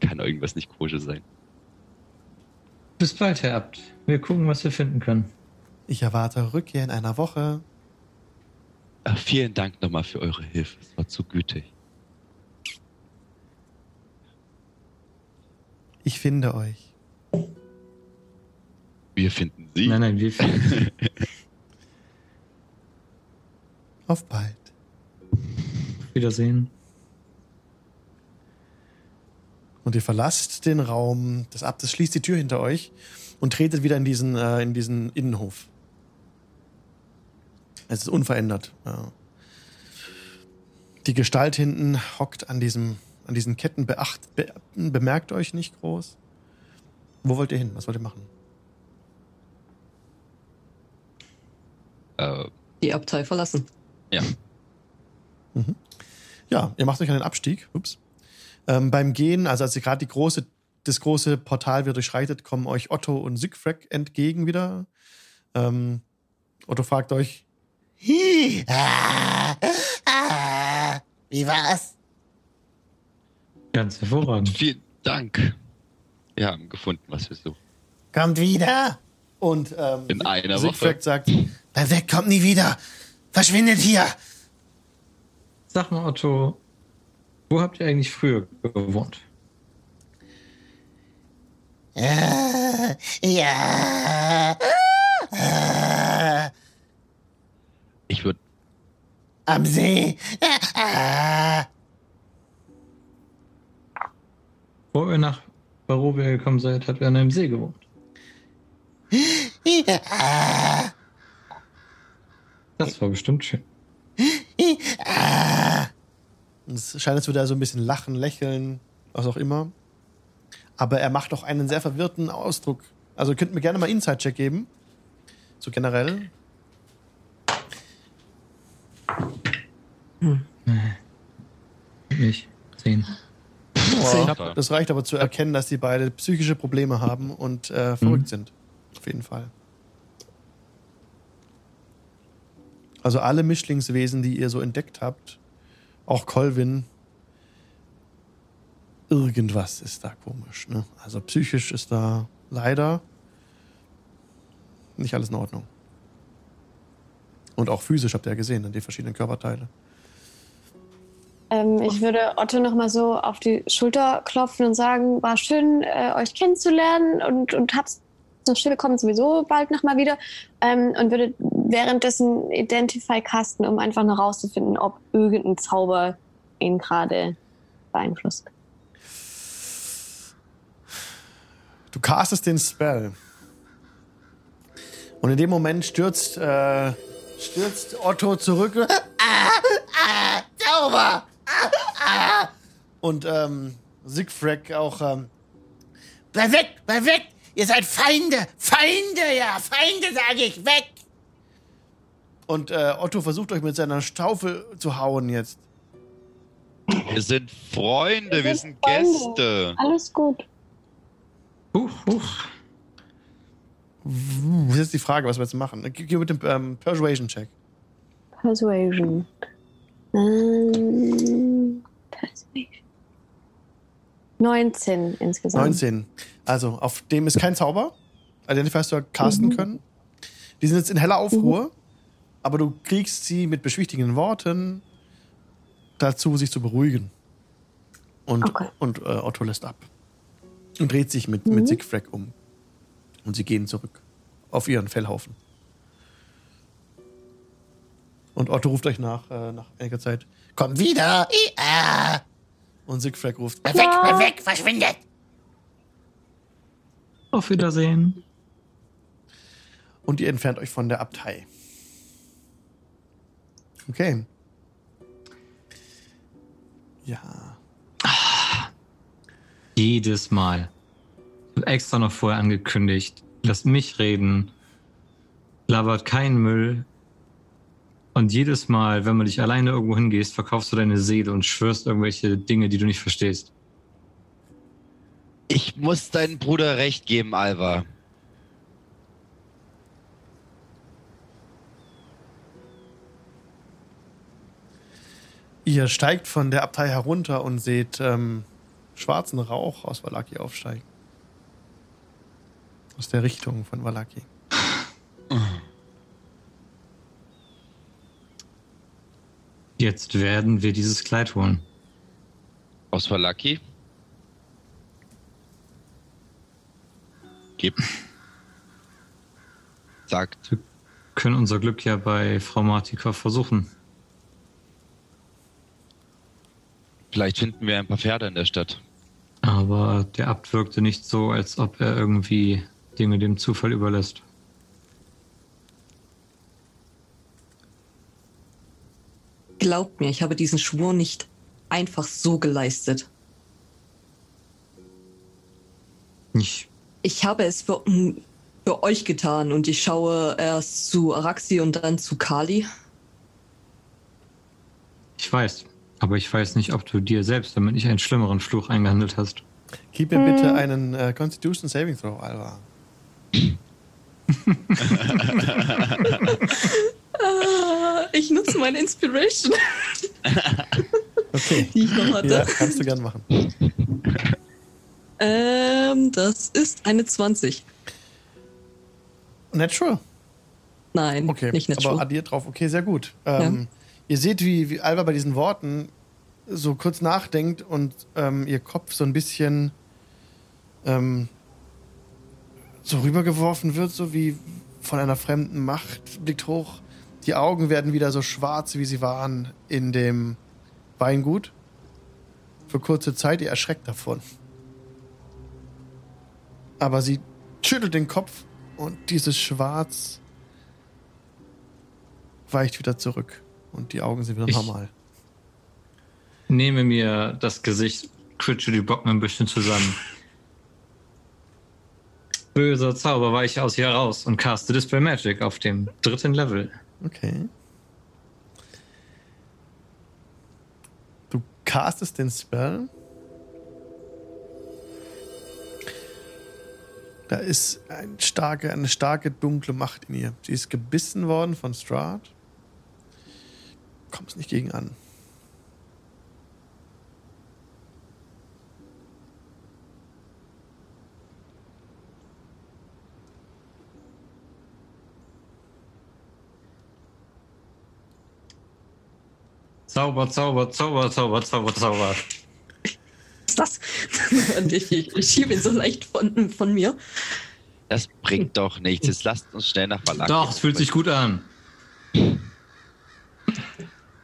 Kann irgendwas nicht koscher sein. Bis bald, Herr Abt. Wir gucken, was wir finden können. Ich erwarte Rückkehr in einer Woche. Äh, vielen Dank nochmal für eure Hilfe. Es war zu gütig. Ich finde euch. Wir finden sie. Nein, nein, wir finden. Auf bald. Wiedersehen. Und ihr verlasst den Raum des Abtes, schließt die Tür hinter euch und tretet wieder in diesen, äh, in diesen Innenhof. Es ist unverändert. Ja. Die Gestalt hinten hockt an, diesem, an diesen Ketten, beacht, be, bemerkt euch nicht groß. Wo wollt ihr hin? Was wollt ihr machen? Äh, Die Abtei verlassen. ja. Ja, ihr macht euch einen Abstieg. Ups. Ähm, beim Gehen, also als ihr gerade die große, das große Portal wieder durchschreitet, kommen euch Otto und Siegfried entgegen wieder. Ähm, Otto fragt euch, Hi, ah, ah. Wie war's? Ganz hervorragend. Vielen Dank. Wir haben gefunden, was wir suchen. Kommt wieder. und ähm, In einer Siegfried Woche. sagt, Bleib weg, kommt nie wieder. Verschwindet hier. Sag mal, Otto, wo habt ihr eigentlich früher gewohnt? Ah, ja. Ich würde am See. Ah, Bevor ihr nach Barovia gekommen seid, habt ihr an einem See gewohnt. ah, Das war bestimmt schön. ah. Und es scheint, als würde er so ein bisschen lachen, lächeln, was auch immer. Aber er macht auch einen sehr verwirrten Ausdruck. Also ihr könnt mir gerne mal Inside-Check geben. So generell. Nicht. Zehn. Boah, das reicht aber zu erkennen, dass die beide psychische Probleme haben und äh, verrückt sind. Auf jeden Fall. Also alle Mischlingswesen, die ihr so entdeckt habt, auch Colvin, irgendwas ist da komisch. Ne? Also psychisch ist da leider nicht alles in Ordnung. Und auch physisch habt ihr ja gesehen, an die verschiedenen Körperteile. Ähm, ich würde Otto noch mal so auf die Schulter klopfen und sagen, war schön, äh, euch kennenzulernen und, und hab's noch Stille kommen sowieso bald noch mal wieder ähm, und würde währenddessen Identify casten, um einfach noch rauszufinden, ob irgendein Zauber ihn gerade beeinflusst. Du castest den Spell. Und in dem Moment stürzt, äh, stürzt Otto zurück Ah, Zauber. und ähm, Siegfried auch. Ähm, Bleib weg, bleib weg. Ihr seid Feinde. Feinde, ja. Feinde, sage ich. Weg. und äh, Otto versucht euch mit seiner Staufel zu hauen jetzt. Wir sind Freunde, wir Wir sind sind Freunde. Gäste. Alles gut. Huch, huch. Das ist jetzt die Frage, was wir jetzt machen. Geh geh mit dem ähm, Persuasion-Check. Persuasion. Ähm, Persuasion. 19 insgesamt. 19. Also, auf dem ist kein Zauber. Identifiers du casten können. Die sind jetzt in heller Aufruhr, aber du kriegst sie mit beschwichtigenden Worten dazu, sich zu beruhigen. Und, Okay. und äh, Otto lässt ab. Und dreht sich mit, mit Sigfrag um. Und sie gehen zurück auf ihren Fellhaufen. Und Otto ruft euch nach, äh, nach einiger Zeit. Komm wieder. Ja. Und Sigfrag ruft. Weg, bleib weg, verschwindet. Auf Wiedersehen. Und ihr entfernt euch von der Abtei. Okay. Ja. Jedes Mal. Ich habe extra noch vorher angekündigt. Lasst mich reden. Labert keinen Müll. Und jedes Mal, wenn man dich alleine irgendwo hingehst, verkaufst du deine Seele und schwörst irgendwelche Dinge, die du nicht verstehst. Ich muss deinem Bruder recht geben, Alva. Ihr steigt von der Abtei herunter und seht ähm, schwarzen Rauch aus Valaki aufsteigen. Aus der Richtung von Valaki. Jetzt werden wir dieses Kleid holen. Aus Valaki. Gib. Sagt. Wir können unser Glück ja bei Frau Martika versuchen. Vielleicht finden wir ein paar Pferde in der Stadt. Aber der Abt wirkte nicht so, als ob er irgendwie Dinge dem Zufall überlässt. Glaubt mir, ich habe diesen Schwur nicht einfach so geleistet. Ich, Ich habe es für, mm, für euch getan und ich schaue erst zu Araxi und dann zu Kali. ich weiß. Aber ich weiß nicht, ob du dir selbst damit nicht einen schlimmeren Fluch eingehandelt hast. Gib mir bitte einen äh, Constitution Saving Throw, Alva. Ah, ich nutze meine Inspiration, Okay. die ich noch hatte. Ja, kannst du gern machen. Ähm, das ist eine 20. Natural. Nein, Okay, nicht aber natural. addiert drauf. Okay, sehr gut. Ähm, Ihr seht, wie, wie Alva bei diesen Worten so kurz nachdenkt und ähm, ihr Kopf so ein bisschen ähm, so rübergeworfen wird, so wie von einer fremden Macht, blickt hoch. Die Augen werden wieder so schwarz, wie sie waren in dem Weingut. Für kurze Zeit, ihr erschreckt davon. Aber sie schüttelt den Kopf und dieses Schwarz weicht wieder zurück und die Augen sind wieder Ich- normal. Nehme mir das Gesicht, quitsche die Bocken ein bisschen zusammen. Böser Zauber weiche aus hier raus und caste Display Magic auf dem dritten Level. Okay. Du castest den Spell. Da ist ein starke, eine starke dunkle Macht in ihr. Sie ist gebissen worden von Strahd. Kommst nicht gegen an. Zauber, Zauber, Zauber, Zauber, Zauber, Zauber. Ist das? Und ich, ich, ich schiebe ihn so leicht von, von mir. Das bringt doch nichts. Jetzt lasst uns schnell nach Valaki. Doch, es fühlt sich gut an. Es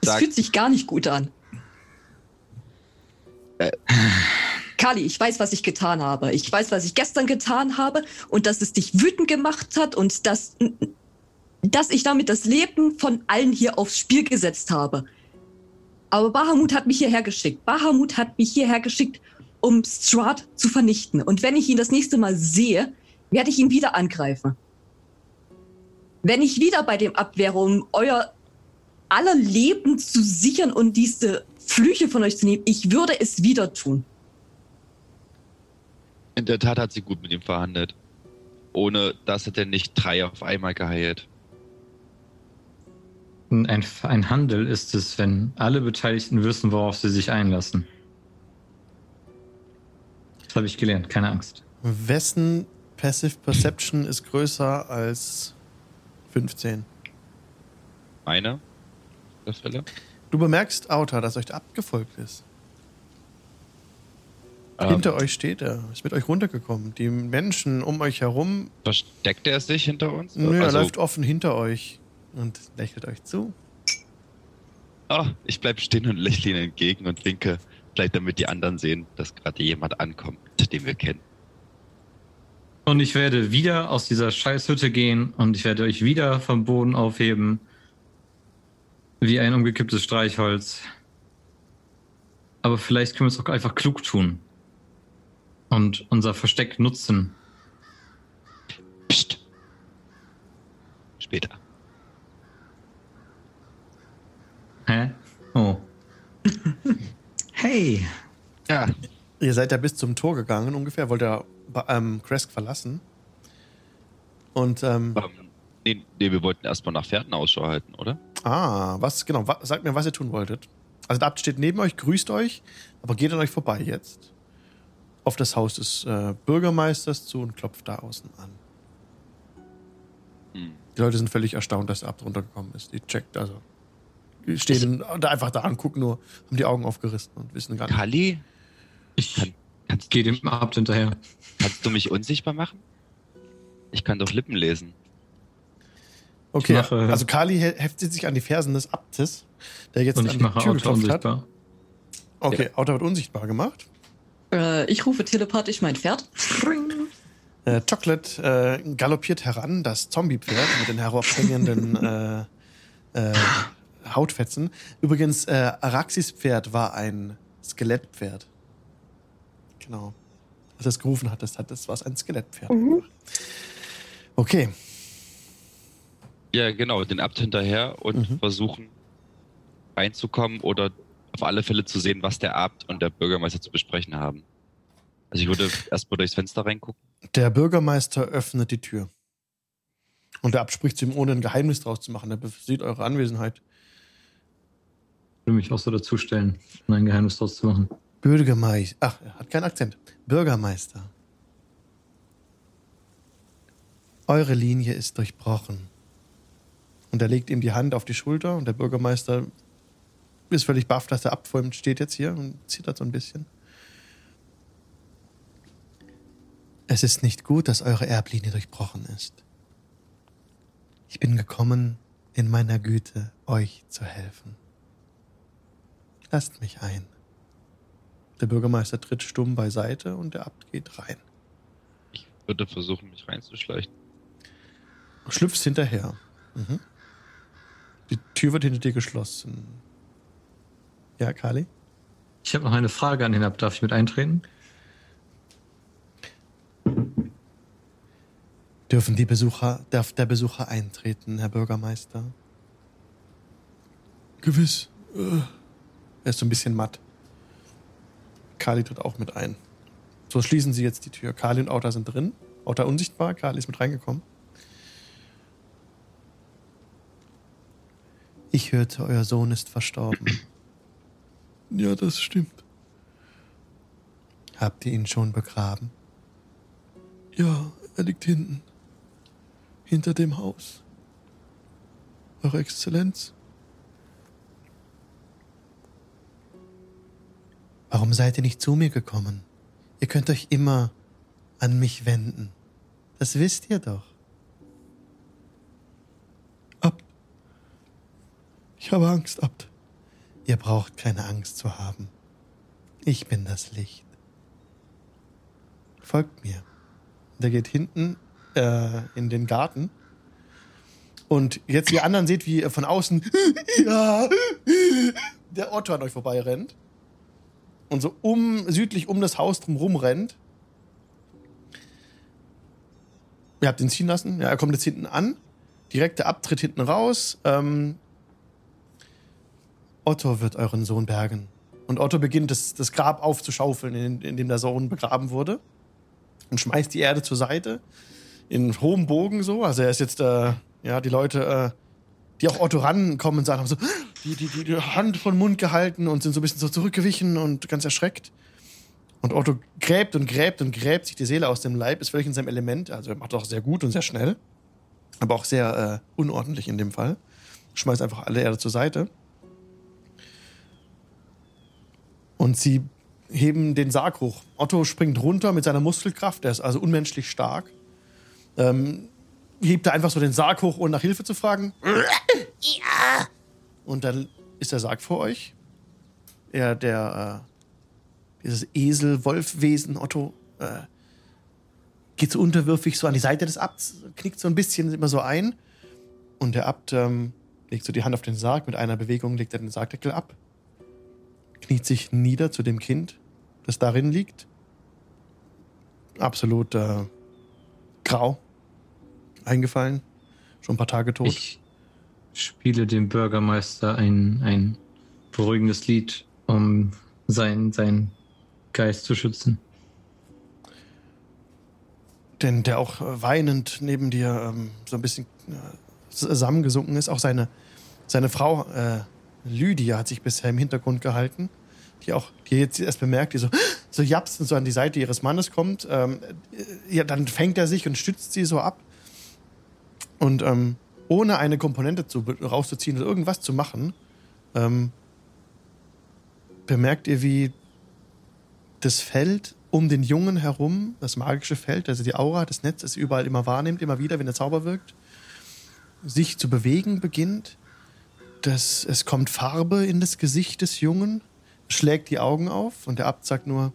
Sag- fühlt sich gar nicht gut an. Äh. Kali, ich weiß, was ich getan habe. Ich weiß, was ich gestern getan habe und dass es dich wütend gemacht hat und dass, dass ich damit das Leben von allen hier aufs Spiel gesetzt habe. Aber Bahamut hat mich hierher geschickt. Bahamut hat mich hierher geschickt, um Strahd zu vernichten. Und wenn ich ihn das nächste Mal sehe, werde ich ihn wieder angreifen. Wenn ich wieder bei dem Abt wäre, um euer aller Leben zu sichern und diese Flüche von euch zu nehmen, ich würde es wieder tun. In der Tat hat sie gut mit ihm verhandelt. Ohne das hätte er nicht drei auf einmal geheilt. Ein, ein Handel ist es, wenn alle Beteiligten wissen, worauf sie sich einlassen. Das habe ich gelernt, keine Angst. Wessen Passive Perception ist größer als 15? Einer der Fälle. Du bemerkst, Auta, dass euch da abgefolgt ist. Ähm, Hinter euch steht er, ist mit euch runtergekommen. Die Menschen um euch herum, Versteckt er sich hinter uns? nö, er Also- läuft offen hinter euch und lächelt euch zu. Ah, ich bleib stehen und lächle ihnen entgegen und winke, vielleicht damit die anderen sehen, dass gerade jemand ankommt, den wir kennen. Und ich werde wieder aus dieser Scheißhütte gehen und ich werde euch wieder vom Boden aufheben. Wie ein umgekipptes Streichholz. Aber vielleicht können wir es auch einfach klug tun. Und unser Versteck nutzen. Psst. Später. Hä? Oh. hey. Ja. Ihr seid ja bis zum Tor gegangen, ungefähr, wollt ihr ähm, Kresk verlassen. Und, ähm, Ähm, nee, nee, wir wollten erstmal nach Pferden Ausschau halten, oder? ah, was, genau, wa sagt mir, was ihr tun wolltet. Also der Abt steht neben euch, grüßt euch, aber geht an euch vorbei jetzt. Auf das Haus des äh, Bürgermeisters zu und klopft da außen an. Hm. Die Leute sind völlig erstaunt, dass der Abt runtergekommen ist. Die checkt, also. Stehen da einfach da und gucken nur, haben die Augen aufgerissen und wissen gar nicht. Kali, Ich Kann- kannst, gehe dem Abt hinterher. kannst du mich unsichtbar machen? Ich kann doch Lippen lesen. Okay, Ich mache- also Kali he- heftet sich an die Fersen des Abtes, der jetzt Und an ich die mache Tür Auto geklopft hat. unsichtbar. Okay, Auto wird unsichtbar gemacht. Äh, ich rufe telepathisch mein Pferd. Äh, Chocolate äh, galoppiert heran, das Zombie-Pferd mit den herabhängenden äh, äh, Hautfetzen. Übrigens, äh, Araxis Pferd war ein Skelettpferd. Genau. Als es gerufen hat, das, hat, das war ein Skelettpferd. Mhm. Okay, Ja, genau, den Abt hinterher und Mhm. versuchen reinzukommen oder auf alle Fälle zu sehen, was der Abt und der Bürgermeister zu besprechen haben. Also ich würde erstmal durchs Fenster reingucken. der Bürgermeister öffnet die Tür. Und der Abt spricht zu ihm, ohne ein Geheimnis draus zu machen. Er sieht eure Anwesenheit. Würde mich auch so dazustellen, um ein Geheimnis draus zu machen. Bürgermeister. Ach, er hat keinen Akzent. Bürgermeister. Eure Linie ist durchbrochen. Und er legt ihm die Hand auf die Schulter und der Bürgermeister ist völlig baff, dass vor ihm steht jetzt hier und zittert so ein bisschen. Es ist nicht gut, dass eure Erblinie durchbrochen ist. Ich bin gekommen, in meiner Güte euch zu helfen. Lasst mich ein. Der Bürgermeister tritt stumm beiseite und der Abt geht rein. Ich würde versuchen, mich reinzuschleichen. Schlüpfst hinterher. Mhm. Die Tür wird hinter dir geschlossen. Ja, Kali? Ich habe noch eine Frage an den Abt. Darf ich mit eintreten? Dürfen die Besucher, darf der Besucher eintreten, Herr Bürgermeister? Gewiss. Äh. Er ist so ein bisschen matt. Kali tritt auch mit ein. So schließen sie jetzt die Tür. Kali und Auta sind drin. Auta unsichtbar, Kali ist mit reingekommen. Ich hörte, euer Sohn ist verstorben. Ja, das stimmt. Habt ihr ihn schon begraben? Ja, er liegt hinten. Hinter dem Haus. Eure Exzellenz. Warum seid ihr nicht zu mir gekommen? Ihr könnt euch immer an mich wenden. Das wisst ihr doch. Abt. Ich habe Angst, Abt. Ihr braucht keine Angst zu haben. Ich bin das Licht. Folgt mir. Der geht hinten äh, in den Garten. Und jetzt ihr anderen seht, wie von außen ja, der Otto an euch vorbei rennt. Und so um, südlich um das Haus drum rennt. Ihr habt ihn ziehen lassen. Ja, er kommt jetzt hinten an. Direkter Abtritt hinten raus. Ähm, Otto wird euren Sohn bergen. Und Otto beginnt, das, das Grab aufzuschaufeln, in, in dem der Sohn begraben wurde. Und schmeißt die Erde zur Seite. In hohem Bogen so. Also er ist jetzt, äh, ja, die Leute die auch Otto rankommen und sagen, haben so die, die, die, die Hand von Mund gehalten und sind so ein bisschen so zurückgewichen und ganz erschreckt. Und Otto gräbt und gräbt und gräbt sich die Seele aus dem Leib, ist völlig in seinem Element. Also er macht auch sehr gut und sehr schnell. Aber auch sehr äh, unordentlich in dem Fall. Schmeißt einfach alle Erde zur Seite. Und sie heben den Sarg hoch. Otto springt runter mit seiner Muskelkraft, der ist also unmenschlich stark. Ähm, hebt er einfach so den Sarg hoch, ohne nach Hilfe zu fragen. Ja. Und dann ist der Sarg vor euch. Er, der, äh, dieses Esel-Wolf-Wesen, Otto, äh, geht so unterwürfig so an die Seite des Abts, knickt so ein bisschen immer so ein. Und der Abt ähm, legt so die Hand auf den Sarg. Mit einer Bewegung legt er den Sargdeckel ab. Kniet sich nieder zu dem Kind, das darin liegt. Absolut äh, grau. Eingefallen. Schon ein paar Tage tot. Ich spiele dem Bürgermeister ein, ein beruhigendes Lied, um seinen sein Geist zu schützen. denn der auch äh, weinend neben dir ähm, so ein bisschen äh, zusammengesunken ist. Auch seine, seine Frau äh, Lydia hat sich bisher im Hintergrund gehalten, die auch, die jetzt erst bemerkt, die so, so japst und so an die Seite ihres Mannes kommt. Ähm, äh, ja, dann fängt er sich und stützt sie so ab. Und ähm, ohne eine Komponente zu, rauszuziehen oder irgendwas zu machen, ähm, bemerkt ihr, wie das Feld um den Jungen herum, das magische Feld, also die Aura, das Netz, das überall immer wahrnimmt, immer wieder, wenn der Zauber wirkt, sich zu bewegen beginnt. Das, es kommt Farbe in das Gesicht des Jungen, schlägt die Augen auf und der Abt sagt nur,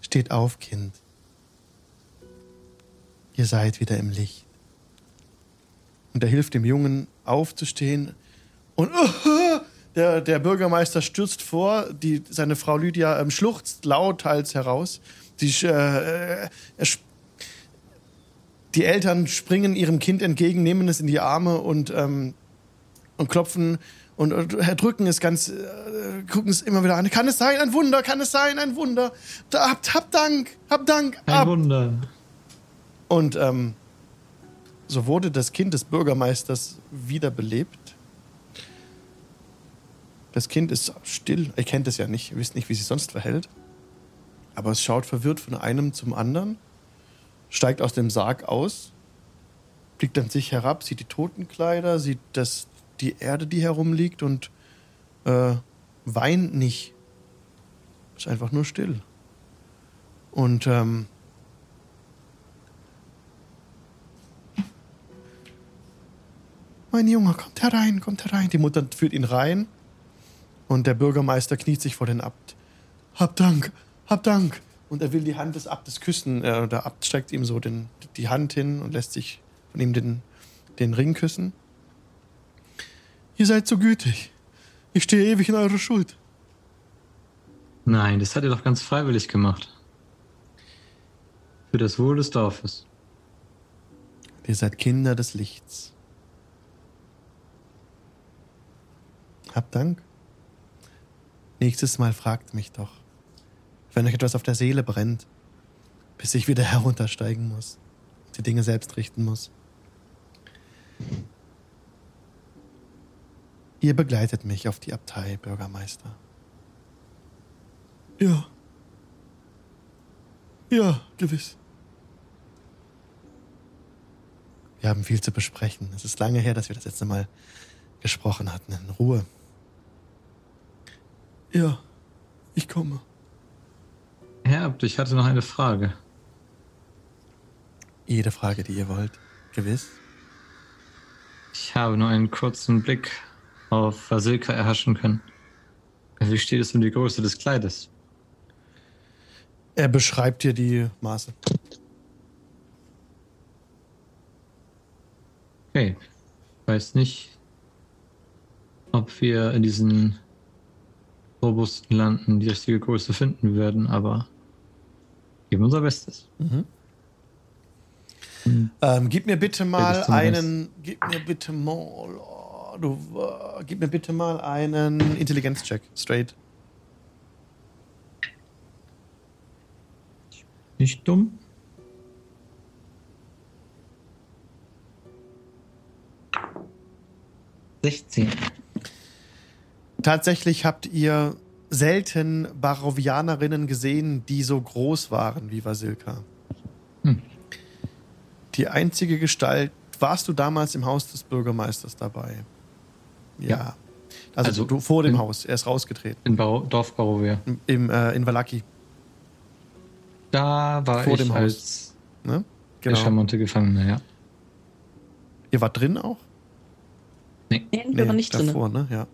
steht auf, Kind. Ihr seid wieder im Licht. Und er hilft dem Jungen aufzustehen und der, der Bürgermeister stürzt vor, die, seine Frau Lydia ähm, schluchzt lauthals heraus. Sie, äh, äh, die Eltern springen ihrem Kind entgegen, nehmen es in die Arme und, ähm, und klopfen und, und drücken es ganz, äh, gucken es immer wieder an. Kann es sein, ein Wunder, kann es sein, ein Wunder. Da, habt, habt Dank, habt Dank. Ein. Wunder. Und ähm, so wurde das Kind des Bürgermeisters wiederbelebt. Das Kind ist still, ihr kennt es ja nicht, ihr wisst nicht, wie sie sonst verhält. Aber es schaut verwirrt von einem zum anderen, steigt aus dem Sarg aus, blickt an sich herab, sieht die Totenkleider, sieht das, die Erde, die herumliegt und äh, weint nicht. Ist einfach nur still. Und ähm, mein Junge, kommt herein, kommt herein. Die Mutter führt ihn rein und der Bürgermeister kniet sich vor den Abt. Hab Dank, hab Dank. Und er will die Hand des Abtes küssen. Äh, der Abt streckt ihm so den, die Hand hin und lässt sich von ihm den, den Ring küssen. Ihr seid so gütig. Ich stehe ewig in eurer Schuld. Nein, das hat er doch ganz freiwillig gemacht. Für das Wohl des Dorfes. Ihr seid Kinder des Lichts. Habt Dank. Nächstes Mal fragt mich doch, wenn euch etwas auf der Seele brennt, bis ich wieder heruntersteigen muss, die Dinge selbst richten muss. Ihr begleitet mich auf die Abtei, Bürgermeister. Ja. Ja, gewiss. Wir haben viel zu besprechen. Es ist lange her, dass wir das letzte Mal gesprochen hatten. In Ruhe. Ja, ich komme. Herr Abt, ich hatte noch eine Frage. Jede Frage, die ihr wollt. Gewiss. Ich habe nur einen kurzen Blick auf Vasilka erhaschen können. Wie steht es um die Größe des Kleides? Er beschreibt dir die Maße. Okay. Ich weiß nicht, ob wir in diesen robusten Landen die richtige Größe finden werden, aber geben unser Bestes. Mhm. Hm. Ähm, gib mir bitte mal einen. Gib mir bitte mal. Oh, du, äh, gib mir bitte mal einen Intelligenzcheck. Straight. Nicht dumm. 16. Tatsächlich habt ihr selten Barovianerinnen gesehen, die so groß waren wie Vasilka. Hm. Die einzige Gestalt, warst du damals im Haus des Bürgermeisters dabei? Ja. Also, Also, du vor dem in- Haus, er ist rausgetreten. In Bau Dorf Barovia. Im, äh, in Valaki. Da war Vor ich dem Haus. als Ne? der Genau. charmante Gefangene, ja. Ihr wart drin auch? Nee, wir waren nicht drin. davor, ne? Ja.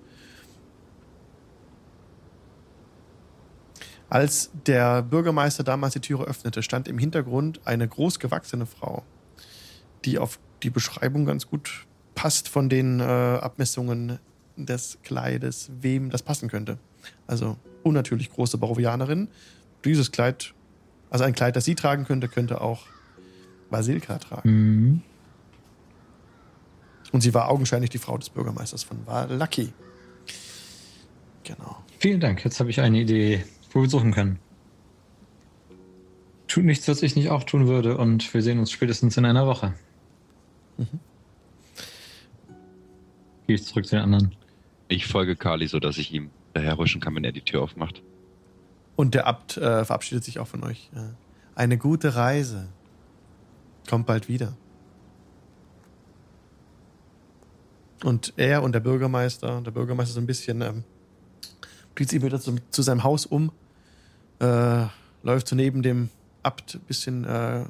Als der Bürgermeister damals die Türe öffnete, stand im Hintergrund eine großgewachsene Frau, die auf die Beschreibung ganz gut passt von den äh, Abmessungen des Kleides, wem das passen könnte. Also unnatürlich große Barovianerin. Dieses Kleid, also ein Kleid, das sie tragen könnte, könnte auch Basilka tragen. Mhm. Und sie war augenscheinlich die Frau des Bürgermeisters von Valaki. Genau. Vielen Dank. Jetzt habe ich eine Idee, wo wir suchen können. Tut nichts, was ich nicht auch tun würde, und wir sehen uns spätestens in einer Woche. Mhm. Gehe ich zurück zu den anderen. Ich folge Kali, sodass ich ihm daherrutschen kann, wenn er die Tür aufmacht. Und der Abt äh, verabschiedet sich auch von euch. Äh, eine gute Reise. Kommt bald wieder. Und er und der Bürgermeister, der Bürgermeister so ein bisschen, ähm, dreht sich wieder zu, zu seinem Haus um, äh, läuft so neben dem Abt ein bisschen äh,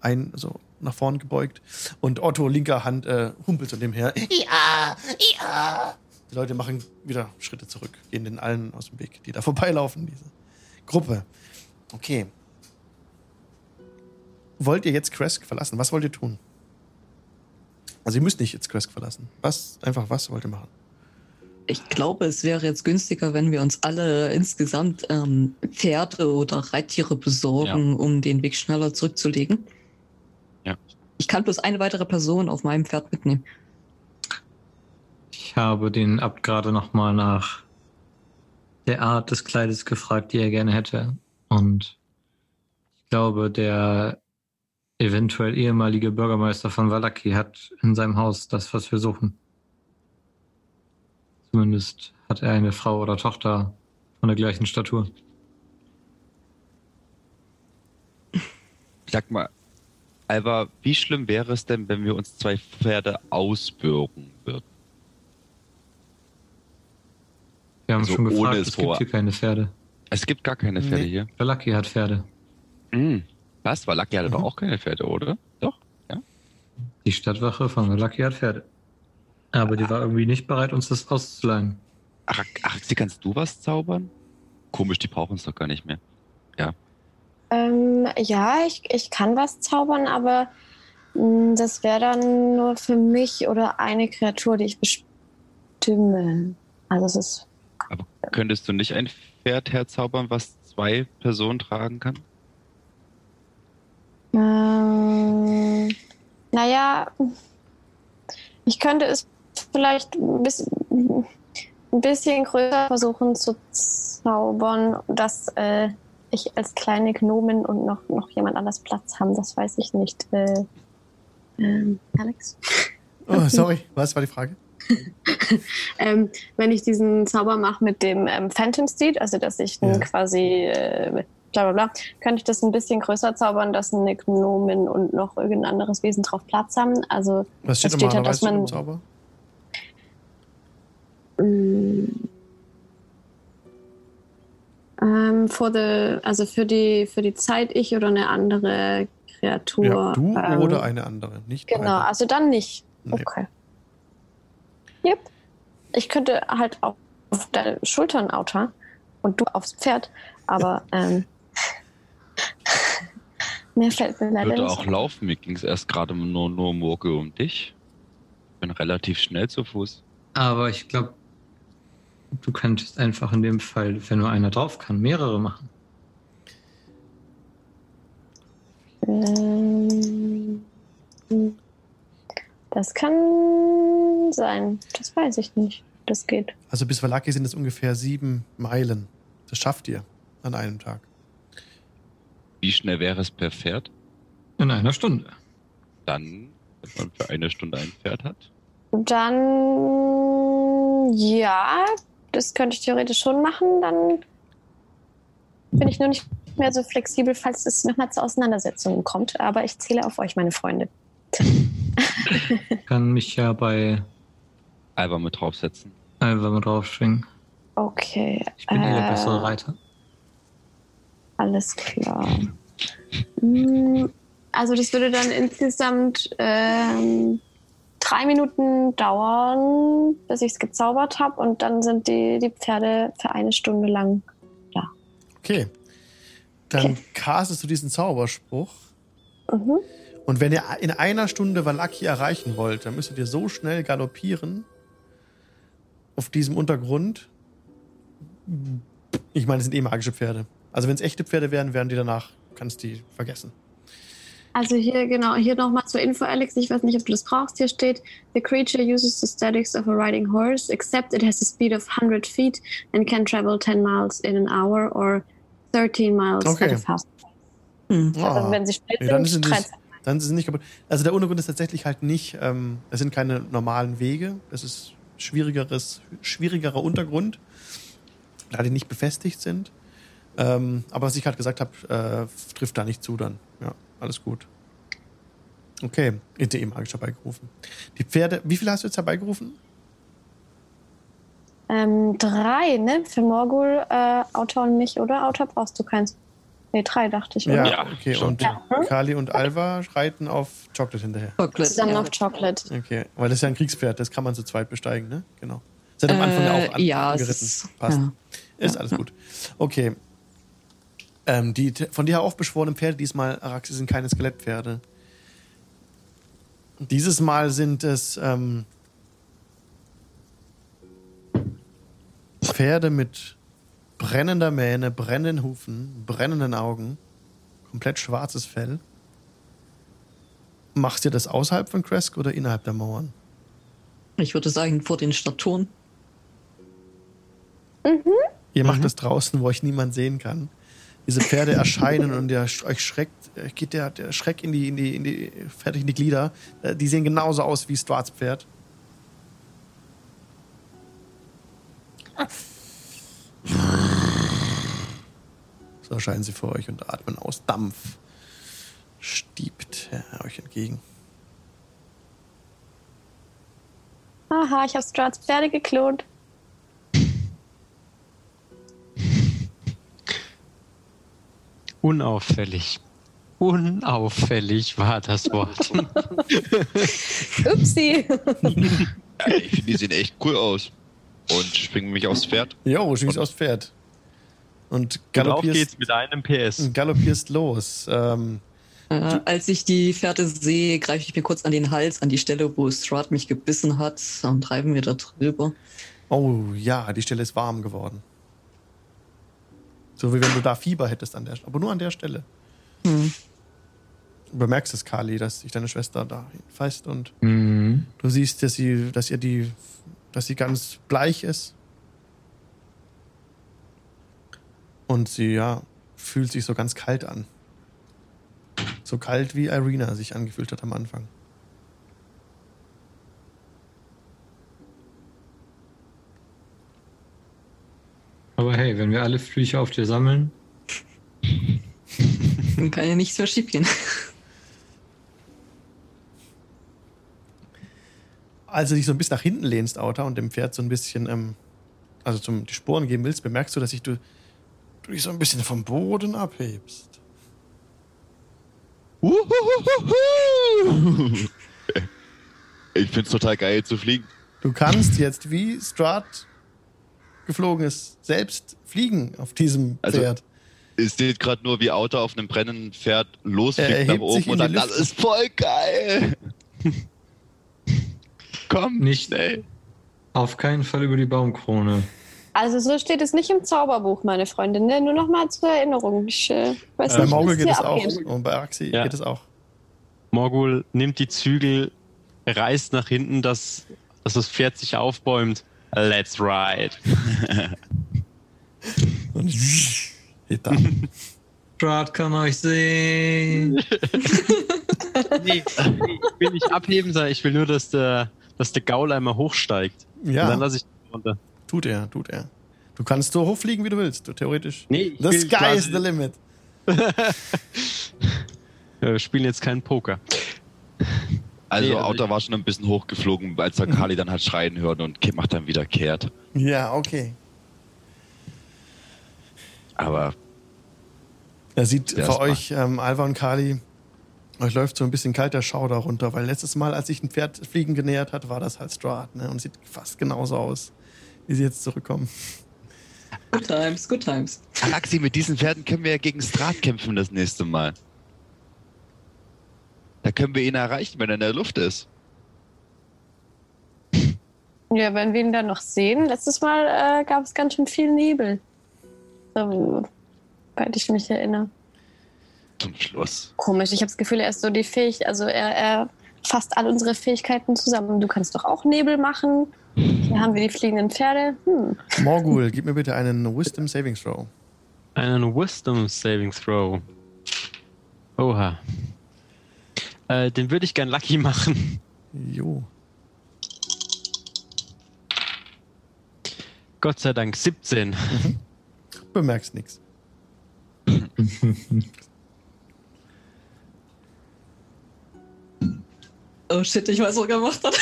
ein, so nach vorn gebeugt. Und Otto, linker Hand, äh, humpelt so nebenher. Ja, ja. Die Leute machen wieder Schritte zurück, gehen den allen aus dem Weg, die da vorbeilaufen, diese Gruppe. Okay. Wollt ihr jetzt Kresk verlassen? Was wollt ihr tun? Also ihr müsst nicht jetzt Kresk verlassen. Was, einfach was wollt ihr machen? Ich glaube, es wäre jetzt günstiger, wenn wir uns alle insgesamt ähm, Pferde oder Reittiere besorgen, um den Weg schneller zurückzulegen. Ja. Ich kann bloß eine weitere Person auf meinem Pferd mitnehmen. Ich habe den Abt gerade nochmal nach der Art des Kleides gefragt, die er gerne hätte. Und ich glaube, der eventuell ehemalige Bürgermeister von Valaki hat in seinem Haus das, was wir suchen. Zumindest hat er eine Frau oder Tochter von der gleichen Statur. Sag mal, Alva, wie schlimm wäre es denn, wenn wir uns zwei Pferde ausbürgen würden? Wir haben Also schon gefragt, es es gibt hier keine Pferde. Es gibt gar keine Pferde Nee. hier. Valaki hat Pferde. Hm. Was? Valaki hatte Mhm. doch auch keine Pferde, oder? Doch. Die Stadtwache von Valaki hat Pferde. Aber die war irgendwie nicht bereit, uns das auszuleihen. Ach, Axi, kannst du was zaubern? Komisch, die brauchen es doch gar nicht mehr. Ähm, ja, ich, ich kann was zaubern, aber mh, das wäre dann nur für mich oder eine Kreatur, die ich bestimme. Also es ist. Aber könntest du nicht ein Pferd herzaubern, was zwei Personen tragen kann? Ähm, naja, ich könnte es vielleicht ein bisschen, ein bisschen größer versuchen zu zaubern, dass äh, ich als kleine Gnomen und noch, noch jemand anders Platz haben. Das weiß ich nicht. Äh, ähm, Alex? Oh, sorry, was war die Frage? ähm, wenn ich diesen Zauber mache mit dem ähm, Phantom Steed, also dass ich Ja. quasi äh, bla bla bla, könnte ich das ein bisschen größer zaubern, dass eine Gnomin und noch irgendein anderes Wesen drauf Platz haben. Also Was steht steht halt, dass man- Zauber? Mh, ähm, for the, also für die für die Zeit ich oder eine andere Kreatur. Ja, du ähm, oder eine andere, nicht Genau, beide. also dann nicht. Nee. Okay. Yep. Ich könnte halt auf deine Schultern auta und du aufs Pferd, aber ähm, mehr fällt mir leider Würde nicht. auch laufen. Mir ging es erst gerade nur, nur um Murke um dich. Bin relativ schnell zu Fuß. Aber ich glaube, du könntest einfach in dem Fall, wenn nur einer drauf kann, mehrere machen. Ähm, Das kann sein. Das weiß ich nicht. Das geht. Also bis Valaki sind es ungefähr sieben Meilen. Das schafft ihr an einem Tag. Wie schnell wäre es per Pferd? In einer Stunde. Dann, wenn man für eine Stunde ein Pferd hat. Dann ja, das könnte ich theoretisch schon machen. Dann bin ich nur nicht mehr so flexibel, falls es nochmal zu Auseinandersetzungen kommt. Aber ich zähle auf euch, meine Freunde. Kann mich ja bei Alba mit draufsetzen. Alva mit draufschwingen. Okay. Ich bin eh der äh, bessere Reiter. Alles klar. Mm, Also das würde dann insgesamt ähm, drei Minuten dauern, bis ich es gezaubert habe und dann sind die, die Pferde für eine Stunde lang. Okay. Dann Okay. castest du diesen Zauberspruch. Mhm. Und wenn ihr in einer Stunde Valaki erreichen wollt, dann müsstet ihr so schnell galoppieren auf diesem Untergrund. Ich meine, es sind eh magische Pferde. Also wenn es echte Pferde wären, wären die danach, kannst die vergessen. Also hier genau, hier nochmal zur Info, Alex. Ich weiß nicht, ob du das brauchst. Hier steht, the creature uses the statics of a riding horse, except it has a speed of 100 feet and can travel 10 miles in an hour or 13 miles Okay. at a fast. Hm. Also Ah. wenn sie schnell dann sind, sind 13. dann ist es nicht kaputt. Also der Untergrund ist tatsächlich halt nicht, ähm, es sind keine normalen Wege. Es ist schwierigeres, schwierigerer Untergrund, da die nicht befestigt sind. Ähm, aber was ich gerade gesagt habe, äh, trifft da nicht zu dann. Ja, alles gut. Okay, ITE magisch herbeigerufen. Die Pferde, wie viele hast du jetzt herbeigerufen? Ähm, drei, ne? Für Morgul, äh, Autor und mich, oder? Autor brauchst du keins. Ne, drei dachte ich, oder? Ja, okay. schon. Und Ja. Kali und Alva reiten auf Chocolate hinterher. Chocolate, Zusammen ja. auf Chocolate. Okay, weil das ist ja ein Kriegspferd, das kann man zu zweit besteigen, ne? Genau. Seid am Anfang ja auch an, Äh, ja, es angeritten. ist- Passt. ja. Ist Ja, alles gut. Okay. Ähm, die von dir aufbeschworenen Pferde diesmal, Araxi, sind keine Skelettpferde. Dieses Mal sind es ähm, Pferde mit brennender Mähne, brennenden Hufen, brennenden Augen, komplett schwarzes Fell. Machst ihr das außerhalb von Kresk oder innerhalb der Mauern? Ich würde sagen, vor den Statuen. Ihr macht Mhm. das draußen, wo euch niemand sehen kann. Diese Pferde erscheinen und der, euch schreckt, äh, geht der, der Schreck in die, in die, in die, fertig in die Glieder. Äh, Die sehen genauso aus wie Stuarts Pferd. So erscheinen sie vor euch und atmen aus. Dampf stiebt äh, euch entgegen. Aha, ich habe Strats Pferde geklont. Unauffällig. Unauffällig war das Wort. Upsi. Ja, ich finde, die sehen echt cool aus. Und springen mich aufs Pferd. Jo, schießt aufs Pferd. Und Und auf galoppierst, geht's mit einem PS. galoppierst los. Ähm, Äh, als ich die Pferde sehe, greife ich mir kurz an den Hals, an die Stelle, wo Strahd mich gebissen hat, und treiben wir da drüber. Oh ja, die Stelle ist warm geworden. So wie wenn du da Fieber hättest an der aber nur an der Stelle. Hm. Du bemerkst es, Kali, dass sich deine Schwester da fasst und Mhm. du siehst, dass sie, dass ihr die, dass sie ganz bleich ist. Und sie, ja, fühlt sich so ganz kalt an. So kalt wie Irina sich angefühlt hat am Anfang. Aber hey, wenn wir alle Flüche auf dir sammeln, Dann kann ja nichts mehr schief gehen. Als du dich so ein bisschen nach hinten lehnst, Auta, und dem Pferd so ein bisschen, ähm, also zum die Sporen geben willst, bemerkst du, dass sich du, du dich so ein bisschen vom Boden abhebst. Ich find's total geil zu fliegen. Du kannst jetzt, wie Strahd geflogen ist, selbst fliegen auf diesem Also, Pferd. Es steht gerade nur, wie Auto auf einem brennenden Pferd Er losfliegt nach oben und dann, das ist voll geil. Komm, Nicht- schnell. auf keinen Fall über die Baumkrone. Also so steht es nicht im Zauberbuch, meine Freundin. Ne? Nur noch mal zur Erinnerung. Ich äh, weiß Bei nicht, Maugel was geht es auch. Und bei Axi Ja. geht es auch. Morgul nimmt die Zügel, reißt nach hinten, dass, dass das Pferd sich aufbäumt. Let's ride. Und da. Strahd kann euch sehen. nee, ich will nicht abheben, sondern ich will nur, dass der, dass der Gaul einmal hochsteigt. Ja. Und dann lasse ich runter. Tut er, tut er. Du kannst so hochfliegen, wie du willst, du, theoretisch. Nee, The sky quasi- is the limit. Wir spielen jetzt keinen Poker. Also Nee, also Auto war schon ein bisschen hochgeflogen, als er Kali dann halt schreien hört und Kim macht dann wieder kehrt. Ja, okay. Aber Er sieht das euch, ähm, Alva und Kali, euch läuft so ein bisschen kalter Schauder runter, weil letztes Mal, als sich ein Pferd Fliegen genähert hat, war das halt Strahd, ne? Und sieht fast genauso aus, wie sie jetzt zurückkommen. Good times, good times. Galaxi, mit diesen Pferden können wir ja gegen Strat kämpfen das nächste Mal. Da können wir ihn erreichen, wenn er in der Luft ist. Ja, wenn wir ihn dann noch sehen. Letztes Mal äh, gab es ganz schön viel Nebel. So, soweit ich mich erinnere. Zum Schluss. Komisch, ich habe das Gefühl, er ist so die Fähigkeit, also er, er fasst all unsere Fähigkeiten zusammen. Du kannst doch auch Nebel machen. Hier haben wir die fliegenden Pferde. Hm. Morgul, gib mir bitte einen Wisdom Saving Throw. Einen Wisdom Saving Throw. Oha. Äh, den würde ich gern Lucky machen. Jo. Gott sei Dank 17. Bemerkst nichts. Oh shit, ich weiß, was er gemacht hat.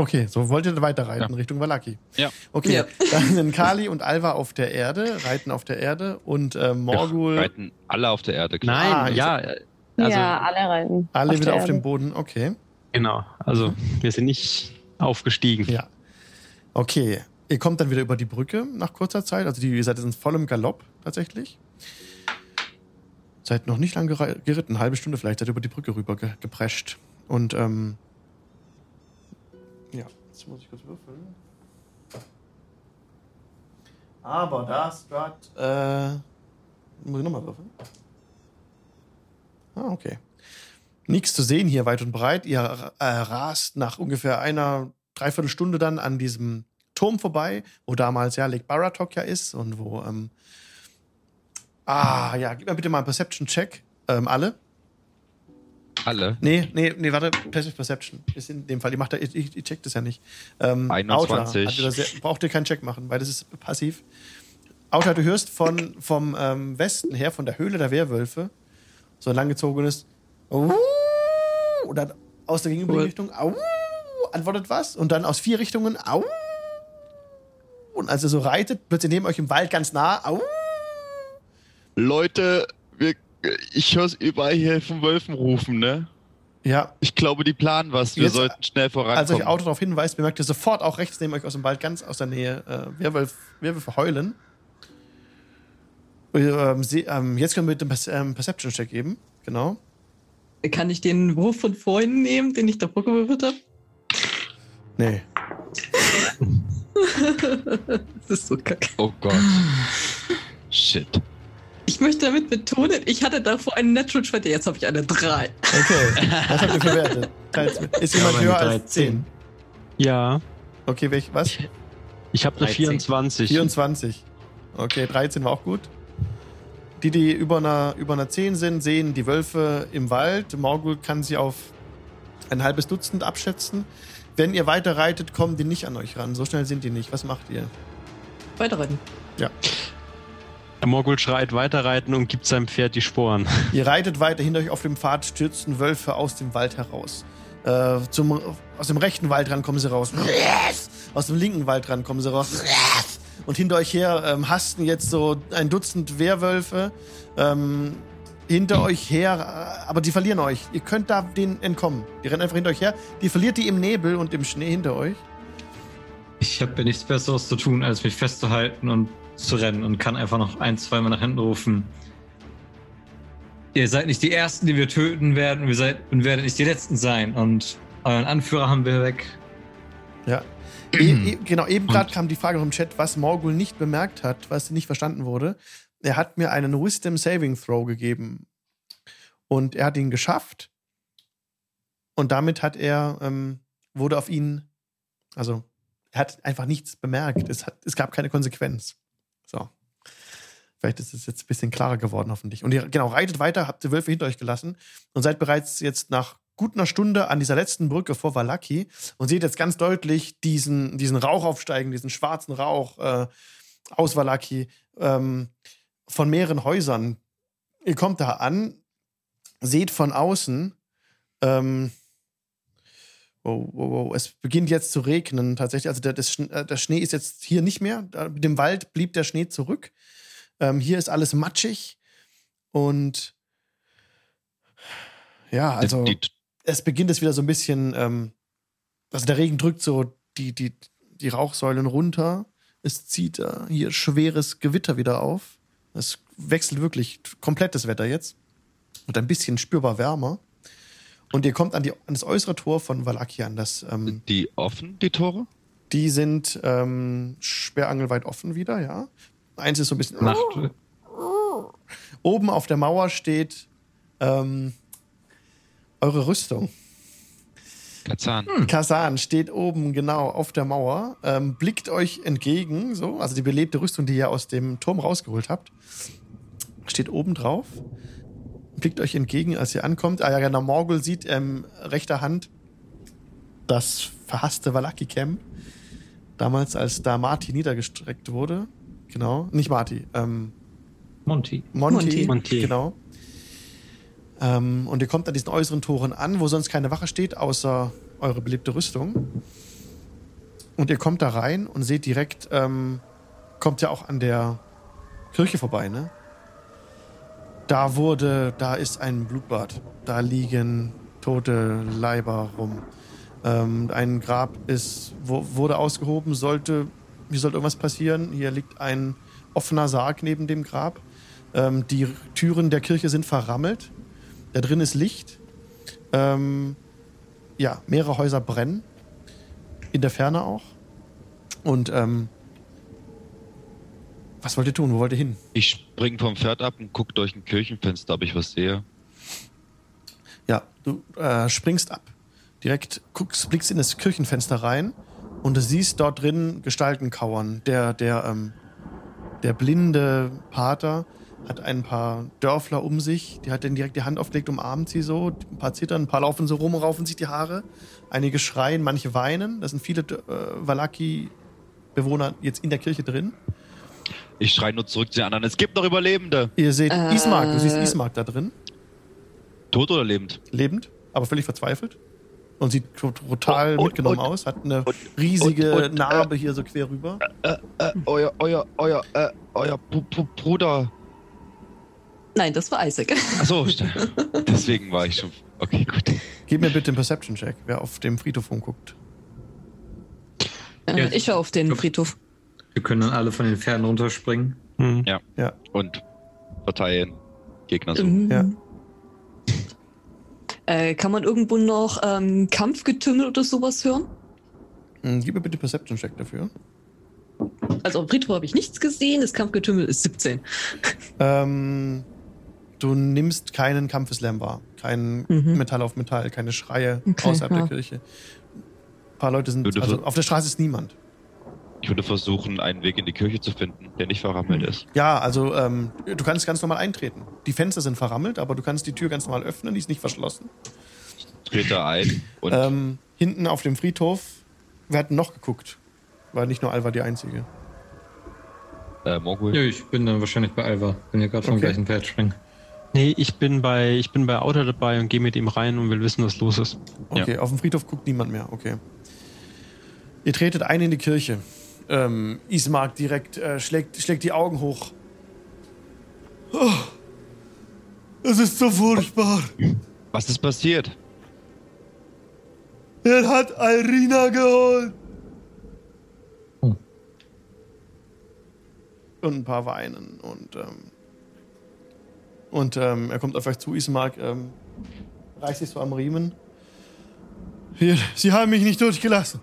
Okay, so wollt ihr weiter reiten Richtung Valaki. Ja. Okay, Ja. dann sind Kali und Alva auf der Erde, reiten auf der Erde und äh, Morgul Reiten alle auf der Erde. klar. Nein, Ah, ja. Also, ja, alle reiten. alle auf wieder der auf dem. Boden. Okay. Genau. Also, wir sind nicht aufgestiegen. Ja. Okay. Ihr kommt dann wieder über die Brücke nach kurzer Zeit. Also die, ihr seid jetzt in vollem Galopp tatsächlich. Seid noch nicht lang gere- geritten, eine halbe Stunde vielleicht, seid über die Brücke rüber ge geprescht. Und ähm, ja, jetzt muss ich kurz würfeln. Aber da Strat, äh, muss ich nochmal würfeln? Ah, okay. Nichts zu sehen hier weit und breit. Ihr äh, rast nach ungefähr einer Dreiviertelstunde dann an diesem Turm vorbei, wo damals ja Lake Baratok ja ist und wo. Ähm, ah, ja, gib mir bitte mal einen Perception-Check. Ähm, alle? Alle. Nee, nee, nee, warte, Passive Perception ist in dem Fall. Ihr, macht da, ich, ich, check das ja nicht. Ähm, 21. Auta hat wieder sehr, braucht ihr keinen Check machen, weil das ist passiv. Auta, du hörst von, vom ähm, Westen her, von der Höhle der Werwölfe, so ein langgezogenes Au, oder aus der gegenüberliegenden Richtung Au, antwortet was und dann aus vier Richtungen Au. Und als ihr so reitet, plötzlich neben euch im Wald ganz nah Au. Leute, ich höre es überall hier von Wölfen rufen, ne? Ja, Ich glaube, die planen was. Wir Jetzt, sollten schnell Als vorankommen. euch Auto darauf hinweist, bemerkt ihr sofort auch rechts neben euch aus dem Wald, ganz aus der Nähe, äh, Werwolf, Werwölfe heulen. Ähm, sie, ähm, jetzt können wir den ähm, Perception-Check geben. Genau. Kann ich den Wurf von vorhin nehmen, den ich Brücke gewürfelt habe? Nee. Das ist so kacke. oh Gott. Shit. Ich möchte damit betonen, ich hatte davor einen Natural 20, jetzt habe ich eine 3. Okay. Was habt ihr verwertet? Ist jemand eine höher als 13. 10? Ja, Okay, welch, was? ich habe eine 13. 24. 24. Okay, 13 war auch gut. Die, die über einer, über einer 10 sind, sehen die Wölfe im Wald. Morgul kann sie auf ein halbes Dutzend abschätzen. Wenn ihr weiter reitet, kommen die nicht an euch ran. So schnell sind die nicht. Was macht ihr? Weiterreiten. Der Morgul schreit weiterreiten und gibt seinem Pferd die Sporen. Ihr reitet weiter hinter euch auf dem Pfad, stürzen Wölfe aus dem Wald heraus. Äh, zum, aus dem rechten Waldrand kommen sie raus. Aus dem linken Waldrand kommen sie raus. Und hinter euch her ähm, hasten jetzt so ein Dutzend Wehrwölfe. Ähm, hinter euch her, äh, aber die verlieren euch. Ihr könnt da denen entkommen. Die rennen einfach hinter euch her. Die verliert die im Nebel und im Schnee hinter euch. Ich habe ja nichts Besseres zu tun, als mich festzuhalten und zu rennen und kann einfach noch ein, zweimal nach hinten rufen. Ihr seid nicht die Ersten, die wir töten werden. Wir seid und werdet nicht die Letzten sein. Und euren Anführer haben wir weg. Ja. E e genau, eben gerade kam die Frage noch im Chat, was Morgul nicht bemerkt hat, was nicht verstanden wurde. Er hat mir einen Wisdom Saving Throw gegeben. Und er hat ihn geschafft. Und damit hat er, ähm, wurde auf ihn, also er hat einfach nichts bemerkt. Es, hat, es gab keine Konsequenz. So. Vielleicht ist es jetzt ein bisschen klarer geworden, hoffentlich. Und ihr, genau, reitet weiter, habt die Wölfe hinter euch gelassen und seid bereits jetzt nach gut einer Stunde an dieser letzten Brücke vor Valaki und seht jetzt ganz deutlich diesen, diesen Rauch aufsteigen, diesen schwarzen Rauch äh, aus Valaki ähm, von mehreren Häusern. Ihr kommt da an, seht von außen, ähm, oh, oh, oh, es beginnt jetzt zu regnen tatsächlich. Also der, das, äh, der Schnee ist jetzt hier nicht mehr. Mit dem Wald blieb der Schnee zurück. Ähm, hier ist alles matschig und ja, also die, die, es beginnt es wieder so ein bisschen, ähm, also der Regen drückt so die, die, die Rauchsäulen runter. Es zieht äh, hier schweres Gewitter wieder auf. Es wechselt wirklich komplett das Wetter jetzt. Und ein bisschen spürbar wärmer. Und ihr kommt an, die, an das äußere Tor von Valakian. Das, ähm, die offen, die Tore? die sind ähm, sperrangelweit offen wieder, ja. Eins ist so ein bisschen. Nacht. Oben auf der Mauer steht ähm, eure Rüstung. Kazan. Kasan steht oben genau auf der Mauer, ähm, blickt euch entgegen, so, also die belebte Rüstung, die ihr aus dem Turm rausgeholt habt, steht oben drauf, blickt euch entgegen, als ihr ankommt. Ah ja, genau, Morgul sieht ähm, rechter Hand das verhasste Valaki-Camp, damals als da Marty niedergestreckt wurde. Genau, nicht Marty, ähm, Monty. Monty, Monty. Monty. genau. Ähm, und ihr kommt an diesen äußeren Toren an, wo sonst keine Wache steht, außer eure beliebte Rüstung. Und ihr kommt da rein und seht direkt, ähm, kommt ja auch an der Kirche vorbei, ne? Da wurde, da ist ein Blutbad. Da liegen tote Leiber rum. Ähm, ein Grab ist, wo, wurde ausgehoben, sollte, hier sollte irgendwas passieren. Hier liegt ein offener Sarg neben dem Grab. Ähm, die Türen der Kirche sind verrammelt. Da drin ist Licht. Ähm, ja, mehrere Häuser brennen. In der Ferne auch. Und ähm, was wollt ihr tun? Wo wollt ihr hin? Ich spring vom Pferd ab und guck durch ein Kirchenfenster, ob ich was sehe. Ja, du äh, springst ab. Direkt guckst, blickst in das Kirchenfenster rein und du siehst dort drin Gestalten kauern. Der, der, ähm, der blinde Pater hat ein paar Dörfler um sich. Die hat dann direkt die Hand aufgelegt, umarmt sie so. Ein paar zittern, ein paar laufen so rum, raufen sich die Haare. Einige schreien, manche weinen. Da sind viele äh, Valaki-Bewohner jetzt in der Kirche drin. Ich schreie nur zurück zu den anderen. Es gibt noch Überlebende. Ihr seht Äh. Ismark, du siehst Ismark da drin, Tot oder lebend? lebend, aber völlig verzweifelt. Und sieht to- total Und- und- mitgenommen und- aus, hat eine und- riesige und- und, Narbe hier so quer rüber. Äh, äh, euer, euer, euer, äh, euer Br Br Bruder. Nein, das war Isaac. Achso, deswegen war ich schon. Okay, gut. Gib mir bitte einen Perception-Check, wer auf dem Friedhof rumguckt. Äh, ich schaue auf den Friedhof. Wir können dann alle von den Pferden runterspringen. Hm. Ja. Und verteilen Gegner so. Mhm. Ja. Äh, kann man irgendwo noch ähm, Kampfgetümmel oder sowas hören? Hm, Gib mir bitte Perception-Check dafür. Also am Friedhof habe ich nichts gesehen, das Kampfgetümmel ist 17. Ähm, du nimmst keinen Kampfeslärm wahr. Kein Mhm. Metall auf Metall, keine Schreie Okay, außerhalb ja. der Kirche. Ein paar Leute sind. Also auf der Straße ist niemand. Ich würde versuchen, einen Weg in die Kirche zu finden, der nicht verrammelt ist. Ja, also ähm, du kannst ganz normal eintreten. Die Fenster sind verrammelt, aber du kannst die Tür ganz normal öffnen, die ist nicht verschlossen. Trete ein und Ähm, hinten auf dem Friedhof, wer hat denn noch geguckt? War nicht nur Alva die Einzige. äh, Morgul. Ja, ich bin dann wahrscheinlich bei Alva, wenn ihr gerade vom Okay. gleichen Pferd springen. Nee, ich bin bei, ich bin bei Outer dabei und gehe mit ihm rein und will wissen, was los ist. Okay, auf dem Friedhof guckt niemand mehr. Okay. Ihr tretet ein in die Kirche. Ähm, Ismark direkt äh, schlägt, schlägt die Augen hoch. Oh, es ist so furchtbar. Was ist passiert? Er hat Irina geholt. Oh. Und ein paar weinen. Und, ähm, und ähm, er kommt auf euch zu, Ismark, ähm, reißt sich so am Riemen. Hier, Sie haben mich nicht durchgelassen.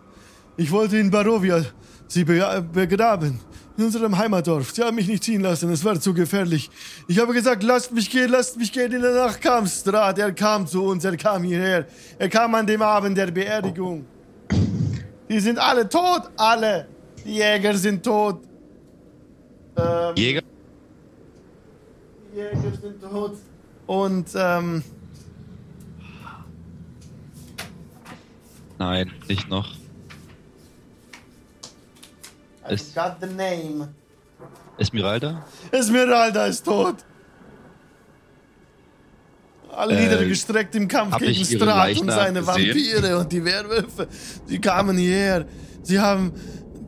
Ich wollte in Barovia Sie be begraben. In unserem Heimatdorf. Sie haben mich nicht ziehen lassen. Es war zu gefährlich. Ich habe gesagt, lasst mich gehen, lasst mich gehen in der Nacht kam Strat. Er kam zu uns, er kam hierher. Er kam an dem Abend der Beerdigung. Die sind alle tot, alle. Die Jäger sind tot. Ähm, Jäger? die Jäger sind tot. Und, ähm, Nein, nicht noch. I Es- got the name. Esmeralda? Esmeralda ist tot. Alle Äh, niedergestreckt im Kampf gegen Strat und seine gesehen? Vampire und die Werwölfe. Sie kamen hierher. Sie haben,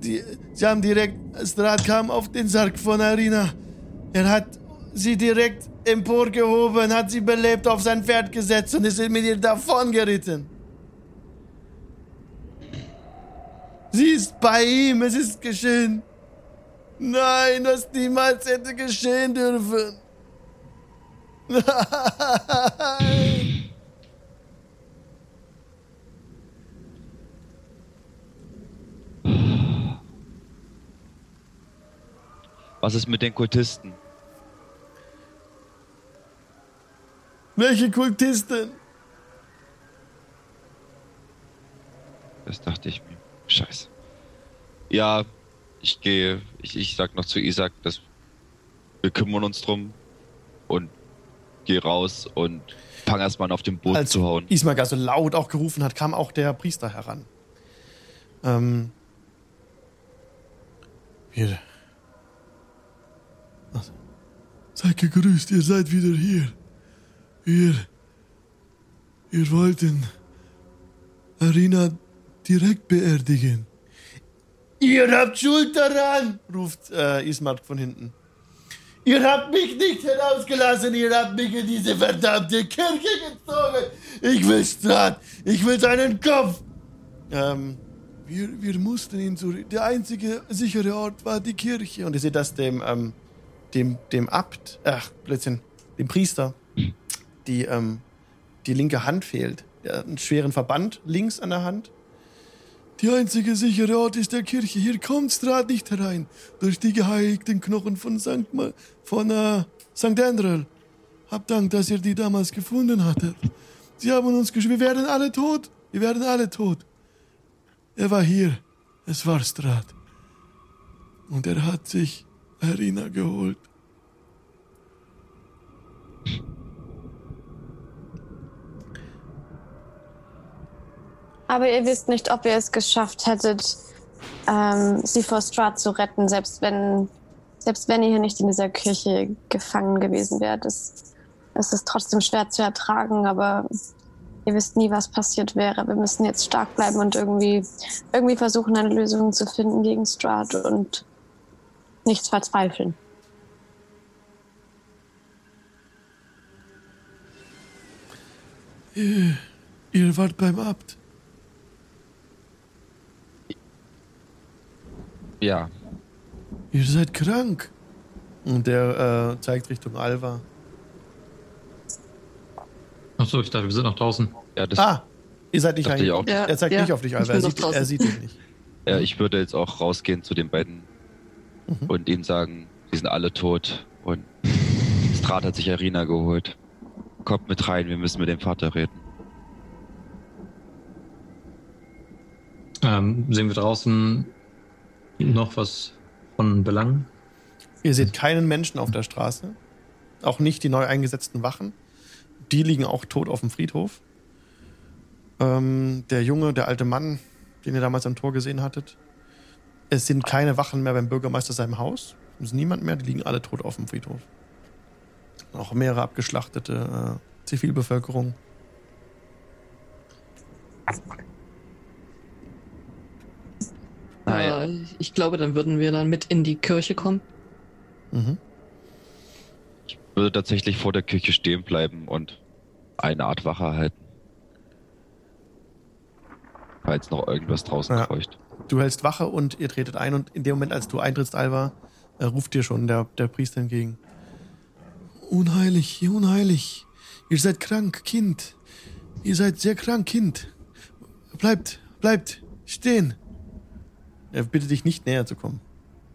die, sie haben direkt, Strat kam auf den Sarg von Arina. Er hat sie direkt emporgehoben, hat sie belebt auf sein Pferd gesetzt und ist mit ihr davon geritten. Sie ist bei ihm, es ist geschehen. Nein, was niemals hätte geschehen dürfen. Nein. Was ist mit den Kultisten? Welche Kultisten? Das dachte ich mir. Scheiße. Ja, ich gehe, ich, ich sag noch zu Isaac, dass wir kümmern uns drum und gehe raus und fang erstmal an auf dem Boot Als zu hauen. Ismaga so laut auch gerufen hat, kam auch der Priester heran. Ähm. Wir. Was? Seid gegrüßt, ihr seid wieder hier. Wir. Wir wollten Arina direkt beerdigen. Ihr habt Schuld daran, ruft äh, Ismark von hinten. Ihr habt mich nicht herausgelassen, ihr habt mich in diese verdammte Kirche gezogen. Ich will Strat, ich will seinen Kopf. Ähm, wir, wir mussten ihn zu. Der einzige sichere Ort war die Kirche. Und ihr seht das dem, ähm, dem, dem Abt, ach, Blödsinn, dem Priester, die, ähm, die linke Hand fehlt. Der hat einen schweren Verband links an der Hand. Die einzige sichere Ort ist der Kirche. Hier kommt Strat nicht herein. Durch die geheiligten Knochen von St. Ma von äh, St. Andrel. Hab Dank, dass ihr die damals gefunden hattet. Sie haben uns geschrieben, wir werden alle tot. Wir werden alle tot. Er war hier. Es war Strat. Und er hat sich Arina geholt. Aber ihr wisst nicht, ob ihr es geschafft hättet, ähm, sie vor Strahd zu retten, selbst wenn, selbst wenn ihr hier nicht in dieser Kirche gefangen gewesen wärt. Es, es ist trotzdem schwer zu ertragen, aber ihr wisst nie, was passiert wäre. Wir müssen jetzt stark bleiben und irgendwie, irgendwie versuchen, eine Lösung zu finden gegen Strahd und nichts verzweifeln. Ihr, ihr wart beim Abt. Ja, Ihr seid krank. Und der äh, zeigt Richtung Alva. Achso, ich dachte, wir sind noch draußen. ja, das, Ah, ihr seid nicht Dachte ich rein. auch. Ja, Er zeigt ja, nicht auf dich, ich Alva. Er noch sieht, draußen. er sieht dich nicht. ja, ich würde jetzt auch rausgehen zu den beiden Mhm. und ihnen sagen, die sind alle tot und Strat hat sich Arina geholt. Kommt mit rein, wir müssen mit dem Vater reden. Ähm, sehen wir draußen noch was von Belang? Ihr seht keinen Menschen auf der Straße. Auch nicht die neu eingesetzten Wachen. Die liegen auch tot auf dem Friedhof. Ähm, der Junge, der alte Mann, den ihr damals am Tor gesehen hattet. Es sind keine Wachen mehr beim Bürgermeister seinem Haus. Es ist niemand mehr, die liegen alle tot auf dem Friedhof. Auch mehrere abgeschlachtete äh, Zivilbevölkerung. Naja. Äh, ich glaube, dann würden wir dann mit in die Kirche kommen. Mhm. Würde tatsächlich vor der Kirche stehen bleiben und eine Art Wache halten. Falls noch irgendwas draußen Ja. kreucht. Du hältst Wache und ihr tretet ein und in dem Moment, als du eintrittst, Alva, äh, ruft dir schon der, der Priester entgegen. Unheilig, unheilig. Ihr seid krank, Kind. Ihr seid sehr krank, Kind. Bleibt, bleibt stehen. Er bittet dich nicht näher zu kommen.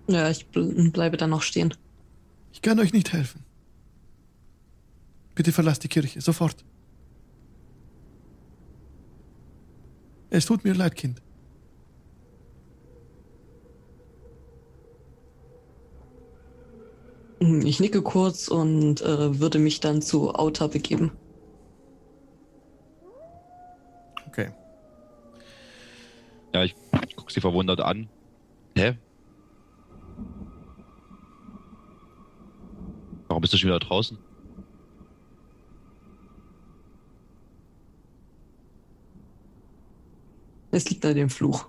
Ja, ich bleibe dann noch stehen. Ich kann euch nicht helfen. Bitte verlasst die Kirche, sofort. Es tut mir leid, Kind. Ich nicke kurz und äh, würde mich dann zu Auta begeben. Okay. Ja, ich ich gucke sie verwundert an. Hä? Warum bist du schon wieder draußen? Es liegt an dem Fluch.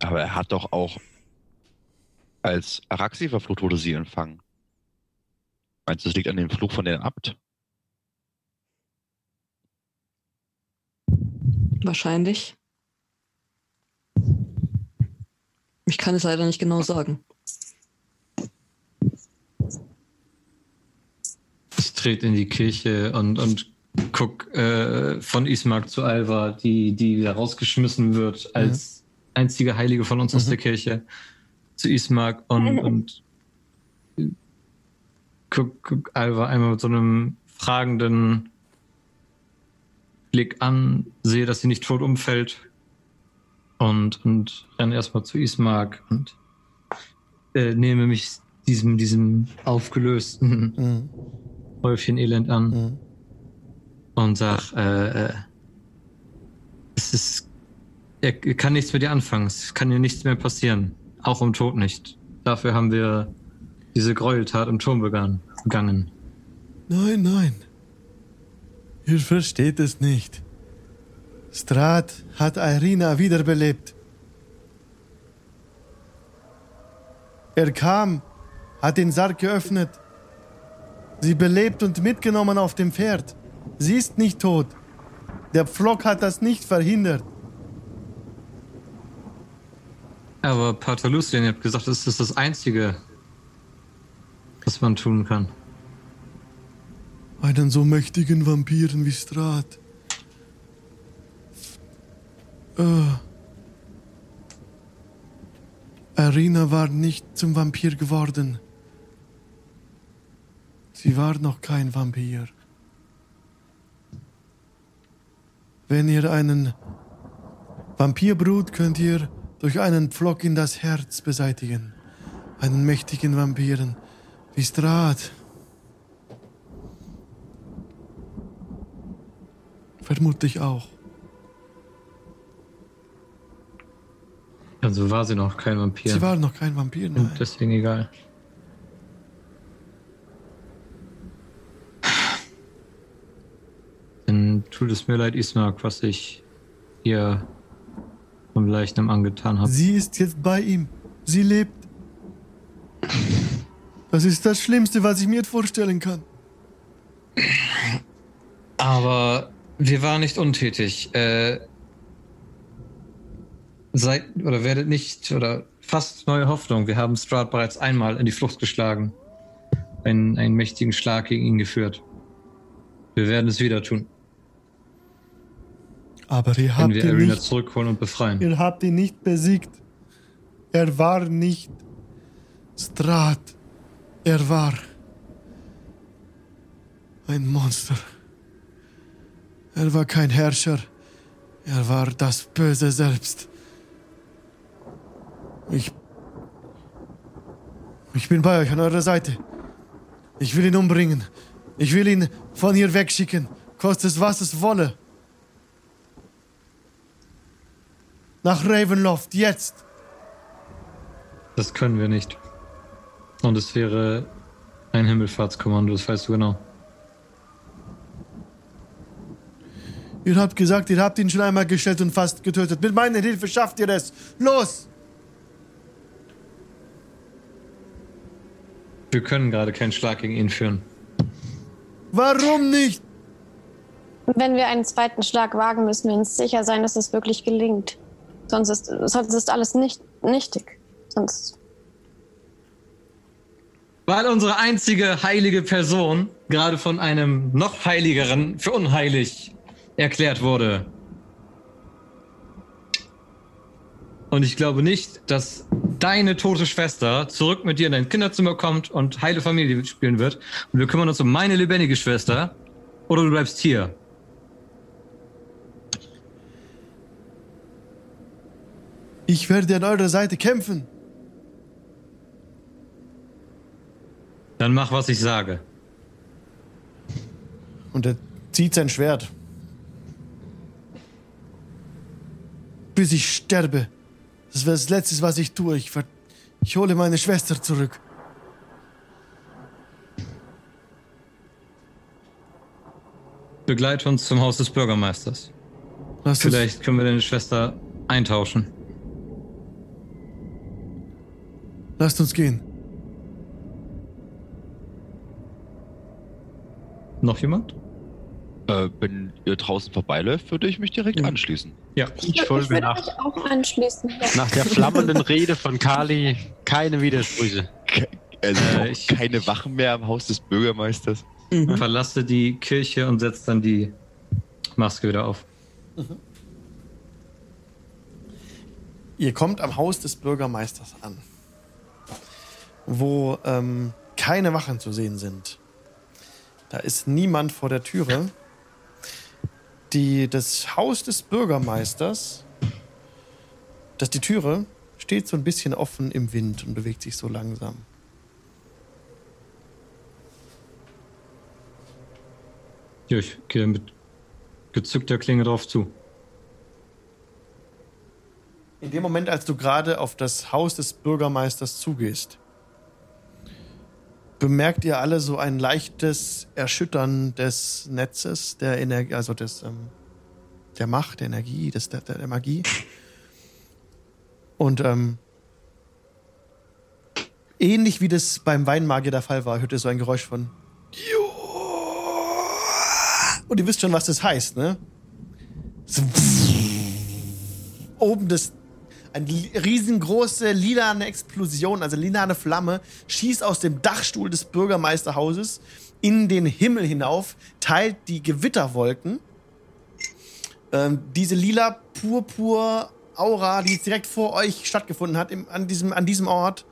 Aber er hat doch auch als Araxi verflucht wurde sie empfangen. Meinst du, es liegt an dem Fluch von dem Abt? Wahrscheinlich. Ich kann es leider nicht genau sagen. Ich trete in die Kirche und, und guck äh, von Ismark zu Alva, die, die wieder rausgeschmissen wird als einzige Heilige von uns aus Mhm. der Kirche, zu Ismark und, und guck, guck Alva einmal mit so einem fragenden Blick an, sehe, dass sie nicht tot umfällt und, und renne erstmal zu Ismark und äh, nehme mich diesem, diesem aufgelösten Mhm. Häufchen Elend an Mhm. und sag, äh, äh, es ist, er kann nichts mit dir anfangen, es kann dir nichts mehr passieren, auch im Tod nicht. Dafür haben wir diese Gräueltat im Turm begangen. Nein, nein. Ihr versteht es nicht. Strat hat Irina wiederbelebt. Er kam, hat den Sarg geöffnet, sie belebt und mitgenommen auf dem Pferd. Sie ist nicht tot. Der Pflock hat das nicht verhindert. Aber Pater Lucien, ihr habt gesagt, das ist das Einzige, was man tun kann. Einen so mächtigen Vampiren wie Strat. Äh. Arena war nicht zum Vampir geworden. Sie war noch kein Vampir. Wenn ihr einen Vampirbrut könnt ihr durch einen Pflock in das Herz beseitigen. Einen mächtigen Vampiren wie Strat. Vermute ich auch. Also war sie noch kein Vampir. Sie war noch kein Vampir, nein. Und deswegen egal. Dann tut es mir leid, Ismark, was ich ihr vom Leichnam angetan habe. Sie ist jetzt bei ihm. Sie lebt. Das ist das Schlimmste, was ich mir vorstellen kann. Aber wir waren nicht untätig. Äh, seid oder werdet nicht oder fast neue Hoffnung. Wir haben Strahd bereits einmal in die Flucht geschlagen. Einen, einen mächtigen Schlag gegen ihn geführt. Wir werden es wieder tun, Aber ihr wenn habt wir ihn Arena nicht, zurückholen und befreien. ihr habt ihn nicht besiegt. Er war nicht Strat. Er war ein Monster. Er war kein Herrscher. Er war das Böse selbst. Ich. Ich bin bei euch an eurer Seite. Ich will ihn umbringen. Ich will ihn von hier wegschicken. Koste es, was es wolle. Nach Ravenloft, jetzt. Das können wir nicht. Und es wäre ein Himmelfahrtskommando, das weißt du genau. Ihr habt gesagt, ihr habt ihn schon einmal gestellt und fast getötet. Mit meiner Hilfe schafft ihr es. Los! Wir können gerade keinen Schlag gegen ihn führen. Warum nicht? Wenn wir einen zweiten Schlag wagen, müssen wir uns sicher sein, dass es wirklich gelingt. Sonst ist, sonst ist alles nicht nichtig. Sonst. Weil unsere einzige heilige Person gerade von einem noch heiligeren für unheilig erklärt wurde. Und ich glaube nicht, dass deine tote Schwester zurück mit dir in dein Kinderzimmer kommt und heile Familie spielen wird. Und wir kümmern uns um meine lebendige Schwester. Oder du bleibst hier. Ich werde an eurer Seite kämpfen. Dann mach, was ich sage. Und er zieht sein Schwert. Bis ich sterbe. Das wäre das Letzte, was ich tue. Ich, ich hole meine Schwester zurück. Begleite uns zum Haus des Bürgermeisters. Lass Vielleicht können wir deine Schwester eintauschen. Lasst uns gehen. Noch jemand? Äh, wenn ihr draußen vorbeiläuft, würde ich mich direkt anschließen. Ja. Ich ich folge würde nach, mich auch anschließen. Nach der flammenden Rede von Kali keine Widersprüche. Also Äh, ich- keine Wachen mehr am Haus des Bürgermeisters. Mhm. Verlasse die Kirche und setze dann die Maske wieder auf. Ihr kommt am Haus des Bürgermeisters an, wo ähm, keine Wachen zu sehen sind. Da ist niemand vor der Türe. Die, das Haus des Bürgermeisters, das die Türe steht so ein bisschen offen im Wind und bewegt sich so langsam. Ja, ich gehe mit gezückter Klinge drauf zu. In dem Moment, als du gerade auf das Haus des Bürgermeisters zugehst, bemerkt ihr alle so ein leichtes Erschüttern des Netzes, der Energie, also des, ähm, der Macht, der Energie, des, der, der Magie. Und ähm, ähnlich wie das beim Weinmagier der Fall war, hört ihr so ein Geräusch von und ihr wisst schon, was das heißt, ne? So oben das eine riesengroße lilane Explosion, also lilane Flamme, schießt aus dem Dachstuhl des Bürgermeisterhauses in den Himmel hinauf, teilt die Gewitterwolken. Ähm, diese lila purpur Aura, die jetzt direkt vor euch stattgefunden hat, im, an, diesem, an diesem Ort,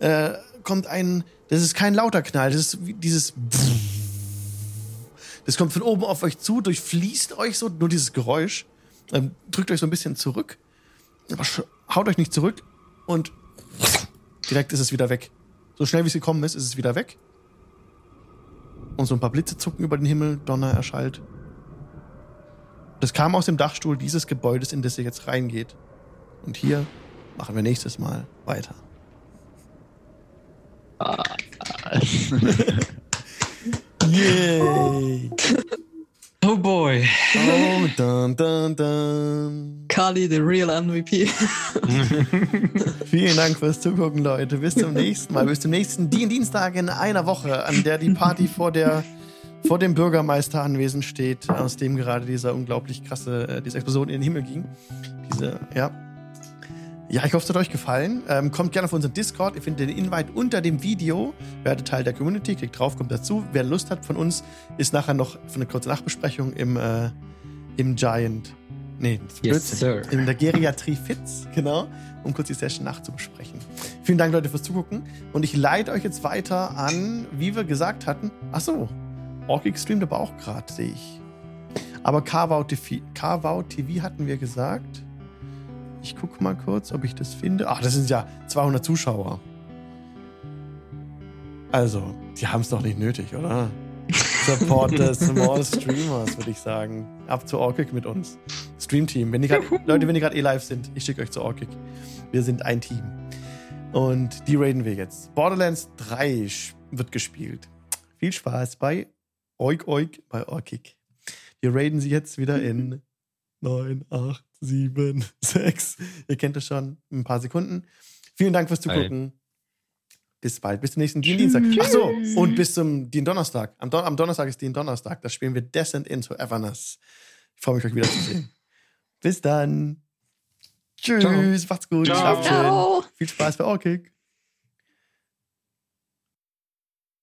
äh, kommt ein, das ist kein lauter Knall, das ist dieses das kommt von oben auf euch zu, durchfließt euch so, nur dieses Geräusch, ähm, drückt euch so ein bisschen zurück, aber haut euch nicht zurück und direkt ist es wieder weg. So schnell wie es gekommen ist, ist es wieder weg. Und so ein paar Blitze zucken über den Himmel, Donner erschallt. Das kam aus dem Dachstuhl dieses Gebäudes, in das ihr jetzt reingeht. Und hier machen wir nächstes Mal weiter. Yay! Oh boy. Oh, dun, dun, dun. Kali, the real MVP. Vielen Dank fürs Zugucken, Leute. Bis zum nächsten Mal. Bis zum nächsten Dien Dienstag in einer Woche, an der die Party vor der vor dem Bürgermeister anwesend steht, aus dem gerade dieser unglaublich krasse, äh, diese Explosion in den Himmel ging. Diese, ja. Ja, ich hoffe, es hat euch gefallen. Ähm, kommt gerne auf unseren Discord. Ihr findet den Invite unter dem Video. Werdet Teil der Community, klickt drauf, kommt dazu. Wer Lust hat von uns, ist nachher noch für eine kurze Nachbesprechung im, äh, im Giant. Nee, Yes, sir. In der Geriatrie Fitz, genau, um kurz die Session nachzubesprechen. Vielen Dank, Leute, fürs Zugucken. Und ich leite euch jetzt weiter an, wie wir gesagt hatten. Ach so, Orkig streamt aber auch gerade, sehe ich. Aber Carvow TV, TV hatten wir gesagt. Ich gucke mal kurz, ob ich das finde. Ach, das sind ja 200 Zuschauer. Also, die haben es doch nicht nötig, oder? Support the small streamers, würde ich sagen. Ab zu Orkig mit uns. Streamteam. Wenn ihr grad, Leute, wenn ihr gerade eh live sind, ich schicke euch zu Orkig. Wir sind ein Team. Und die raiden wir jetzt. Borderlands 3 sch- wird gespielt. Viel Spaß bei Oik Oik bei Orkig. Wir raiden sie jetzt wieder in 9, 8, 7, 6. Ihr kennt es schon. In ein paar Sekunden. Vielen Dank fürs Zugucken. Bis bald. Bis zum nächsten Dien Dienstag. Ach so, und bis zum Dien Donnerstag. Am, Don am Donnerstag ist Dien Donnerstag. Da spielen wir Descent into Everness. Ich freue mich, euch wiederzusehen. bis dann. Tschüss. Macht's gut. Ciao. Ciao. Viel Spaß bei Orkig.